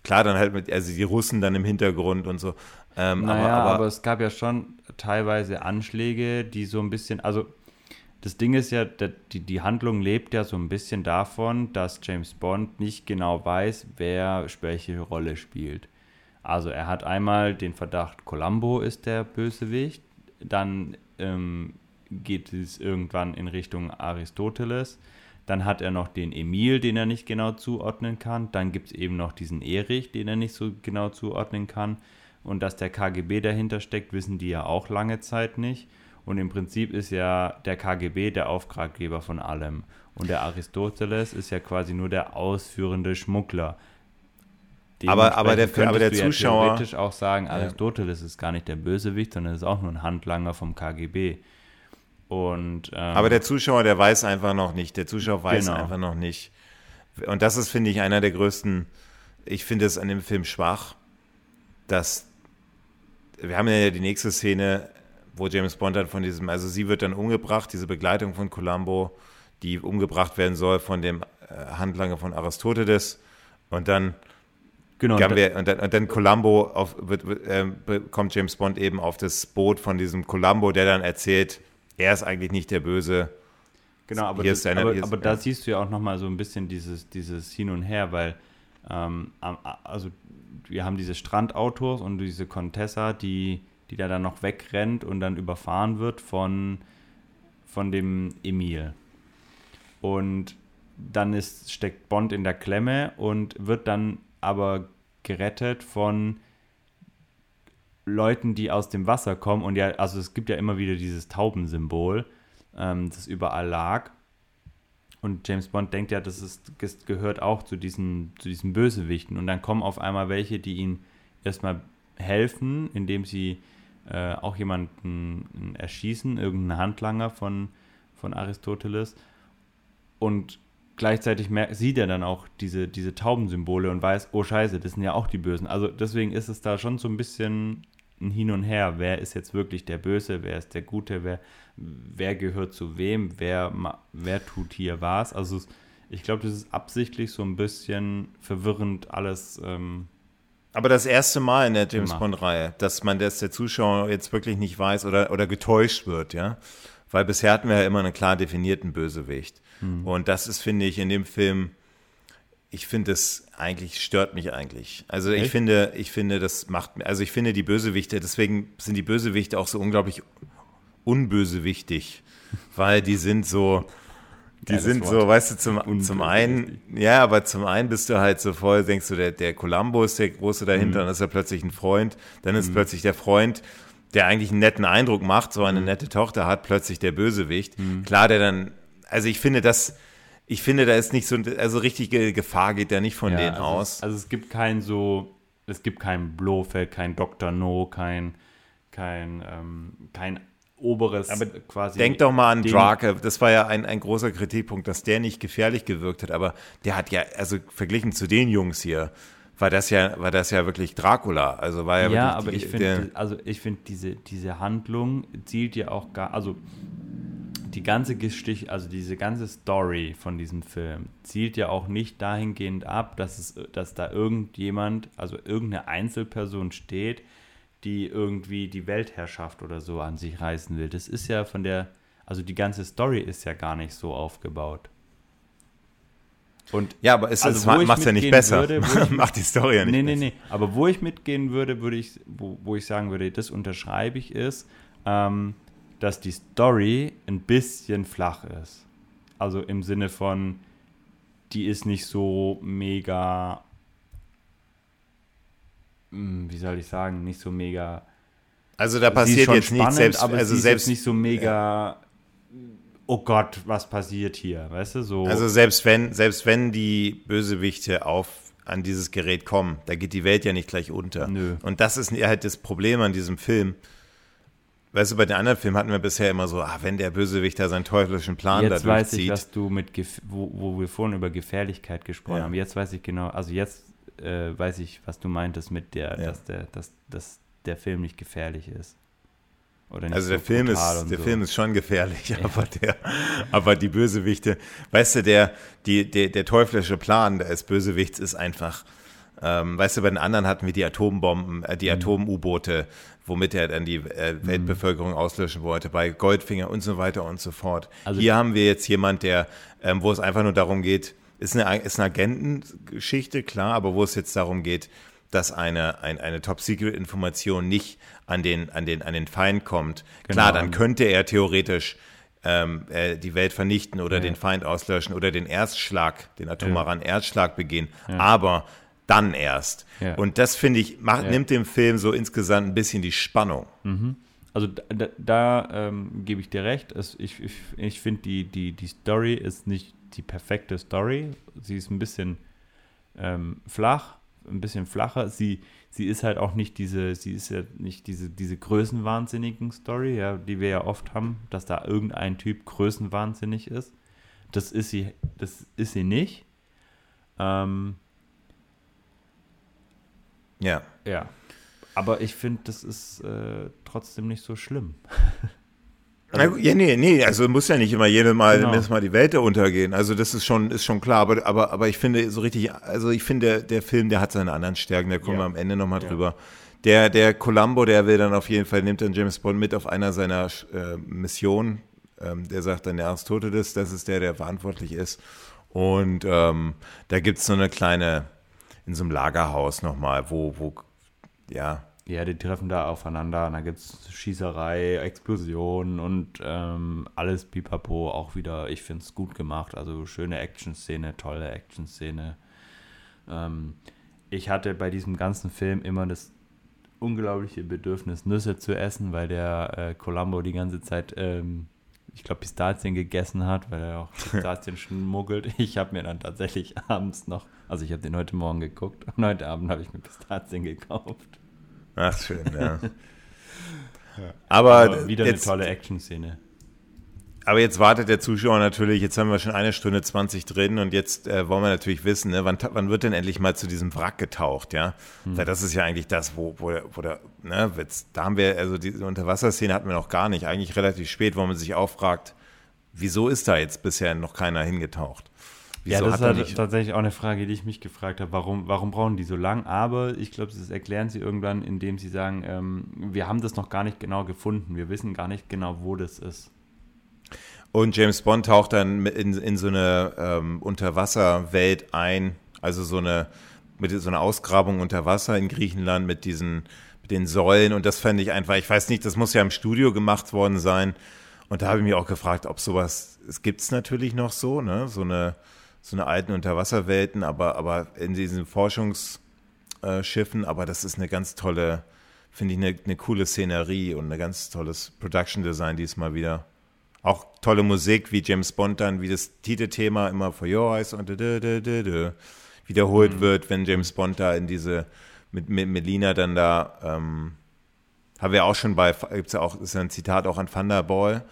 klar, dann halt mit, also die Russen dann im Hintergrund und so. Ähm, naja, aber, aber, aber es gab ja schon teilweise Anschläge, die so ein bisschen, also das Ding ist ja, die, die Handlung lebt ja so ein bisschen davon, dass James Bond nicht genau weiß, wer welche Rolle spielt. Also er hat einmal den Verdacht, Columbo ist der Bösewicht, dann ähm, geht es irgendwann in Richtung Aristoteles, dann hat er noch den Emil, den er nicht genau zuordnen kann, dann gibt es eben noch diesen Erich, den er nicht so genau zuordnen kann und dass der KGB dahinter steckt, wissen die ja auch lange Zeit nicht. Und im Prinzip ist ja der KGB der Auftraggeber von allem. Und der Aristoteles ist ja quasi nur der ausführende Schmuggler. Aber, aber der, aber der Zuschauer. Ja theoretisch auch sagen, Aristoteles ja. ist gar nicht der Bösewicht, sondern ist auch nur ein Handlanger vom KGB. Und, ähm, aber der Zuschauer, der weiß einfach noch nicht. Der Zuschauer weiß genau. einfach noch nicht. Und das ist, finde ich, einer der größten. Ich finde es an dem Film schwach, dass. Wir haben ja die nächste Szene, wo James Bond dann von diesem, also sie wird dann umgebracht, diese Begleitung von Columbo, die umgebracht werden soll von dem äh, Handlanger von Aristoteles. Und dann Genau. Und, wir, und, dann, und dann Columbo auf, wird, wird, äh, kommt James Bond eben auf das Boot von diesem Columbo, der dann erzählt, er ist eigentlich nicht der Böse. Genau, aber, das, eine, aber, ist, aber ja. da siehst du ja auch nochmal so ein bisschen dieses, dieses Hin und Her, weil ähm, also wir haben diese Strandautos und diese Contessa, die die da dann noch wegrennt und dann überfahren wird von, von dem Emil. Und dann ist, steckt Bond in der Klemme und wird dann aber gerettet von Leuten, die aus dem Wasser kommen. Und ja, also es gibt ja immer wieder dieses Taubensymbol, ähm, das überall lag. Und James Bond denkt ja, das, ist, das gehört auch zu diesen, zu diesen Bösewichten. Und dann kommen auf einmal welche, die ihm erstmal helfen, indem sie äh, auch jemanden erschießen, irgendeinen Handlanger von, von Aristoteles. Und gleichzeitig sieht er dann auch diese, diese Taubensymbole und weiß, oh scheiße, das sind ja auch die Bösen. Also deswegen ist es da schon so ein bisschen ein Hin und Her. Wer ist jetzt wirklich der Böse, wer ist der Gute, wer, wer gehört zu wem, wer, wer tut hier was. Also ich glaube, das ist absichtlich so ein bisschen verwirrend alles ähm, aber das erste Mal in der James Bond-Reihe, dass man das der Zuschauer jetzt wirklich nicht weiß oder, oder getäuscht wird, ja. Weil bisher hatten wir ja immer einen klar definierten Bösewicht. Mhm. Und das ist, finde ich, in dem Film, ich finde es eigentlich, stört mich eigentlich. Also Echt? ich finde, ich finde, das macht, also ich finde die Bösewichte, deswegen sind die Bösewichte auch so unglaublich unbösewichtig, weil die sind so, die sind Wort. so, weißt du, zum, zum einen, ja, aber zum einen bist du halt so voll, denkst du, der, der Columbo ist der Große dahinter, mhm. dann ist er plötzlich ein Freund, dann ist mhm. plötzlich der Freund, der eigentlich einen netten Eindruck macht, so eine mhm. nette Tochter hat, plötzlich der Bösewicht. Mhm. Klar, der dann, also ich finde das, ich finde, da ist nicht so, also richtige Gefahr geht da nicht von ja, denen also aus. Also es gibt kein so, es gibt kein Blofeld, kein Dr. No, kein, kein, ähm, kein oberes aber quasi. Denk doch mal an Ding. Drake. Das war ja ein, ein großer Kritikpunkt, dass der nicht gefährlich gewirkt hat, aber der hat ja, also verglichen zu den Jungs hier, war das ja, war das ja wirklich Dracula. Also war ja, ja aber die, ich finde, also ich finde diese, diese Handlung zielt ja auch gar, also die ganze Geschichte, also diese ganze Story von diesem Film zielt ja auch nicht dahingehend ab, dass es, dass da irgendjemand, also irgendeine Einzelperson steht, die irgendwie die Weltherrschaft oder so an sich reißen will. Das ist ja von der, also die ganze Story ist ja gar nicht so aufgebaut. Und ja, aber es also, macht es ja nicht besser. Würde, macht die Story ja nicht nee, nee, besser. Nee, nee, Aber wo ich mitgehen würde, würde ich, wo, wo ich sagen würde, das unterschreibe ich, ist, ähm, dass die Story ein bisschen flach ist. Also im Sinne von, die ist nicht so mega, hm, wie soll ich sagen, nicht so mega. Also da passiert jetzt spannend, nichts, selbst, aber also selbst nicht so mega. Ja. Oh Gott, was passiert hier, weißt du so. Also selbst wenn, selbst wenn die Bösewichte auf an dieses Gerät kommen, da geht die Welt ja nicht gleich unter. Nö. Und das ist halt das Problem an diesem Film Weißt du, bei den anderen Filmen hatten wir bisher immer so, ah, wenn der Bösewicht da seinen teuflischen Plan jetzt da durchzieht. Jetzt weiß ich, was du mit, Gef wo, wo wir vorhin über Gefährlichkeit gesprochen ja. haben. Jetzt weiß ich genau, also jetzt äh, weiß ich, was du meintest mit der, ja. dass, der, dass, dass der Film nicht gefährlich ist. Oder nicht also der so Film ist der so. Film ist schon gefährlich, ja. aber der aber die Bösewichte, weißt du, der die der, der teuflische Plan des Bösewichts ist einfach ähm, weißt du, bei den anderen hatten wir die Atombomben, äh, die mhm. Atom-U-Boote, womit er dann die äh, mhm. Weltbevölkerung auslöschen wollte, bei Goldfinger und so weiter und so fort. Also Hier haben wir jetzt jemand, der, ähm, wo es einfach nur darum geht, ist eine, ist eine Agentengeschichte, klar, aber wo es jetzt darum geht, dass eine, ein, eine Top-Secret-Information nicht an den, an, den, an den Feind kommt. Genau. Klar, dann könnte er theoretisch ähm, äh, die Welt vernichten oder ja. den Feind auslöschen oder den Erstschlag, den atomaren ja. Erstschlag begehen. Ja. Aber dann erst. Ja. Und das finde ich, macht, ja. nimmt dem Film so insgesamt ein bisschen die Spannung. Mhm. Also da, da ähm, gebe ich dir recht. Es, ich ich, ich finde, die, die, die Story ist nicht die perfekte Story. Sie ist ein bisschen ähm, flach, ein bisschen flacher. Sie, sie ist halt auch nicht diese, sie ist ja nicht diese, diese größenwahnsinnigen Story, ja, die wir ja oft haben, dass da irgendein Typ größenwahnsinnig ist. Das ist sie, das ist sie nicht. Ähm, ja. Ja. Aber ich finde, das ist äh, trotzdem nicht so schlimm. Also, ja, nee, nee, also muss ja nicht immer jedes Mal, genau. Mal die Welt untergehen. Also das ist schon, ist schon klar. Aber, aber, aber ich finde so richtig, also ich finde, der, der Film, der hat seine anderen Stärken, da kommen ja. wir am Ende nochmal ja. drüber. Der, der Columbo, der will dann auf jeden Fall, nimmt dann James Bond mit auf einer seiner äh, Missionen. Ähm, der sagt dann, der Aristoteles, das ist der, der verantwortlich ist. Und ähm, da gibt es so eine kleine, in so einem Lagerhaus nochmal, wo, wo, ja. Ja, die treffen da aufeinander und da gibt es Schießerei, Explosionen und ähm, alles pipapo auch wieder, ich finde es gut gemacht. Also schöne Action-Szene, tolle Action-Szene. Ähm, ich hatte bei diesem ganzen Film immer das unglaubliche Bedürfnis, Nüsse zu essen, weil der äh, Columbo die ganze Zeit ähm, ich glaube, Pistazien gegessen hat, weil er auch Pistazien schmuggelt. Ich habe mir dann tatsächlich abends noch, also ich habe den heute Morgen geguckt und heute Abend habe ich mir Pistazien gekauft. Ach, schön, ja. Aber, Aber, wieder jetzt, eine tolle Action-Szene. Aber jetzt wartet der Zuschauer natürlich, jetzt haben wir schon eine Stunde 20 drin und jetzt äh, wollen wir natürlich wissen, ne, wann, wann wird denn endlich mal zu diesem Wrack getaucht, ja? Hm. Weil das ist ja eigentlich das, wo, wo, wo der, ne, jetzt, da haben wir, also diese Unterwasserszene hatten wir noch gar nicht, eigentlich relativ spät, wo man sich auch fragt, wieso ist da jetzt bisher noch keiner hingetaucht? Wieso ja, das ist halt tatsächlich auch eine Frage, die ich mich gefragt habe. Warum, warum brauchen die so lang? Aber ich glaube, das erklären sie irgendwann, indem sie sagen, ähm, wir haben das noch gar nicht genau gefunden. Wir wissen gar nicht genau, wo das ist. Und James Bond taucht dann in, in so eine ähm, Unterwasserwelt ein, also so eine, mit so einer Ausgrabung unter Wasser in Griechenland mit diesen, mit den Säulen. Und das fände ich einfach, ich weiß nicht, das muss ja im Studio gemacht worden sein. Und da habe ich mich auch gefragt, ob sowas, es gibt es natürlich noch so, ne, so eine, so eine alten Unterwasserwelten, aber, aber in diesen Forschungsschiffen, aber das ist eine ganz tolle, finde ich, eine, eine coole Szenerie und ein ganz tolles Production Design diesmal wieder. Auch tolle Musik, wie James Bond dann, wie das Titelthema immer For Your Eyes und wiederholt mhm. wird, wenn James Bond da in diese, mit, mit Melina dann da, ähm, haben wir auch schon bei, gibt es ja auch, ist ja ein Zitat auch an Thunderball,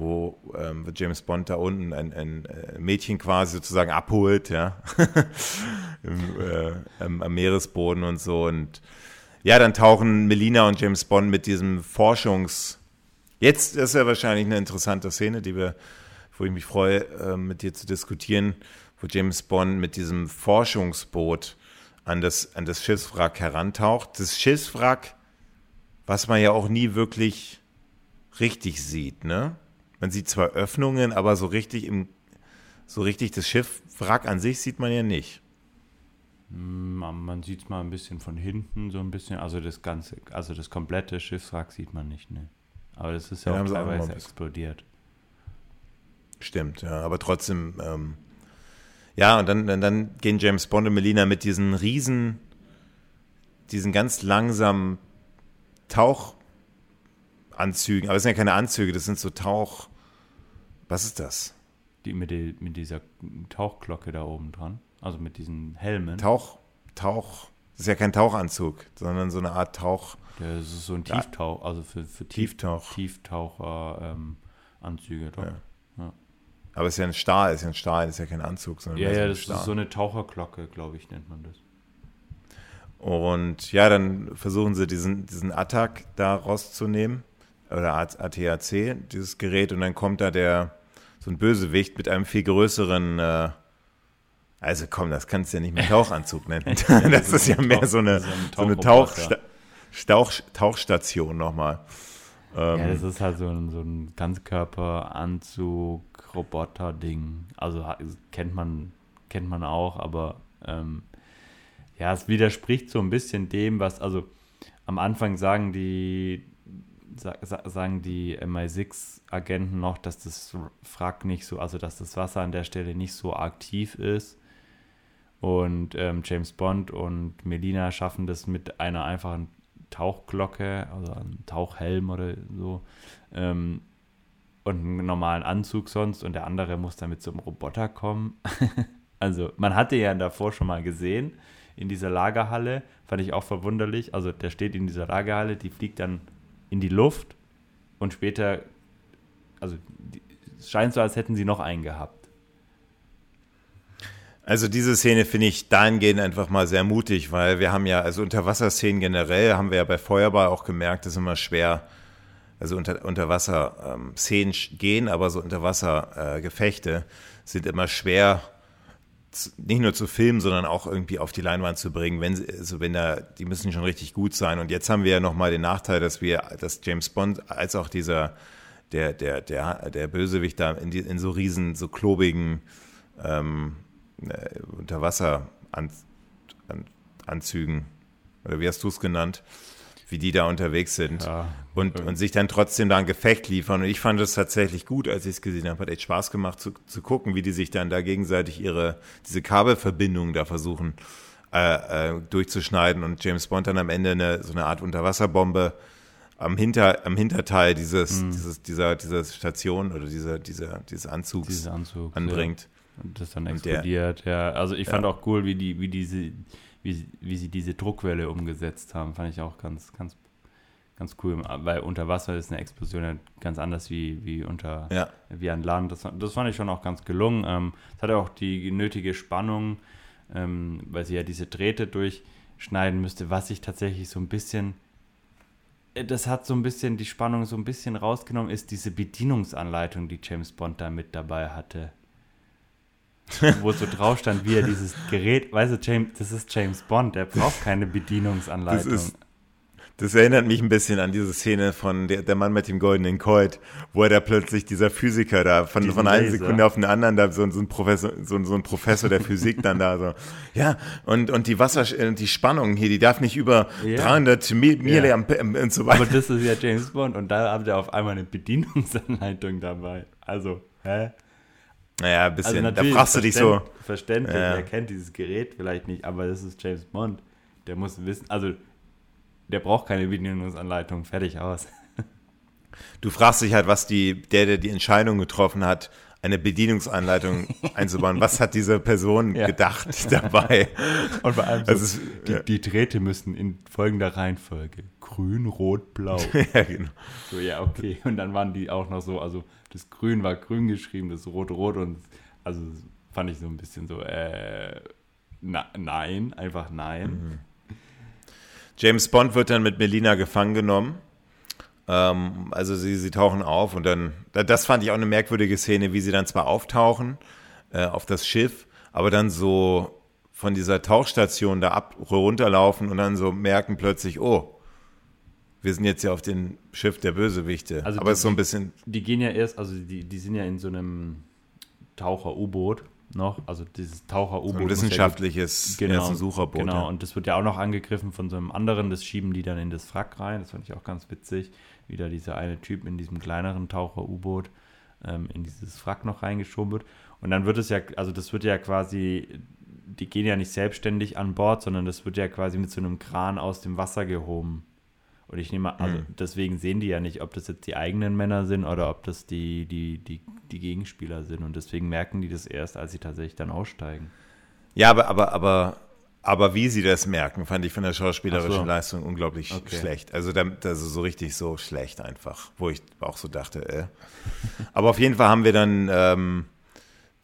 wo ähm, James Bond da unten ein, ein, äh, Mädchen quasi sozusagen abholt, ja, Im, äh, am, am Meeresboden und so und ja, dann tauchen Melina und James Bond mit diesem Forschungs- Jetzt ist ja wahrscheinlich eine interessante Szene, die wir, wo ich mich freue, äh, mit dir zu diskutieren, wo James Bond mit diesem Forschungsboot an das, an das Schiffswrack herantaucht. Das Schiffswrack, was man ja auch nie wirklich richtig sieht, ne? Man sieht zwar Öffnungen, aber so richtig im, so richtig das Schiffwrack an sich sieht man ja nicht. Hm, man sieht es mal ein bisschen von hinten, so ein bisschen. Also das ganze, also das komplette Schiffswrack sieht man nicht, ne? Aber das ist ja, ja auch teilweise explodiert. Stimmt, ja, aber trotzdem, ähm, ja, und dann, dann, dann gehen James Bond und Melina mit diesen riesen, diesen ganz langsamen Tauchanzügen, aber es sind ja keine Anzüge, das sind so Tauch, was ist das? Die mit, die, mit dieser Tauchglocke da oben dran, also mit diesen Helmen. Tauch, Tauch, das ist ja kein Tauchanzug, sondern so eine Art Tauch. Ja, das ist so ein Tieftauch, also für, für Tieftauch. Tieftaucher-Anzüge, ähm, doch. Ja. Ja. Aber es ist ja ein Stahl, es ist ja ein Stahl, es ist ja kein Anzug, sondern Ja, ja, das Stahl. ist so eine Taucherglocke, glaube ich, nennt man das. Und ja, dann versuchen sie diesen, diesen Attack da rauszunehmen, oder ATAC, dieses Gerät, und dann kommt da der, so ein Bösewicht mit einem viel größeren, äh, also komm, das kannst du ja nicht mehr Tauchanzug nennen. das ist ja mehr so eine, so eine Tauch Tauchstation nochmal. Ähm, ja, das ist halt so ein, so ein Ganzkörperanzug, Roboter-Ding. Also kennt man, kennt man auch, aber ähm, ja, es widerspricht so ein bisschen dem, was, also am Anfang sagen die, sagen die MI6-Agenten noch, dass das Wrack nicht so, also dass das Wasser an der Stelle nicht so aktiv ist. Und ähm, James Bond und Melina schaffen das mit einer einfachen Tauchglocke, also einem Tauchhelm oder so, ähm, und einen normalen Anzug sonst und der andere muss dann mit so einem Roboter kommen. also man hatte ja davor schon mal gesehen in dieser Lagerhalle, fand ich auch verwunderlich. Also der steht in dieser Lagerhalle, die fliegt dann in die Luft und später, also es scheint so, als hätten sie noch einen gehabt. Also diese Szene finde ich dahingehend einfach mal sehr mutig, weil wir haben ja, also Unterwasserszenen generell haben wir ja bei Feuerball auch gemerkt, ist immer schwer, also unter, Unterwasser-Szenen ähm, gehen, aber so Unterwasser-Gefechte äh, sind immer schwer, nicht nur zu filmen, sondern auch irgendwie auf die Leinwand zu bringen, wenn sie, also wenn da, die müssen schon richtig gut sein. Und jetzt haben wir ja nochmal den Nachteil, dass wir, dass James Bond als auch dieser, der, der, der, der Bösewicht da in, die, in so riesen, so klobigen ähm, äh, Unterwasseranzügen, oder wie hast du es genannt, wie die da unterwegs sind ja, und, und sich dann trotzdem da ein Gefecht liefern. Und ich fand es tatsächlich gut, als ich es gesehen habe. Hat echt Spaß gemacht zu, zu gucken, wie die sich dann da gegenseitig ihre, diese Kabelverbindungen da versuchen äh, äh, durchzuschneiden und James Bond dann am Ende eine, so eine Art Unterwasserbombe am, Hinter, am Hinterteil dieses, mhm. dieses, dieser, dieser Station oder dieser, dieser, dieses Anzugs Dieses Anzug, anbringt. Ja. Und das dann explodiert, der, ja. Also ich fand ja. auch cool, wie die, wie diese, wie, wie sie diese Druckwelle umgesetzt haben. Fand ich auch ganz, ganz, ganz cool. Weil unter Wasser ist eine Explosion ja ganz anders wie, wie unter ja. wie an Land. Das, das fand ich schon auch ganz gelungen. Ähm, es hatte auch die nötige Spannung, ähm, weil sie ja diese Drähte durchschneiden müsste, was ich tatsächlich so ein bisschen äh, das hat so ein bisschen die Spannung so ein bisschen rausgenommen, ist diese Bedienungsanleitung, die James Bond da mit dabei hatte wo so drauf stand, wie er dieses Gerät, weißt du, James, das ist James Bond, der braucht keine Bedienungsanleitung. Das, ist, das erinnert mich ein bisschen an diese Szene von der, der Mann mit dem goldenen Colt, wo er da plötzlich dieser Physiker da von, von einer Sekunde auf eine anderen da so, so ein Professor, so, so ein Professor der Physik dann da so. Ja, und, und die Wasser, die Spannung hier, die darf nicht über ja. 300 Milliampere ja. und so weiter. Aber das ist ja James Bond und da habt ihr auf einmal eine Bedienungsanleitung dabei. Also, hä? Naja, ein bisschen. Also da fragst du dich so. Verständlich, ja. er kennt dieses Gerät vielleicht nicht, aber das ist James Bond. Der muss wissen, also der braucht keine Bedienungsanleitung, fertig aus. Du fragst dich halt, was die, der, der die Entscheidung getroffen hat, eine Bedienungsanleitung einzubauen. Was hat diese Person ja. gedacht dabei? Und vor allem, so, ist, die, die, Drähte müssen in folgender Reihenfolge: Grün, Rot, Blau. ja, genau. So, ja, okay. Und dann waren die auch noch so, also das Grün war grün geschrieben, das Rot rot und also fand ich so ein bisschen so, äh, na, nein, einfach nein. Mhm. James Bond wird dann mit Melina gefangen genommen. Ähm, also sie, sie tauchen auf und dann, das fand ich auch eine merkwürdige Szene, wie sie dann zwar auftauchen äh, auf das Schiff, aber dann so von dieser Tauchstation da ab runterlaufen und dann so merken plötzlich, oh, wir sind jetzt ja auf dem Schiff der Bösewichte. Also aber es ist so ein bisschen. Die gehen ja erst, also die, die sind ja in so einem Taucher-U-Boot noch, also dieses Taucher-U-Boot. Ein wissenschaftliches ja, genau, Sucherboot. Genau, und das wird ja auch noch angegriffen von so einem anderen, das schieben die dann in das Wrack rein, das fand ich auch ganz witzig. Wieder dieser eine Typ in diesem kleineren Taucher-U-Boot ähm, in dieses Wrack noch reingeschoben wird. Und dann wird es ja, also das wird ja quasi, die gehen ja nicht selbstständig an Bord, sondern das wird ja quasi mit so einem Kran aus dem Wasser gehoben. Und ich nehme, also mhm. deswegen sehen die ja nicht, ob das jetzt die eigenen Männer sind oder ob das die, die, die, die Gegenspieler sind. Und deswegen merken die das erst, als sie tatsächlich dann aussteigen. Ja, aber, aber, aber, aber wie sie das merken, fand ich von der schauspielerischen so. Leistung unglaublich okay. schlecht. Also, also so richtig so schlecht einfach, wo ich auch so dachte, äh. Aber auf jeden Fall haben wir dann ähm,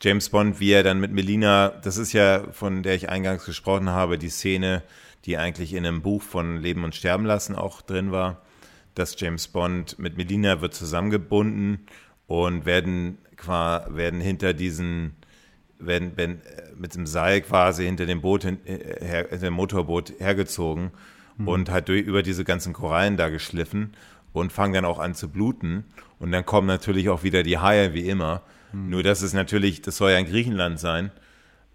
James Bond, wie er dann mit Melina, das ist ja, von der ich eingangs gesprochen habe, die Szene, die eigentlich in einem Buch von Leben und Sterben lassen auch drin war, dass James Bond mit Melina wird zusammengebunden und werden, werden hinter diesen, werden, werden mit dem Seil quasi hinter dem Boot, hinter dem Motorboot hergezogen mhm. und hat durch, über diese ganzen Korallen da geschliffen und fangen dann auch an zu bluten. Und dann kommen natürlich auch wieder die Haie, wie immer. Mhm. Nur das ist natürlich, das soll ja in Griechenland sein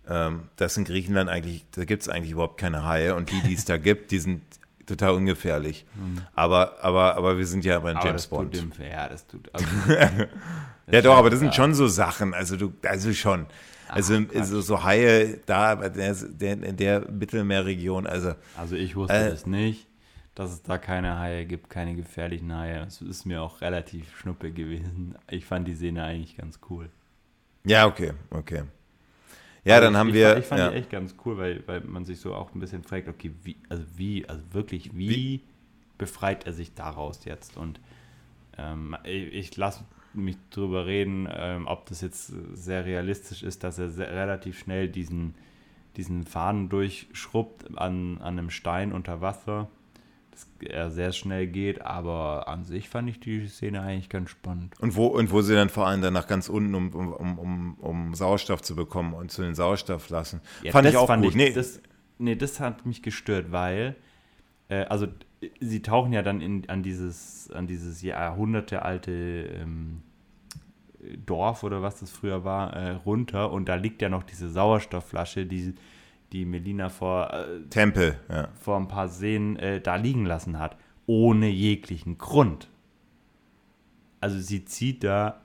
ähm, dass in Griechenland eigentlich, da gibt es eigentlich überhaupt keine Haie und die, die es da gibt, die sind total ungefährlich. Mhm. Aber, aber, aber wir sind ja bei aber James Bond. Tut dem, ja, das tut. Also, das ja, doch, aber das sind schon so Sachen. Also du, also schon. Also, Ach, also so Haie da der, der, in der Mittelmeerregion. Also, also ich wusste äh, es nicht, dass es da keine Haie gibt, keine gefährlichen Haie. Das ist mir auch relativ schnuppe gewesen. Ich fand die Szene eigentlich ganz cool. Ja, okay, okay. Ja, dann ich, haben wir. Ich fand ja. die echt ganz cool, weil, weil man sich so auch ein bisschen fragt, okay, wie, also wie, also wirklich, wie, wie? befreit er sich daraus jetzt? Und ähm, ich, ich lasse mich drüber reden, ähm, ob das jetzt sehr realistisch ist, dass er sehr, relativ schnell diesen, diesen Faden durchschrubbt an, an einem Stein unter Wasser er sehr schnell geht, aber an sich fand ich die Szene eigentlich ganz spannend. Und wo, und wo sie dann vor allem dann nach ganz unten, um, um, um, um Sauerstoff zu bekommen und zu den Sauerstoff lassen. Ja, fand ich auch fand gut. Ich, nee. Das, nee, das hat mich gestört, weil, äh, also sie tauchen ja dann in, an dieses, an dieses jahrhundertealte ähm, Dorf oder was das früher war, äh, runter und da liegt ja noch diese Sauerstoffflasche, die die Melina vor äh, Tempel, ja. vor ein paar Seen äh, da liegen lassen hat, ohne jeglichen Grund. Also sie zieht da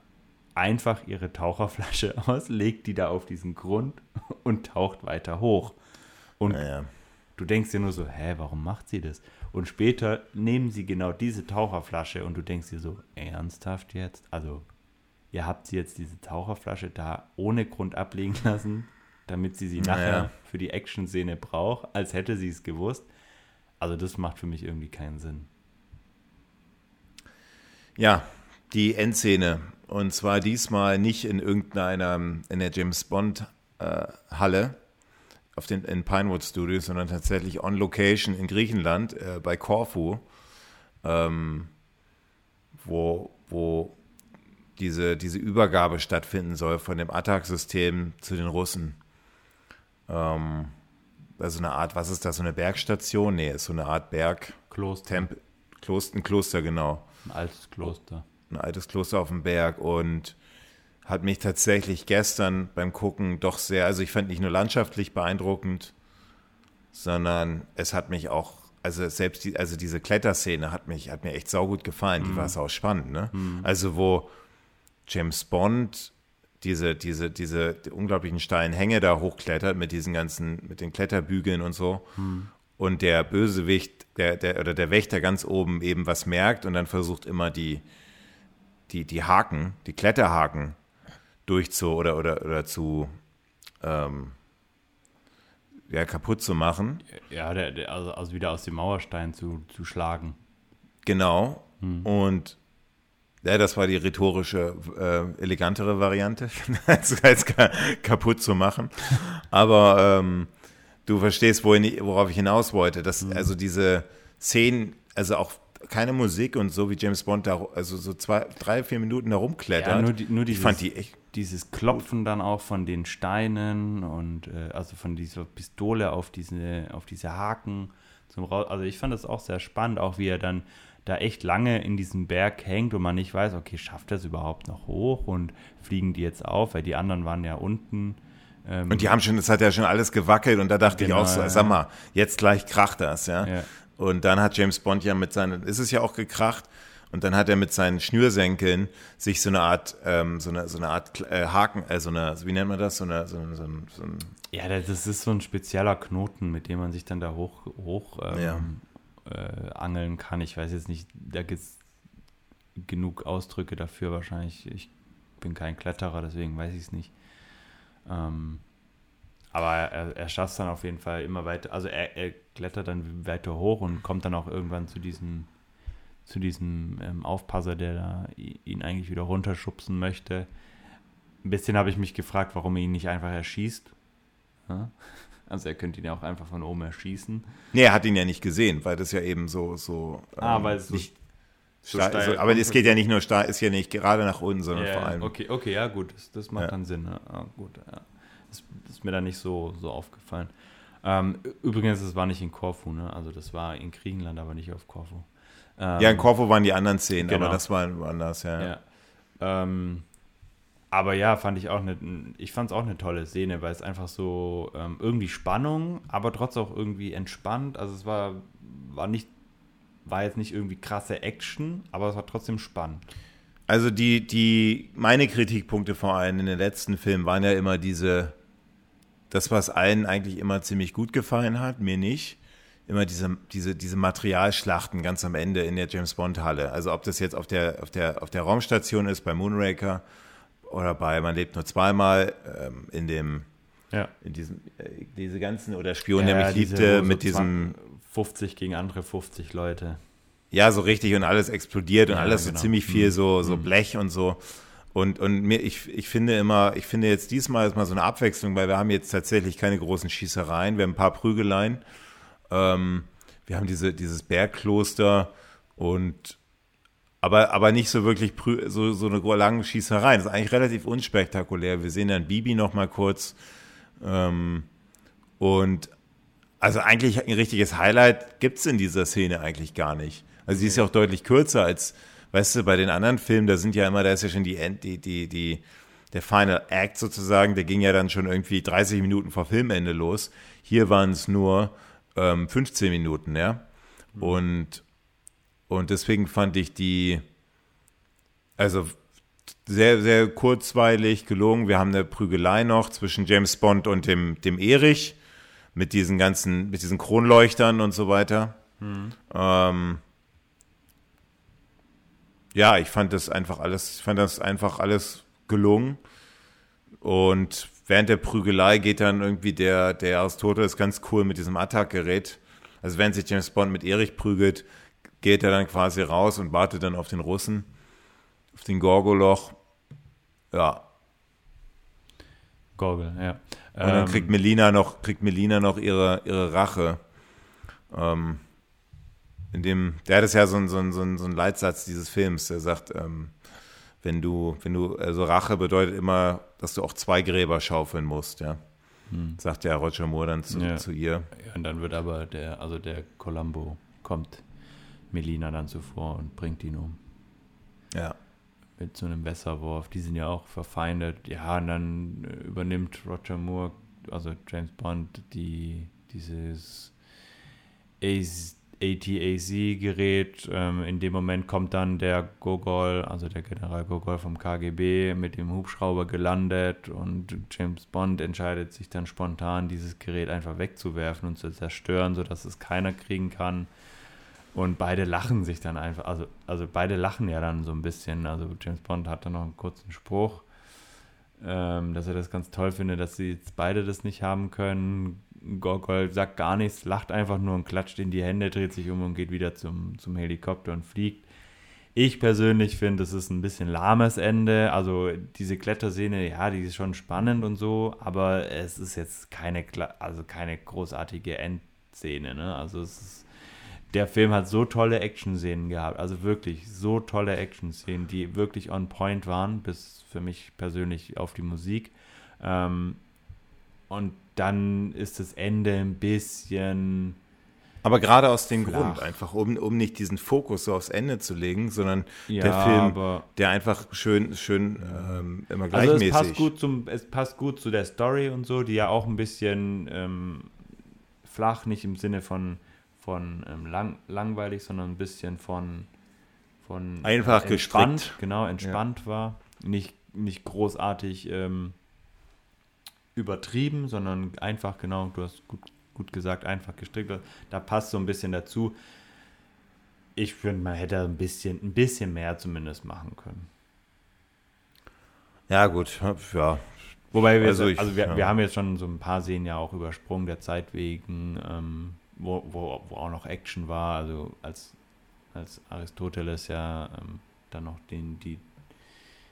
einfach ihre Taucherflasche aus, legt die da auf diesen Grund und taucht weiter hoch. Und ja. du denkst dir nur so, hä, warum macht sie das? Und später nehmen sie genau diese Taucherflasche und du denkst dir so, ernsthaft jetzt? Also, ihr habt sie jetzt diese Taucherflasche da ohne Grund ablegen lassen? Damit sie sie nachher ja. für die Action-Szene braucht, als hätte sie es gewusst. Also das macht für mich irgendwie keinen Sinn. Ja, die Endszene. Und zwar diesmal nicht in irgendeiner, in der James Bond äh, Halle auf den, in Pinewood Studios, sondern tatsächlich on Location in Griechenland äh, bei Corfu, ähm, wo, wo diese, diese Übergabe stattfinden soll von dem Attack-System zu den Russen. Ähm, also eine Art, was ist das, so eine Bergstation? Nee, ist so eine Art Berg. Kloster. Temp Kloster, ein Kloster, genau. Ein altes Kloster. Ein altes Kloster auf dem Berg und hat mich tatsächlich gestern beim Gucken doch sehr, also ich fand nicht nur landschaftlich beeindruckend, sondern es hat mich auch, also selbst die, also diese Kletterszene hat mich, hat mir echt saugut gefallen, die mhm. war sau spannend, ne? Mhm. Also wo James Bond diese, diese, diese die unglaublichen steilen Hänge da hochklettert mit diesen ganzen, mit den Kletterbügeln und so. Hm. Und der Bösewicht, der, der, oder der Wächter ganz oben eben was merkt und dann versucht immer die, die, die Haken, die Kletterhaken durchzu oder, oder, oder zu ähm, ja, kaputt zu machen. Ja, der, der, also, also wieder aus dem Mauerstein zu, zu schlagen. Genau. Hm. Und ja, das war die rhetorische, äh, elegantere Variante, als, als kaputt zu machen. Aber ähm, du verstehst, wohin, worauf ich hinaus wollte. Dass, mhm. Also diese Szenen, also auch keine Musik und so wie James Bond da, also so zwei, drei, vier Minuten da rumklettert. Ja, nur, die, nur dieses, ich fand die echt dieses Klopfen dann auch von den Steinen und äh, also von dieser Pistole auf diese, auf diese Haken zum Raus. Also ich fand das auch sehr spannend, auch wie er dann da echt lange in diesem Berg hängt und man nicht weiß, okay, schafft er es überhaupt noch hoch und fliegen die jetzt auf, weil die anderen waren ja unten. Ähm, und die haben schon, es hat ja schon alles gewackelt und da dachte genau, ich auch, so, sag mal, jetzt gleich kracht das, ja? ja. Und dann hat James Bond ja mit seinen, ist es ja auch gekracht, und dann hat er mit seinen Schnürsenkeln sich so eine Art, ähm, so eine, so eine Art äh, Haken, äh, so eine, wie nennt man das? So, eine, so, so, ein, so ein Ja, das ist so ein spezieller Knoten, mit dem man sich dann da hoch, hoch ähm, ja. Äh, angeln kann. Ich weiß jetzt nicht, da gibt es genug Ausdrücke dafür wahrscheinlich. Ich bin kein Kletterer, deswegen weiß ich es nicht. Ähm, aber er, er schafft es dann auf jeden Fall immer weiter. Also er, er, klettert dann weiter hoch und kommt dann auch irgendwann zu diesem, zu diesem ähm, Aufpasser, der da ihn eigentlich wieder runterschubsen möchte. Ein bisschen habe ich mich gefragt, warum er ihn nicht einfach erschießt. Ja? Also er könnte ihn ja auch einfach von oben erschießen. Nee, er hat ihn ja nicht gesehen, weil das ja eben so, so ah, ähm, weil es nicht, so steil, so, aber es geht ja nicht nur steil, ist ja nicht gerade nach unten, sondern yeah, vor allem. Okay, okay, ja gut, das, das macht ja. dann Sinn. Ja, ah, gut, ja. Das, das, ist mir dann nicht so, so aufgefallen. Ähm, übrigens, das war nicht in Korfu, ne? Also das war in Griechenland, aber nicht auf Korfu. Ähm, ja, in Korfu waren die anderen Szenen, genau. aber das war anders, ja. ja. Ähm, aber ja, fand ich auch eine, ich fand es auch eine tolle Szene, weil es einfach so ähm, irgendwie Spannung, aber trotzdem auch irgendwie entspannt. Also es war, war nicht, war jetzt nicht irgendwie krasse Action, aber es war trotzdem spannend. Also die, die, meine Kritikpunkte vor allem in den letzten Filmen waren ja immer diese, das, was allen eigentlich immer ziemlich gut gefallen hat, mir nicht. Immer diese, diese, diese Materialschlachten ganz am Ende in der James Bond Halle. Also ob das jetzt auf der, auf der, auf der Raumstation ist, bei Moonraker oder bei Man lebt nur zweimal, ähm, in dem, ja. in diesem, äh, diese ganzen, oder Spion, ja, der mich liebte, mit so diesem. 50 gegen andere 50 Leute. Ja, so richtig und alles explodiert und ja, alles genau. so ziemlich viel mhm. so, so mhm. Blech und so. Und, und mir, ich, ich finde immer, ich finde jetzt diesmal ist mal so eine Abwechslung, weil wir haben jetzt tatsächlich keine großen Schießereien, wir haben ein paar Prügeleien. Ähm, wir haben diese, dieses Bergkloster und aber, aber nicht so wirklich so, so eine lange Schießerei. Das ist eigentlich relativ unspektakulär. Wir sehen dann Bibi noch mal kurz. Ähm, und also eigentlich ein richtiges Highlight gibt es in dieser Szene eigentlich gar nicht. Also sie ist ja auch deutlich kürzer als, weißt du, bei den anderen Filmen, da sind ja immer, da ist ja schon die, End, die, die, die, der Final Act sozusagen, der ging ja dann schon irgendwie 30 Minuten vor Filmende los. Hier waren es nur ähm, 15 Minuten, ja. Mhm. Und, und deswegen fand ich die, also sehr, sehr kurzweilig gelungen. Wir haben eine Prügelei noch zwischen James Bond und dem, dem Erich mit diesen ganzen, mit diesen Kronleuchtern und so weiter. Mhm. Ähm, ja, ich fand das einfach alles, ich fand das einfach alles gelungen. Und während der Prügelei geht dann irgendwie der, der Aristoteles ganz cool mit diesem Attack-Gerät. Also während sich James Bond mit Erich prügelt, geht er dann quasi raus und wartet dann auf den Russen, auf den Gorgoloch. Ja. Gorgel, ja. Und dann kriegt ähm, Melina noch, kriegt Melina noch ihre, ihre Rache. Ähm, in dem, der hat es ja so ein, so ein, so ein, so ein Leitsatz dieses Films, der sagt, ähm, wenn du, wenn du, also Rache bedeutet immer, dass du auch zwei Gräber schaufeln musst, ja. Hm. Sagt ja Roger Moore dann zu, ja. zu ihr. Ja, und dann wird aber der, also der Columbo kommt Melina dann zuvor und bringt ihn um. Ja. Mit so einem Wässerwurf. Die sind ja auch verfeindet. Ja, und dann übernimmt Roger Moore, also James Bond, die, dieses ATAC-Gerät. Ähm, in dem Moment kommt dann der Gogol, also der General Gogol vom KGB, mit dem Hubschrauber gelandet und James Bond entscheidet sich dann spontan, dieses Gerät einfach wegzuwerfen und zu zerstören, sodass es keiner kriegen kann. Und beide lachen sich dann einfach, also, also beide lachen ja dann so ein bisschen. Also James Bond hat dann noch einen kurzen Spruch, ähm, dass er das ganz toll findet, dass sie jetzt beide das nicht haben können. Gorgol sagt gar nichts, lacht einfach nur und klatscht in die Hände, dreht sich um und geht wieder zum, zum Helikopter und fliegt. Ich persönlich finde, es ist ein bisschen lahmes Ende. Also diese Kletterszene, ja, die ist schon spannend und so, aber es ist jetzt keine, also keine großartige Endszene. Ne? Also es ist, der Film hat so tolle Action-Szenen gehabt, also wirklich so tolle Action-Szenen, die wirklich on point waren, bis für mich persönlich auf die Musik. Ähm, und dann ist das Ende ein bisschen. Aber gerade aus dem flach. Grund, einfach um, um nicht diesen Fokus so aufs Ende zu legen, sondern ja, der Film, der einfach schön, schön ähm, immer gleichmäßig. Also es passt, gut zum, es passt gut zu der Story und so, die ja auch ein bisschen ähm, flach, nicht im Sinne von, von ähm, lang, langweilig, sondern ein bisschen von, von einfach entspannt, gestrickt. genau, entspannt ja. war. Nicht, nicht großartig ähm, übertrieben, sondern einfach, genau, du hast gut, gut gesagt, einfach gestrickt. Da passt so ein bisschen dazu. Ich finde, man hätte ein bisschen, ein bisschen mehr zumindest machen können. Ja, gut, ja. Wobei wir, also, ich, also wir, ja. wir haben jetzt schon so ein paar Szenen ja auch übersprungen, der Zeit wegen, ähm, wo, wo, wo auch noch Action war, also als, als Aristoteles ja ähm, dann noch den, die,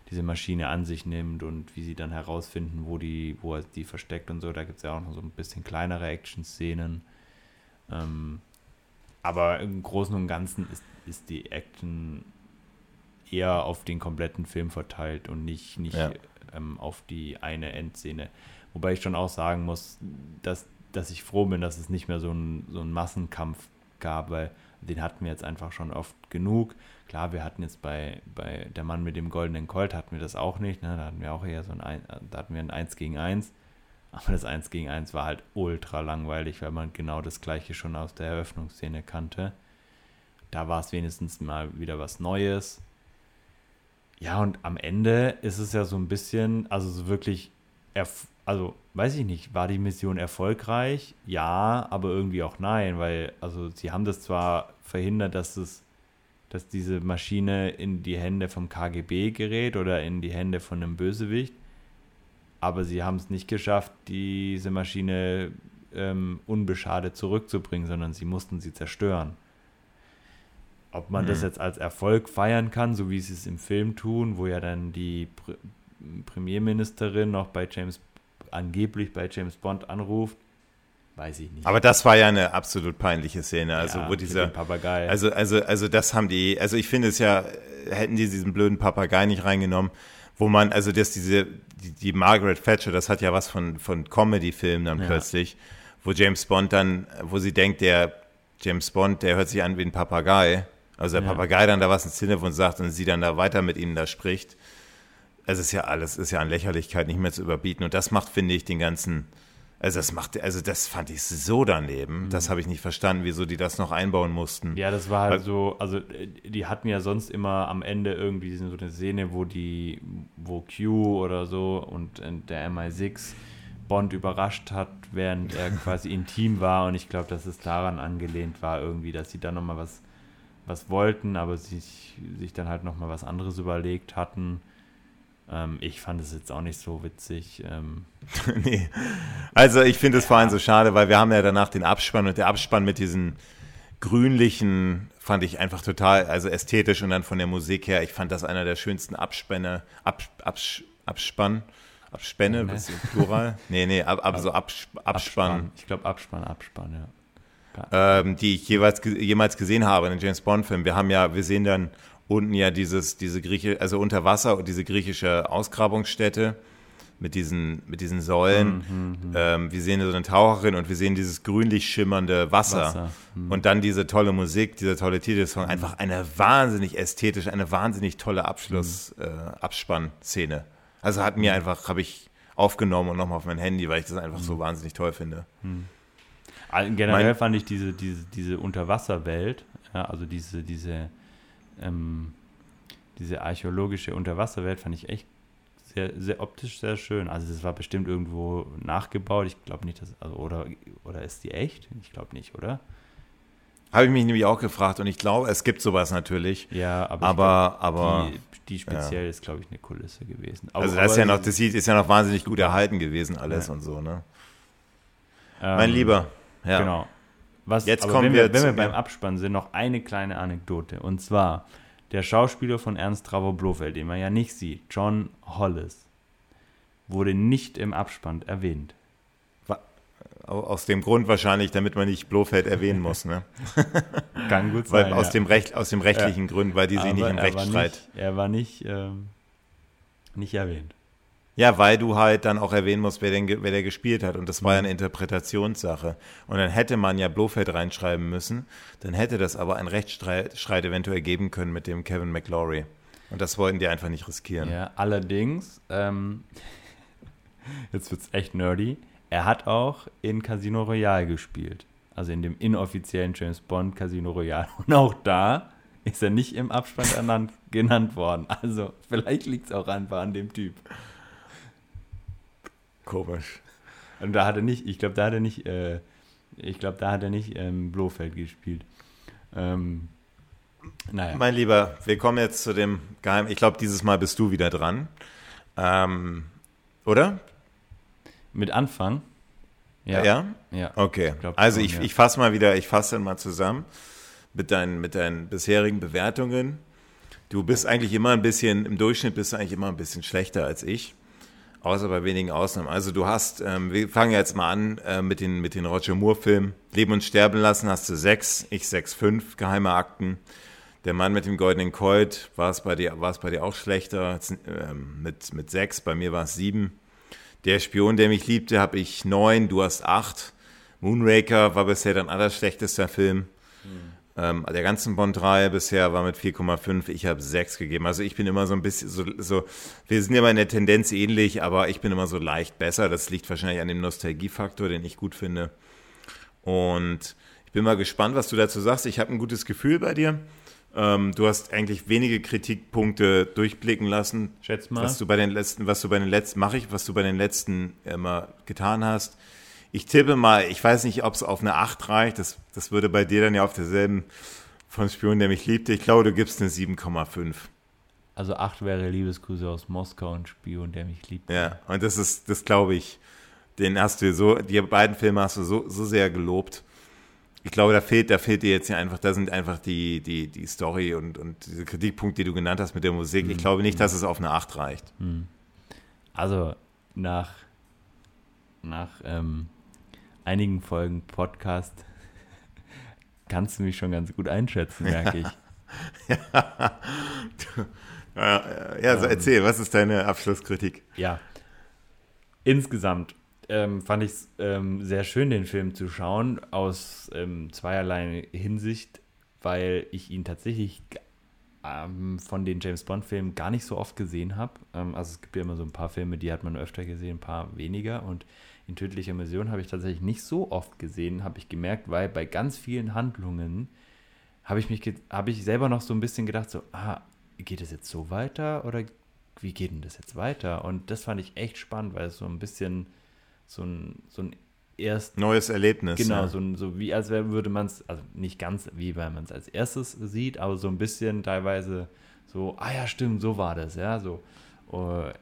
diese Maschine an sich nimmt und wie sie dann herausfinden, wo, die, wo er die versteckt und so. Da gibt es ja auch noch so ein bisschen kleinere Action-Szenen. Ähm, aber im Großen und Ganzen ist, ist die Action eher auf den kompletten Film verteilt und nicht, nicht ja. ähm, auf die eine Endszene. Wobei ich schon auch sagen muss, dass, dass ich froh bin, dass es nicht mehr so ein, so einen Massenkampf gab, weil den hatten wir jetzt einfach schon oft genug. Klar, wir hatten jetzt bei, bei Der Mann mit dem goldenen Colt hatten wir das auch nicht. Ne? Da hatten wir auch eher so ein, da hatten wir ein 1 gegen 1. Aber das 1 gegen 1 war halt ultra langweilig, weil man genau das gleiche schon aus der Eröffnungsszene kannte. Da war es wenigstens mal wieder was Neues. Ja, und am Ende ist es ja so ein bisschen, also so wirklich, also weiß ich nicht, war die Mission erfolgreich? Ja, aber irgendwie auch nein, weil, also sie haben das zwar verhindert, dass es dass diese Maschine in die Hände vom KGB gerät oder in die Hände von einem Bösewicht. Aber sie haben es nicht geschafft, diese Maschine ähm, unbeschadet zurückzubringen, sondern sie mussten sie zerstören. Ob man mhm. das jetzt als Erfolg feiern kann, so wie sie es im Film tun, wo ja dann die Pr Premierministerin noch bei James, angeblich bei James Bond anruft weiß ich nicht. Aber das war ja eine absolut peinliche Szene. Also, ja, wo dieser. Papagei. Also, also, also, das haben die. Also, ich finde es ja, hätten die diesen blöden Papagei nicht reingenommen, wo man, also, dass diese, die, die Margaret Thatcher, das hat ja was von, von Comedy-Filmen dann ja. plötzlich, wo James Bond dann, wo sie denkt, der James Bond, der hört sich an wie ein Papagei. Also, der ja. Papagei dann da was ins Telefon sagt und sie dann da weiter mit ihm da spricht. Es ist ja alles, ist ja an Lächerlichkeit nicht mehr zu überbieten. Und das macht, finde ich, den ganzen, also das macht, also das fand ich so daneben. Mhm. Das habe ich nicht verstanden, wieso die das noch einbauen mussten. Ja, das war halt so, also äh, die hatten ja sonst immer am Ende irgendwie so eine Szene, wo die, wo Q oder so und der MI6 Bond überrascht hat, während er quasi intim war. Und ich glaube, dass es daran angelehnt war, irgendwie, dass sie dann nochmal was, was wollten, aber sich, sich dann halt nochmal was anderes überlegt hatten. Ähm, ich fand es jetzt auch nicht so witzig. Ähm. nee. Also ich finde es ja. vor allem so schade, weil wir haben ja danach den Abspann und der Abspann mit diesen grünlichen fand ich einfach total, also ästhetisch und dann von der Musik her, ich fand das einer der schönsten Abspänne, Ab, Abs, Abspann, Abspänne, ja, ne? was ist Plural? nee, nee, ab, ab, so Abs, Abspann. Abspann. Ich glaube Abspann, Abspann, ja. Ähm, die ich jeweils, jemals gesehen habe in den James Bond-Filmen. Wir haben ja, wir sehen dann unten ja dieses, diese Grieche, also unter Wasser und diese griechische Ausgrabungsstätte mit diesen, mit diesen Säulen. Mhm, ähm, wir sehen so eine Taucherin und wir sehen dieses grünlich schimmernde Wasser. Wasser. Mhm. Und dann diese tolle Musik, dieser tolle Titelsong. Einfach eine wahnsinnig ästhetisch, eine wahnsinnig tolle Abschluss, äh, Abspannszene. Also hat mir einfach, habe ich aufgenommen und nochmal auf mein Handy, weil ich das einfach so wahnsinnig toll finde. Generell mein, fand ich diese, diese, diese Unterwasserwelt, ja, also diese, diese ähm, diese archäologische Unterwasserwelt fand ich echt sehr, sehr optisch sehr schön. Also das war bestimmt irgendwo nachgebaut. Ich glaube nicht, dass, also, oder, oder ist die echt? Ich glaube nicht, oder? Habe ich mich nämlich auch gefragt und ich glaube, es gibt sowas natürlich. Ja, aber, aber, glaub, aber die, die speziell ja. ist, glaube ich, eine Kulisse gewesen. Aber, also das ist ja noch, das ist ja noch wahnsinnig gut erhalten gewesen, alles ja. und so, ne? Ähm, mein Lieber, ja. Genau. Was, Jetzt kommen wenn wir, wenn wir beim Abspann sind, noch eine kleine Anekdote. Und zwar der Schauspieler von Ernst Trauer Blofeld, den man ja nicht sieht, John Hollis, wurde nicht im Abspann erwähnt. Aus dem Grund wahrscheinlich, damit man nicht Blofeld erwähnen muss, ne? Kann gut sein. Weil aus, ja. dem Recht, aus dem rechtlichen ja. Grund, weil die sich nicht im Rechtsstreit. er war nicht, ähm, nicht erwähnt. Ja, weil du halt dann auch erwähnen musst, wer, den, wer der gespielt hat. Und das war ja eine Interpretationssache. Und dann hätte man ja Blofeld reinschreiben müssen. Dann hätte das aber einen Rechtsstreit eventuell geben können mit dem Kevin McLaury. Und das wollten die einfach nicht riskieren. Ja, allerdings, ähm, jetzt wird's echt nerdy. Er hat auch in Casino Royale gespielt. Also in dem inoffiziellen James Bond Casino Royale. Und auch da ist er nicht im Abspann genannt worden. Also vielleicht liegt es auch einfach an dem Typ. Komisch. Und da hat er nicht, ich glaube, da hat er nicht, äh, ich glaube, da hat er nicht ähm, Blofeld gespielt. Ähm, naja. Mein Lieber, wir kommen jetzt zu dem Geheim. Ich glaube, dieses Mal bist du wieder dran. Ähm, oder? Mit Anfang? Ja. Ja? ja. Okay. Ich also schon, ich, ja. ich fasse mal wieder, ich fasse dann mal zusammen mit deinen, mit deinen bisherigen Bewertungen. Du bist eigentlich immer ein bisschen, im Durchschnitt bist du eigentlich immer ein bisschen schlechter als ich. Außer bei wenigen Ausnahmen. Also du hast, ähm, wir fangen jetzt mal an äh, mit den, mit den Roger Moore-Filmen. Leben und Sterben lassen hast du sechs, ich sechs, fünf, geheime Akten. Der Mann mit dem goldenen Colt, war es bei dir, bei dir auch schlechter, ähm, mit, mit sechs, bei mir war es sieben. Der Spion, der mich liebte, habe ich neun, du hast acht. Moonraker war bisher dein allerschlechtester Film. Hm. Ähm, der ganzen Bond-Reihe bisher war mit 4,5, ich habe 6 gegeben. Also ich bin immer so ein bisschen so, so, wir sind immer in der Tendenz ähnlich, aber ich bin immer so leicht besser. Das liegt wahrscheinlich an dem Nostalgiefaktor, den ich gut finde. Und ich bin mal gespannt, was du dazu sagst. Ich habe ein gutes Gefühl bei dir. Ähm, du hast eigentlich wenige Kritikpunkte durchblicken lassen. Schätz mal. Was du bei den letzten, was du bei den letzten, mache ich, was du bei den letzten immer getan hast. Ich tippe mal, ich weiß nicht, ob es auf eine 8 reicht. Das, das würde bei dir dann ja auf derselben von Spion, der mich liebte. Ich glaube, du gibst eine 7,5. Also 8 wäre Liebesgrüße aus Moskau und Spion, der mich liebt. Ja, und das ist, das glaube ich, den hast du so, die beiden Filme hast du so, so sehr gelobt. Ich glaube, da fehlt, da fehlt dir jetzt ja einfach, da sind einfach die, die, die Story und, und diese Kritikpunkte, die du genannt hast mit der Musik. Ich mhm. glaube nicht, dass es auf eine 8 reicht. Mhm. Also nach, nach ähm, einigen Folgen Podcast kannst du mich schon ganz gut einschätzen, merke ich. ja, ja, ja so ähm, erzähl, was ist deine Abschlusskritik? Ja, insgesamt ähm, fand ich es ähm, sehr schön, den Film zu schauen, aus ähm, zweierlei Hinsicht, weil ich ihn tatsächlich ähm, von den James Bond-Filmen gar nicht so oft gesehen habe. Ähm, also es gibt ja immer so ein paar Filme, die hat man öfter gesehen, ein paar weniger. Und in tödlicher Mission habe ich tatsächlich nicht so oft gesehen, habe ich gemerkt, weil bei ganz vielen Handlungen habe ich mich, habe ich selber noch so ein bisschen gedacht, so, ah, geht es jetzt so weiter oder wie geht denn das jetzt weiter? Und das fand ich echt spannend, weil es so ein bisschen so ein, so ein erst neues Erlebnis. Genau, ja. so, so wie als würde man es, also nicht ganz wie weil man es als erstes sieht, aber so ein bisschen teilweise so, ah ja, stimmt, so war das, ja, so. Äh,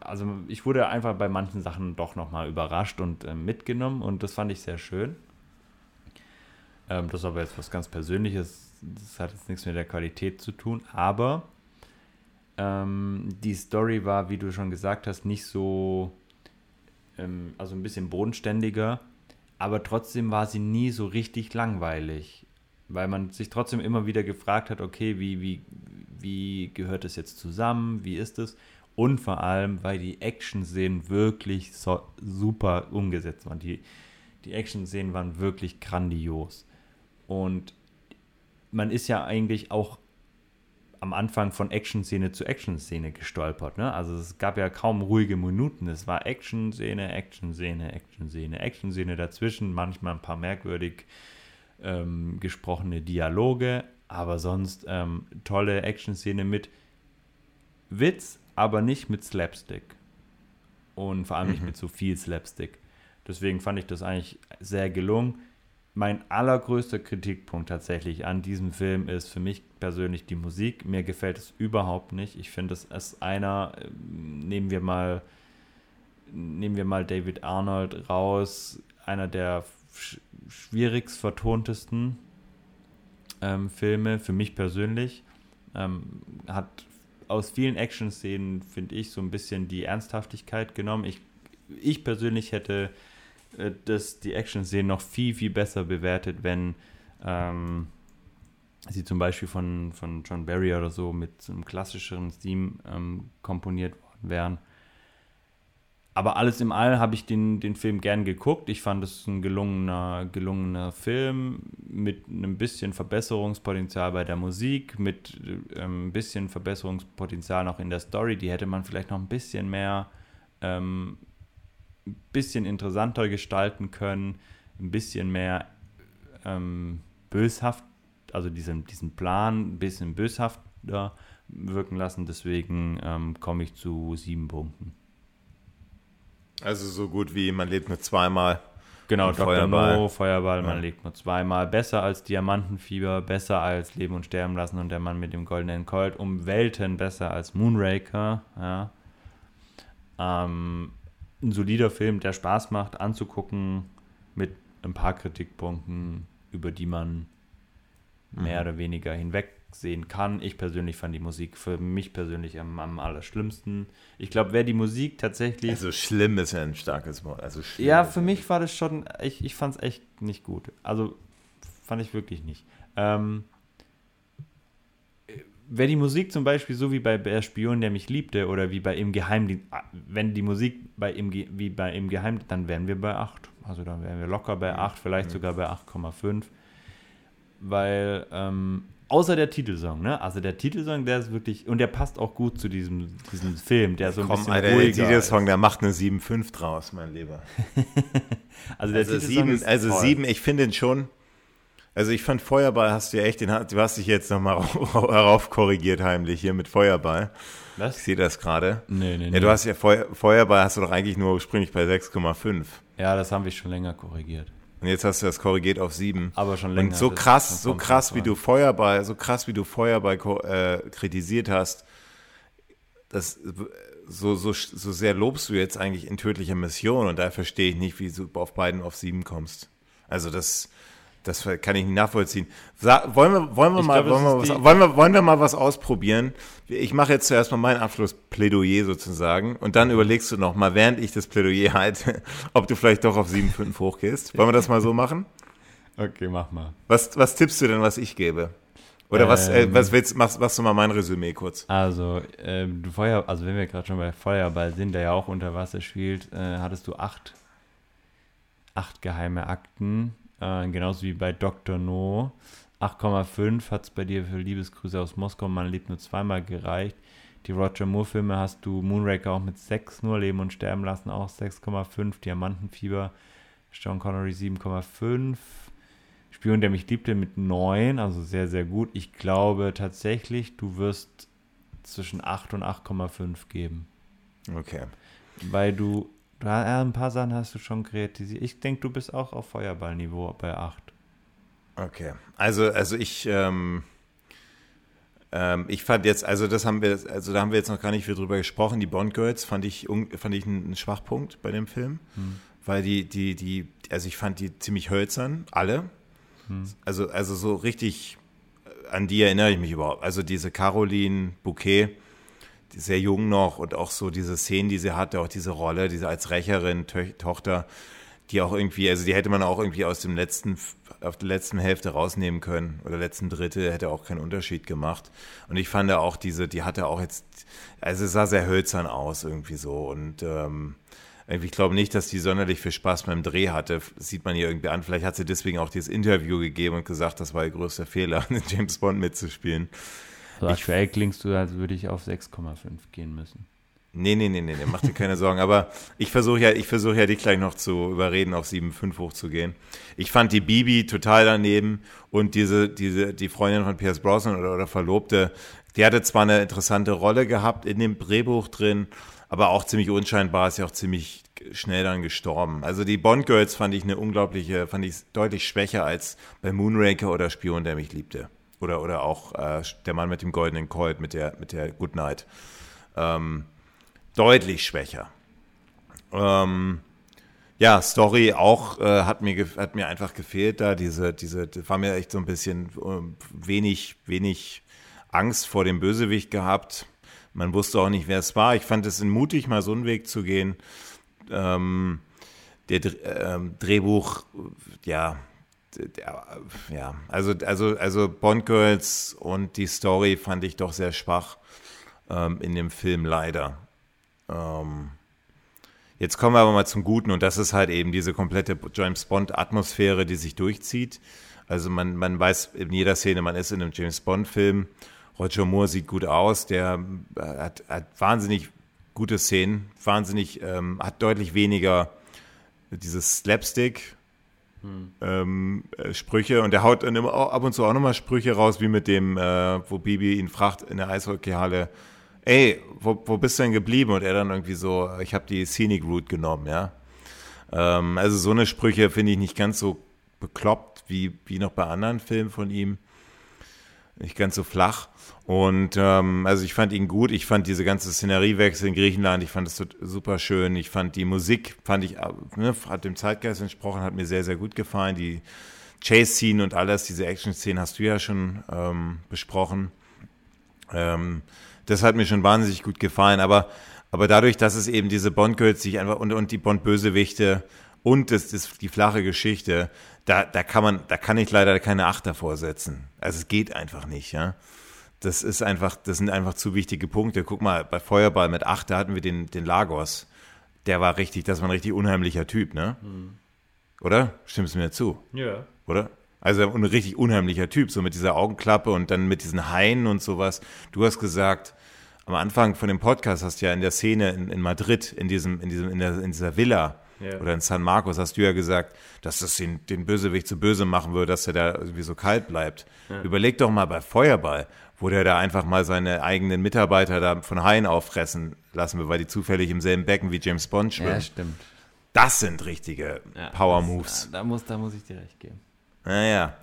also ich wurde einfach bei manchen Sachen doch nochmal überrascht und äh, mitgenommen und das fand ich sehr schön. Ähm, das ist aber jetzt was ganz Persönliches, das hat jetzt nichts mit der Qualität zu tun, aber ähm, die Story war, wie du schon gesagt hast, nicht so, ähm, also ein bisschen bodenständiger, aber trotzdem war sie nie so richtig langweilig, weil man sich trotzdem immer wieder gefragt hat, okay, wie, wie, wie gehört es jetzt zusammen, wie ist es? Und vor allem, weil die Action-Szenen wirklich so, super umgesetzt waren. Die, die Action-Szenen waren wirklich grandios. Und man ist ja eigentlich auch am Anfang von Action-Szene zu Action-Szene gestolpert. Ne? Also es gab ja kaum ruhige Minuten. Es war Action-Szene, Action-Szene, Action-Szene, Action-Szene dazwischen, manchmal ein paar merkwürdig ähm, gesprochene Dialoge, aber sonst ähm, tolle Action-Szene mit Witz, aber nicht mit Slapstick. Und vor allem mhm. nicht mit so viel Slapstick. Deswegen fand ich das eigentlich sehr gelungen. Mein allergrößter Kritikpunkt tatsächlich an diesem Film ist für mich persönlich die Musik. Mir gefällt es überhaupt nicht. Ich finde, es ist einer, ähm, nehmen wir mal, nehmen wir mal David Arnold raus, einer der schwierigst vertontesten ähm, Filme für mich persönlich. Ähm, hat aus vielen Action-Szenen, finde ich, so ein bisschen die Ernsthaftigkeit genommen. Ich, ich persönlich hätte äh, das, die Action-Szenen noch viel, viel besser bewertet, wenn ähm, sie zum Beispiel von, von John Barry oder so mit so einem klassischeren Theme ähm, komponiert worden wären. Aber alles im All habe ich den, den Film gern geguckt. Ich fand es ein gelungener, gelungener Film mit einem bisschen Verbesserungspotenzial bei der Musik, mit ähm, ein bisschen Verbesserungspotenzial noch in der Story. Die hätte man vielleicht noch ein bisschen mehr, ähm, ein bisschen interessanter gestalten können, ein bisschen mehr ähm, böshaft, also diesen, diesen Plan ein bisschen böshafter wirken lassen. Deswegen ähm, komme ich zu sieben Punkten. Also so gut wie man lebt nur zweimal. Genau, Dr. Feuerball. No, Feuerball, man ja. lebt nur zweimal. Besser als Diamantenfieber, besser als Leben und Sterben lassen und der Mann mit dem goldenen Colt. Um Welten besser als Moonraker. Ja. Ähm, ein solider Film, der Spaß macht anzugucken, mit ein paar Kritikpunkten, über die man mehr mhm. oder weniger hinweg sehen kann. Ich persönlich fand die Musik für mich persönlich am, am allerschlimmsten. Ich glaube, wer die Musik tatsächlich. Also schlimm ist ja ein starkes Wort. Also ja, für mich war das schon, ich, ich fand es echt nicht gut. Also fand ich wirklich nicht. Ähm, wer die Musik zum Beispiel so wie bei Der Spion, der mich liebte, oder wie bei Im Geheimdienst, ah, wenn die Musik bei im, wie bei Im Geheimdienst, dann wären wir bei 8. Also dann wären wir locker bei 8, vielleicht mhm. sogar bei 8,5. Weil ähm, Außer der Titelsong, ne? Also der Titelsong, der ist wirklich, und der passt auch gut zu diesem, diesem Film, der so ein Komm, bisschen Alter, ruhiger der Titelsong, der macht eine 7,5 draus, mein Lieber. also der also Titelsong sieben, ist Also toll. sieben, ich finde ihn schon, also ich fand Feuerball hast du ja echt, den, du hast dich jetzt nochmal darauf korrigiert heimlich hier mit Feuerball. Was? Ich sehe das gerade. Nee, nee, nee. Ja, du hast ja Feu Feuerball hast du doch eigentlich nur ursprünglich bei 6,5. Ja, das haben wir schon länger korrigiert. Und jetzt hast du das korrigiert auf sieben. Aber schon länger. Und so krass, so krass, wie du Feuerball, so krass, wie du Feuerball äh, kritisiert hast, das, so, so, so sehr lobst du jetzt eigentlich in tödlicher Mission und da verstehe ich nicht, wie du auf beiden auf sieben kommst. Also das, das kann ich nicht nachvollziehen. Sa wollen wir, wollen wir mal, glaub, wollen, wir was, wollen, wir, wollen wir mal was ausprobieren? Ich mache jetzt zuerst mal mein Abschlussplädoyer sozusagen und dann überlegst du noch mal, während ich das Plädoyer halte, ob du vielleicht doch auf 7,5 hochgehst. Wollen wir das mal so machen? Okay, mach mal. Was, was tippst du denn, was ich gebe? Oder ähm, was, äh, ähm. was willst, machst, machst du mal mein Resümee kurz? Also, äh, Feuer, also wenn wir gerade schon bei Feuerball sind, der ja auch unter Wasser spielt, äh, hattest du acht, acht geheime Akten äh, genauso wie bei Dr. No. 8,5 hat es bei dir für Liebesgrüße aus Moskau, man lebt nur zweimal gereicht. Die Roger Moore-Filme hast du Moonraker auch mit 6 nur, Leben und Sterben lassen auch 6,5, Diamantenfieber, Sean Connery 7,5, Spion, der mich liebte mit 9, also sehr, sehr gut. Ich glaube tatsächlich, du wirst zwischen 8 und 8,5 geben. Okay. Weil du ja, ein paar Sachen hast du schon kreatisiert. Ich denke, du bist auch auf Feuerballniveau bei 8. Okay. Also, also ich, ähm, ähm, ich fand jetzt, also das haben wir, also da haben wir jetzt noch gar nicht viel drüber gesprochen. Die Bond Girls fand ich, fand ich einen Schwachpunkt bei dem Film. Hm. Weil die, die, die, also ich fand die ziemlich hölzern, alle. Hm. Also, also so richtig, äh, an die erinnere ich mich überhaupt. Also diese Caroline Bouquet, sehr jung noch und auch so diese Szenen, die sie hatte, auch diese Rolle, diese als Rächerin, Tö Tochter, die auch irgendwie, also die hätte man auch irgendwie aus dem letzten, auf der letzten Hälfte rausnehmen können oder letzten Drittel hätte auch keinen Unterschied gemacht. Und ich fand auch diese, die hatte auch jetzt, also es sah sehr hölzern aus irgendwie so und ähm, ich glaube nicht, dass die sonderlich viel Spaß beim Dreh hatte. Das sieht man ihr irgendwie an. Vielleicht hat sie deswegen auch dieses Interview gegeben und gesagt, das war ihr größter Fehler, James Bond mitzuspielen. Also aktuell klingst du, als würde ich auf 6,5 gehen müssen. Nee, nee, nee, nee, nee, mach dir keine Sorgen. Aber ich versuche ja, ich versuche ja dich gleich noch zu überreden, auf 7,5 hochzugehen. Ich fand die Bibi total daneben und diese, diese, die Freundin von Pierce Brosnan oder, oder Verlobte, die hatte zwar eine interessante Rolle gehabt in dem Drehbuch drin, aber auch ziemlich unscheinbar, ist ja auch ziemlich schnell dann gestorben. Also die Bond Girls fand ich eine unglaubliche, fand ich deutlich schwächer als bei Moonraker oder Spion, der mich liebte. Oder, oder auch äh, der Mann mit dem goldenen Colt, mit der, mit der Goodnight. Ähm, deutlich schwächer. Ähm, ja, Story auch äh, hat, mir hat mir einfach gefehlt da. Diese, diese, war mir echt so ein bisschen äh, wenig, wenig Angst vor dem Bösewicht gehabt. Man wusste auch nicht, wer es war. Ich fand es mutig, mal so einen Weg zu gehen. Ähm, der äh, Drehbuch, ja, ja, also, also, also Bond Girls und die Story fand ich doch sehr schwach ähm, in dem Film leider. Ähm, Jetzt kommen wir aber mal zum Guten und das ist halt eben diese komplette James Bond-Atmosphäre, die sich durchzieht. Also man, man weiß in jeder Szene, man ist in einem James Bond-Film. Roger Moore sieht gut aus, der äh, hat, hat wahnsinnig gute Szenen, wahnsinnig, ähm, hat deutlich weniger dieses Slapstick, hm. ähm, äh, Sprüche und der haut ab und zu auch nochmal Sprüche raus, wie mit dem, äh, wo Bibi ihn fragt in der Eishockeyhalle, ey, wo, wo bist du denn geblieben? Und er dann irgendwie so, ich habe die Scenic Route genommen, ja. Ähm, also so eine Sprüche finde ich nicht ganz so bekloppt wie, wie noch bei anderen Filmen von ihm. Nicht ganz so flach. Und ähm, also ich fand ihn gut. Ich fand diese ganze Szeneriewechsel in Griechenland, ich fand es super schön. Ich fand die Musik, fand ich, ne, hat dem Zeitgeist entsprochen, hat mir sehr, sehr gut gefallen. Die Chase-Scene und alles, diese Action-Szenen hast du ja schon ähm, besprochen. Ähm, das hat mir schon wahnsinnig gut gefallen. Aber, aber dadurch, dass es eben diese Bond-Girls sich einfach und, und die Bond-Bösewichte und das, das, die flache Geschichte, da, da kann man, da kann ich leider keine Acht davor setzen. Also es geht einfach nicht, ja. Das ist einfach, das sind einfach zu wichtige Punkte. Guck mal, bei Feuerball mit acht, da hatten wir den, den Lagos. Der war richtig, das war ein richtig unheimlicher Typ, ne? Mhm. Oder? Stimmst du mir zu? Ja. Oder? Also ein richtig unheimlicher Typ, so mit dieser Augenklappe und dann mit diesen Haien und sowas. Du hast gesagt, am Anfang von dem Podcast hast du ja in der Szene in, in Madrid, in diesem, in diesem, in, der, in dieser Villa ja. oder in San Marcos, hast du ja gesagt, dass das den, den Bösewicht zu böse machen würde, dass er da irgendwie so kalt bleibt. Ja. Überleg doch mal bei Feuerball, wo der da einfach mal seine eigenen Mitarbeiter da von Haien auffressen lassen will, weil die zufällig im selben Becken wie James Bond schwimmen. Ja, stimmt. Das sind richtige ja, Power Moves. Da, da, muss, da muss ich dir recht geben. Naja.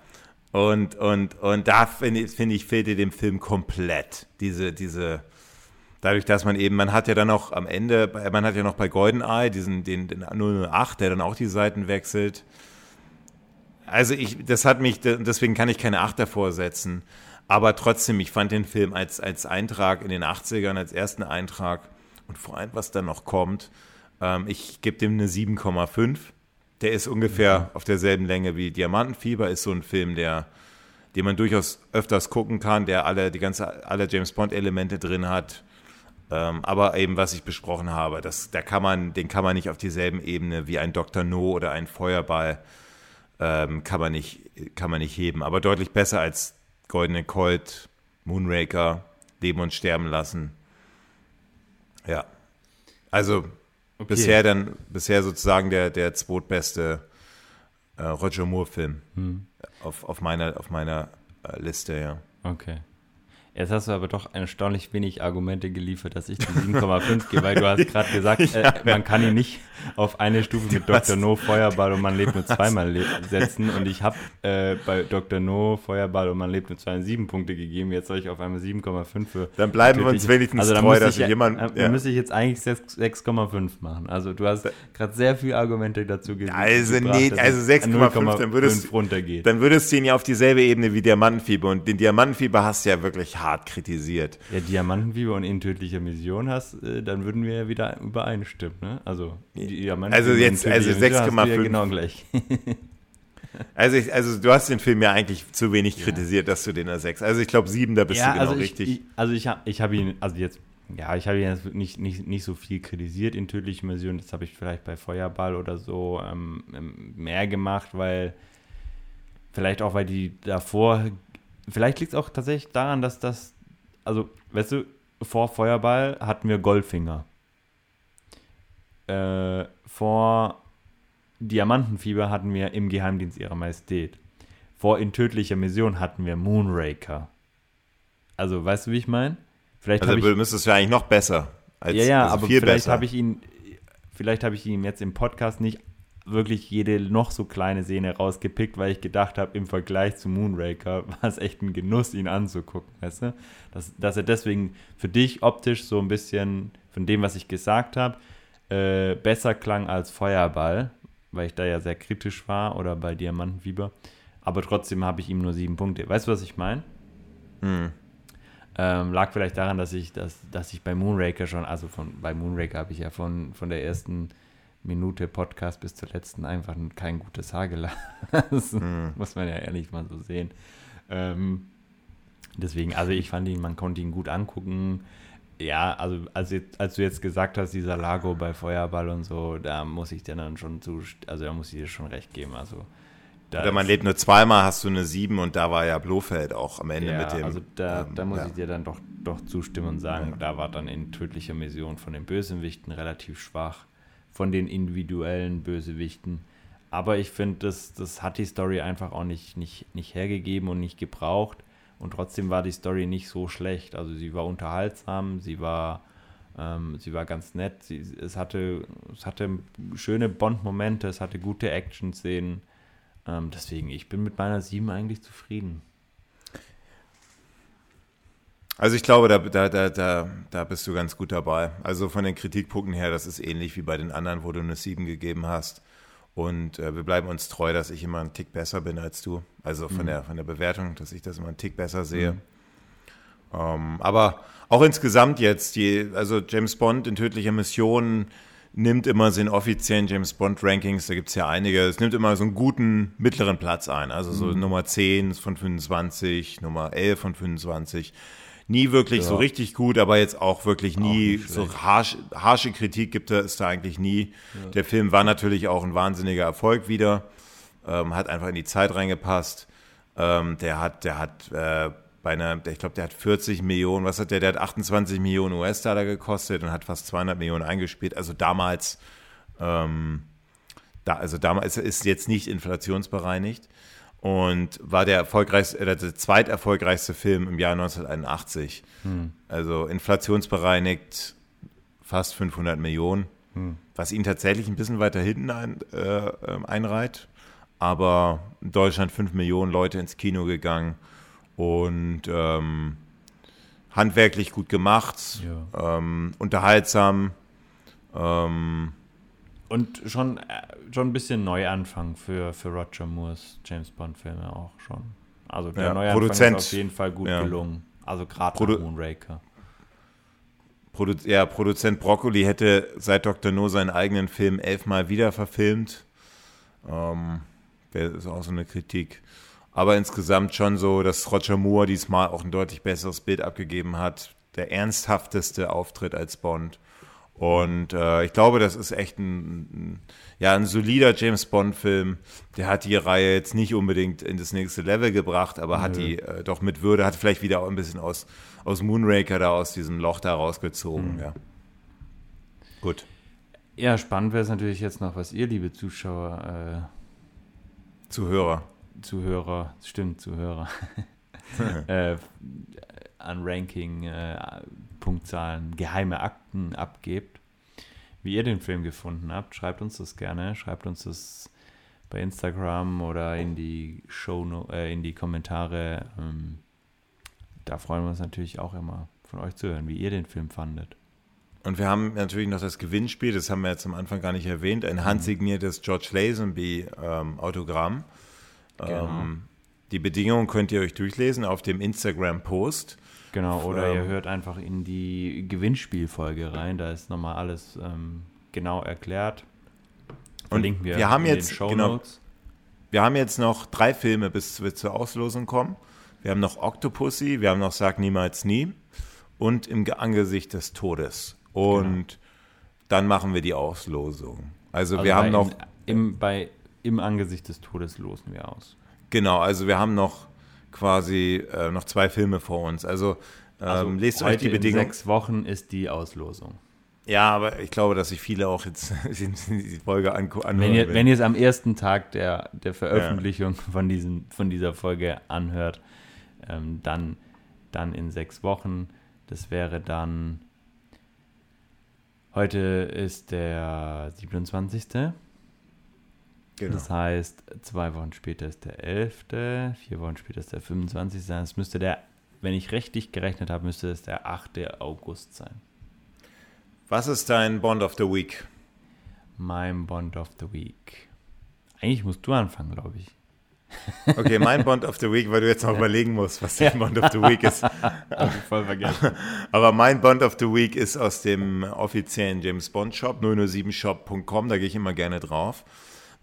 Und, und, und da finde ich, find ich, fehlte dem Film komplett diese, diese, dadurch, dass man eben, man hat ja dann noch am Ende, man hat ja noch bei GoldenEye diesen, den, den 008, der dann auch die Seiten wechselt. Also ich, das hat mich, deswegen kann ich keine Acht davor setzen. Aber trotzdem, ich fand den Film als, als Eintrag in den 80ern, als ersten Eintrag und vor allem, was dann noch kommt, ähm, ich gebe dem eine 7,5. Der ist ungefähr mhm. auf derselben Länge wie Diamantenfieber, ist so ein Film, der, den man durchaus öfters gucken kann, der alle, die ganze, alle James Bond-Elemente drin hat. Ähm, aber eben, was ich besprochen habe, das, da kann man, den kann man nicht auf dieselben Ebene wie ein Dr. No oder ein Feuerball, ähm, kann, man nicht, kann man nicht heben. Aber deutlich besser als Goldene Colt, Moonraker, Leben und Sterben lassen. Ja. Also okay. bisher dann, bisher sozusagen der, der zweitbeste äh, Roger Moore-Film hm. auf, auf meiner, auf meiner äh, Liste, ja. Okay. Jetzt hast du aber doch erstaunlich wenig Argumente geliefert, dass ich die 7,5 gebe, weil du hast gerade gesagt, äh, man kann ihn nicht auf eine Stufe mit Dr. No, Feuerball und man lebt nur zweimal setzen. Und ich habe äh, bei Dr. No, Feuerball und man lebt nur zwei sieben Punkte gegeben. Jetzt soll ich auf einmal 7,5 für. Dann bleiben wir uns wenigstens also treu, dass ich, jemand. Äh, ja. müsste ich jetzt eigentlich 6,5 machen. Also du hast gerade sehr viele Argumente dazu gegeben. Also nee, also 6,5, dann würdest runtergeht. Dann würdest du ihn ja auf dieselbe Ebene wie Diamantenfieber. Und den Diamantenfieber hast du ja wirklich hart hart kritisiert. Ja, Diamantenfieber und in tödlicher Mission hast, äh, dann würden wir ja wieder übereinstimmen. Ne? Also, also jetzt, also 6,5. Ja genau gleich. also, ich, also du hast den Film ja eigentlich zu wenig kritisiert, ja. dass du den da 6. Also ich glaube 7, da bist ja, du genau also richtig. Ich, also ich habe ich hab ihn, also jetzt ja, ich habe jetzt nicht, nicht, nicht so viel kritisiert in tödliche Mission. Das habe ich vielleicht bei Feuerball oder so ähm, ähm mehr gemacht, weil vielleicht auch, weil die davor Vielleicht liegt es auch tatsächlich daran, dass das, also, weißt du, vor Feuerball hatten wir Goldfinger. Äh, vor Diamantenfieber hatten wir im Geheimdienst ihrer Majestät. Vor in tödlicher Mission hatten wir Moonraker. Also, weißt du, wie ich meine? Vielleicht also, du müsstest ja eigentlich noch besser. Als, ja, ja, also aber vielleicht habe ich ihn, vielleicht habe ich ihn jetzt im Podcast nicht wirklich jede noch so kleine Szene rausgepickt, weil ich gedacht habe, im Vergleich zu Moonraker war es echt ein Genuss, ihn anzugucken, weißt du? Dass, dass er deswegen für dich optisch so ein bisschen von dem, was ich gesagt habe, äh, besser klang als Feuerball, weil ich da ja sehr kritisch war oder bei Diamantenfieber. Aber trotzdem habe ich ihm nur sieben Punkte. Weißt du, was ich meine? Hm. Ähm, lag vielleicht daran, dass ich, dass, dass ich bei Moonraker schon, also von, bei Moonraker habe ich ja von, von der ersten Minute Podcast bis zur letzten einfach kein gutes Haar gelassen. mm. Muss man ja ehrlich mal so sehen. Ähm, deswegen, also ich fand ihn, man konnte ihn gut angucken. Ja, also als, als du jetzt gesagt hast, dieser Lago bei Feuerball und so, da muss ich dir dann schon zu, also da muss ich dir schon recht geben. Also Oder man lebt nur zweimal, hast du eine 7 und da war ja Blofeld auch am Ende ja, mit dem. Also da, ähm, da muss ja. ich dir dann doch, doch zustimmen und sagen, ja. da war dann in tödlicher Mission von den Bösewichten relativ schwach, von den individuellen Bösewichten. Aber ich finde, das, das hat die Story einfach auch nicht, nicht, nicht hergegeben und nicht gebraucht. Und trotzdem war die Story nicht so schlecht. Also sie war unterhaltsam, sie war, ähm, sie war ganz nett. Sie, es, hatte, es hatte schöne Bond-Momente, es hatte gute Action-Szenen. Ähm, deswegen, ich bin mit meiner 7 eigentlich zufrieden. Also ich glaube, da, da, da, da, da bist du ganz gut dabei. Also von den Kritikpunkten her, das ist ähnlich wie bei den anderen, wo du eine 7 gegeben hast. Und äh, wir bleiben uns treu, dass ich immer einen Tick besser bin als du. Also von, mhm. der, von der Bewertung, dass ich das immer einen Tick besser sehe. Mhm. Ähm, aber auch insgesamt jetzt, die, also James Bond in tödlicher Mission nimmt immer so in offiziellen James Bond Rankings, da gibt es ja einige, es nimmt immer so einen guten mittleren Platz ein. Also so mhm. Nummer 10 von 25, Nummer 11 von 25 nie wirklich ja. so richtig gut, aber jetzt auch wirklich nie auch so harsch, harsche Kritik gibt es da eigentlich nie. Ja. Der Film war natürlich auch ein wahnsinniger Erfolg wieder, ähm, hat einfach in die Zeit reingepasst. Ähm, der hat, der hat äh, bei einer, ich glaube, der hat 40 Millionen, was hat der? Der hat 28 Millionen US-Dollar gekostet und hat fast 200 Millionen eingespielt. Also damals, ähm, da, also damals ist jetzt nicht inflationsbereinigt und war der erfolgreichste, äh, der zweiterfolgreichste Film im Jahr 1981. Hm. Also inflationsbereinigt fast 500 Millionen, hm. was ihn tatsächlich ein bisschen weiter hinten ein, äh, ähm, einreiht. Aber in Deutschland 5 Millionen Leute ins Kino gegangen und ähm, handwerklich gut gemacht, ja. ähm, unterhaltsam. Ähm, und schon, äh, schon ein bisschen Neuanfang für, für Roger Moores James Bond-Filme auch schon. Also der ja, Neuanfang Produzent, ist auf jeden Fall gut ja. gelungen. Also gerade Produ Moonraker. Produ ja, Produzent Broccoli hätte seit Dr. No seinen eigenen Film elfmal wieder verfilmt. Ähm, das ist auch so eine Kritik. Aber insgesamt schon so, dass Roger Moore diesmal auch ein deutlich besseres Bild abgegeben hat. Der ernsthafteste Auftritt als Bond. Und äh, ich glaube, das ist echt ein, ein, ja, ein solider James Bond-Film. Der hat die Reihe jetzt nicht unbedingt in das nächste Level gebracht, aber Nö. hat die äh, doch mit Würde, hat vielleicht wieder auch ein bisschen aus, aus Moonraker da aus diesem Loch da rausgezogen. Mhm. Ja. Gut. Ja, spannend wäre es natürlich jetzt noch, was ihr, liebe Zuschauer, äh, Zuhörer. Zuhörer, stimmt, Zuhörer. äh, an Ranking, äh, Punktzahlen, geheime Akten abgebt. Wie ihr den Film gefunden habt, schreibt uns das gerne. Schreibt uns das bei Instagram oder in die Show, äh, in die Kommentare. Ähm, da freuen wir uns natürlich auch immer von euch zu hören, wie ihr den Film fandet. Und wir haben natürlich noch das Gewinnspiel, das haben wir jetzt am Anfang gar nicht erwähnt, ein mhm. handsigniertes George Lazenby ähm, Autogramm. Genau. Ähm, die Bedingungen könnt ihr euch durchlesen auf dem Instagram-Post. Genau, oder ähm, ihr hört einfach in die Gewinnspielfolge rein, da ist nochmal alles ähm, genau erklärt. Verlinken wir, wir haben jetzt, genau, Wir haben jetzt noch drei Filme, bis wir zur Auslosung kommen. Wir haben noch Octopussy, wir haben noch Sag niemals nie und Im Angesicht des Todes. Und genau. dann machen wir die Auslosung. Also, also wir haben noch. Im, bei Im Angesicht des Todes losen wir aus. Genau, also wir haben noch quasi äh, noch zwei Filme vor uns. Also, ähm, also lest euch die Bedingungen. In sechs Wochen ist die Auslosung. Ja, aber ich glaube, dass sich viele auch jetzt die Folge anhören. Wenn ihr, wenn ihr es am ersten Tag der, der Veröffentlichung ja. von, diesen, von dieser Folge anhört, ähm, dann, dann in sechs Wochen. Das wäre dann. Heute ist der 27. Genau. Das heißt, zwei Wochen später ist der 11., vier Wochen später ist der 25. sein. Das müsste der, wenn ich richtig gerechnet habe, müsste es der 8. August sein. Was ist dein Bond of the Week? Mein Bond of the Week. Eigentlich musst du anfangen, glaube ich. Okay, mein Bond of the Week, weil du jetzt noch überlegen musst, was dein Bond of the Week ist. Hab ich voll vergessen. Aber mein Bond of the Week ist aus dem offiziellen James Bond Shop, 007shop.com, da gehe ich immer gerne drauf.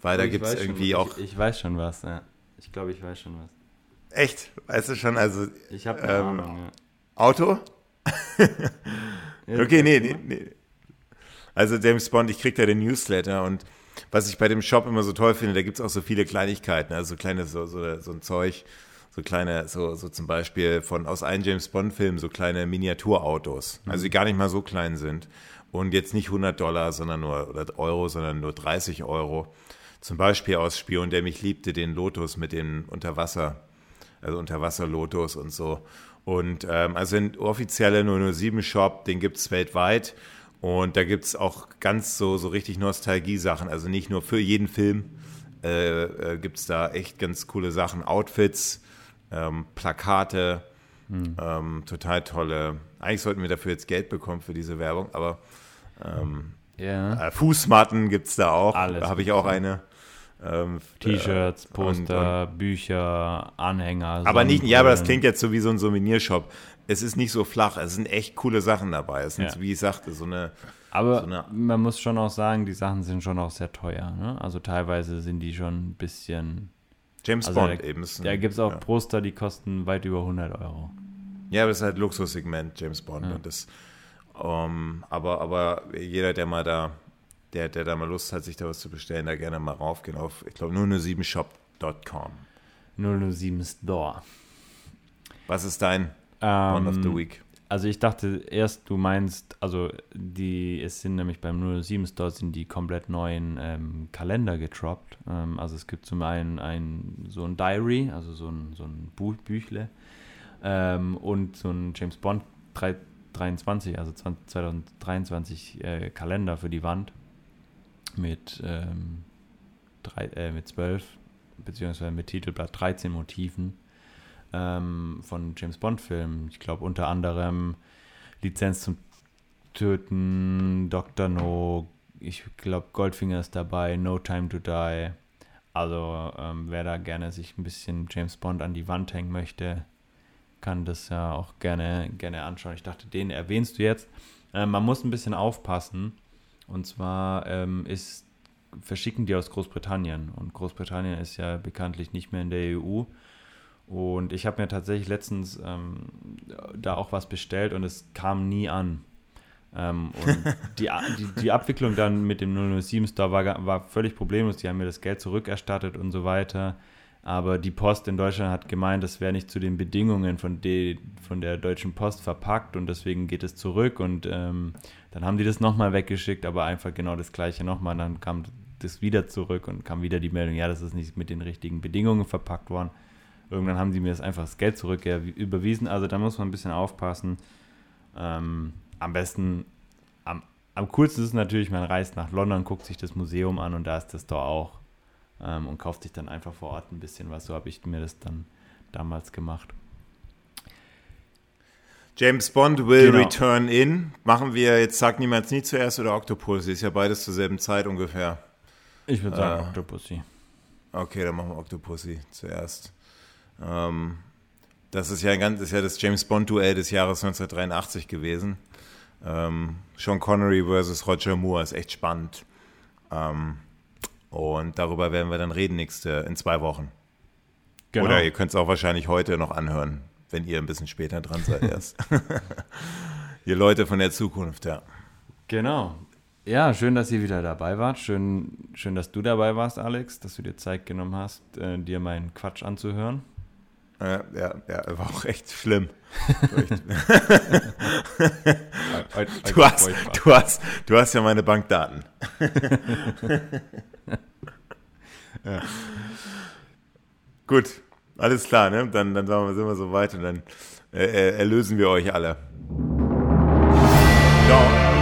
Weil da gibt es irgendwie schon, auch. Ich, ich, weiß schon was, ja. Ich glaube, ich weiß schon was. Echt? Weißt du schon? Also. Ich habe eine ähm, Ahnung, ja. Auto? Okay, nee, nee, nee. Also James Bond, ich krieg da den Newsletter und was ich bei dem Shop immer so toll finde, da gibt es auch so viele Kleinigkeiten, also so kleine, so, so, so ein Zeug, so kleine, so, so zum Beispiel von aus einem James Bond-Film, so kleine Miniaturautos, mhm. also die gar nicht mal so klein sind. Und jetzt nicht 100 Dollar, sondern nur, oder Euro, sondern nur 30 Euro. Zum Beispiel aus Spion, der mich liebte, den Lotus mit den Unterwasser, also Unterwasser-Lotus und so. Und ähm, also ein offizieller 007-Shop, den gibt es weltweit. Und da gibt es auch ganz so, so richtig Nostalgie-Sachen. Also nicht nur für jeden Film äh, äh, gibt es da echt ganz coole Sachen. Outfits, ähm, Plakate, hm. ähm, total tolle. Eigentlich sollten wir dafür jetzt Geld bekommen für diese Werbung, aber ähm, yeah. äh, Fußmatten gibt es da auch. Alles da habe ich auch eine. Ähm, T-Shirts, Poster, und, und, Bücher, Anhänger. Aber nicht, ja, aber das klingt jetzt so wie so ein Souvenirshop es ist nicht so flach, es sind echt coole Sachen dabei. Es sind, ja. wie ich sagte, so eine. Aber so eine man muss schon auch sagen, die Sachen sind schon auch sehr teuer. Ne? Also teilweise sind die schon ein bisschen. James also Bond da, eben. Ist ein, da gibt es auch ja. Poster, die kosten weit über 100 Euro. Ja, aber das ist halt Luxussegment, James Bond. Ja. Und das, um, ähm, aber, aber jeder, der mal da, der, der da mal Lust hat, sich da was zu bestellen, da gerne mal raufgehen auf, ich glaube, 007shop.com. 007 Store. Was ist dein One of the ähm, Week. Also ich dachte erst, du meinst, also die, es sind nämlich beim 07 Store sind die komplett neuen ähm, Kalender getroppt. Ähm, also es gibt zum einen ein, so ein Diary, also so ein, so ein Buch, Büchle ähm, und so ein James Bond 3, 23, also 20, 2023 äh, Kalender für die Wand mit, ähm, drei, äh, mit 12 beziehungsweise mit Titelblatt 13 Motiven ähm, von James Bond-Filmen. Ich glaube unter anderem Lizenz zum Töten, Dr. No, ich glaube Goldfinger ist dabei, No Time to Die. Also ähm, wer da gerne sich ein bisschen James Bond an die Wand hängen möchte, kann das ja auch gerne, gerne anschauen. Ich dachte, den erwähnst du jetzt. Ähm, man muss ein bisschen aufpassen. Und zwar ähm, ist, verschicken die aus Großbritannien. Und Großbritannien ist ja bekanntlich nicht mehr in der EU. Und ich habe mir tatsächlich letztens ähm, da auch was bestellt und es kam nie an. Ähm, und die, die, die, Abwicklung dann mit dem 007 Store war, war völlig problemlos. Die haben mir das Geld zurückerstattet und so weiter. Aber die Post in Deutschland hat gemeint, das wäre nicht zu den Bedingungen von, de, von der Deutschen Post verpackt und deswegen geht es zurück. Und ähm, dann haben die das nochmal weggeschickt, aber einfach genau das gleiche nochmal. Dann kam das wieder zurück und kam wieder die Meldung, ja, das ist nicht mit den richtigen Bedingungen verpackt worden. Irgendwann haben die mir das einfach das Geld zurück überwiesen. Also da muss man ein bisschen aufpassen. Ähm, am besten, am, am coolsten ist natürlich, man reist nach London, guckt sich das Museum an und da ist das Store auch. Ähm, und kauft sich dann einfach vor Ort ein bisschen was. So habe ich mir das dann damals gemacht. James Bond will genau. return in. Machen wir jetzt Sagt niemals nie zuerst oder Octopussy? Ist ja beides zur selben Zeit ungefähr. Ich würde sagen äh, Octopussy. Okay, dann machen wir Octopussy zuerst. Ähm, das ist ja, ein ganz, ist ja das James Bond-Duell des Jahres 1983 gewesen. Ähm, Sean Connery versus Roger Moore ist echt spannend. Ähm, und darüber werden wir dann reden nächste, in zwei Wochen. Genau. Oder ihr könnt es auch wahrscheinlich heute noch anhören, wenn ihr ein bisschen später dran seid erst. ihr Leute von der Zukunft, ja. Genau. Ja, schön, dass ihr wieder dabei wart. Schön, schön, dass du dabei warst, Alex, dass du dir Zeit genommen hast, äh, dir meinen Quatsch anzuhören. Ja, ja, ja, war auch echt schlimm. du, hast, du, hast, du hast ja meine Bankdaten. ja. Gut, alles klar, ne? Dann, dann sind wir so weit und dann äh, äh erlösen wir euch alle. Ciao.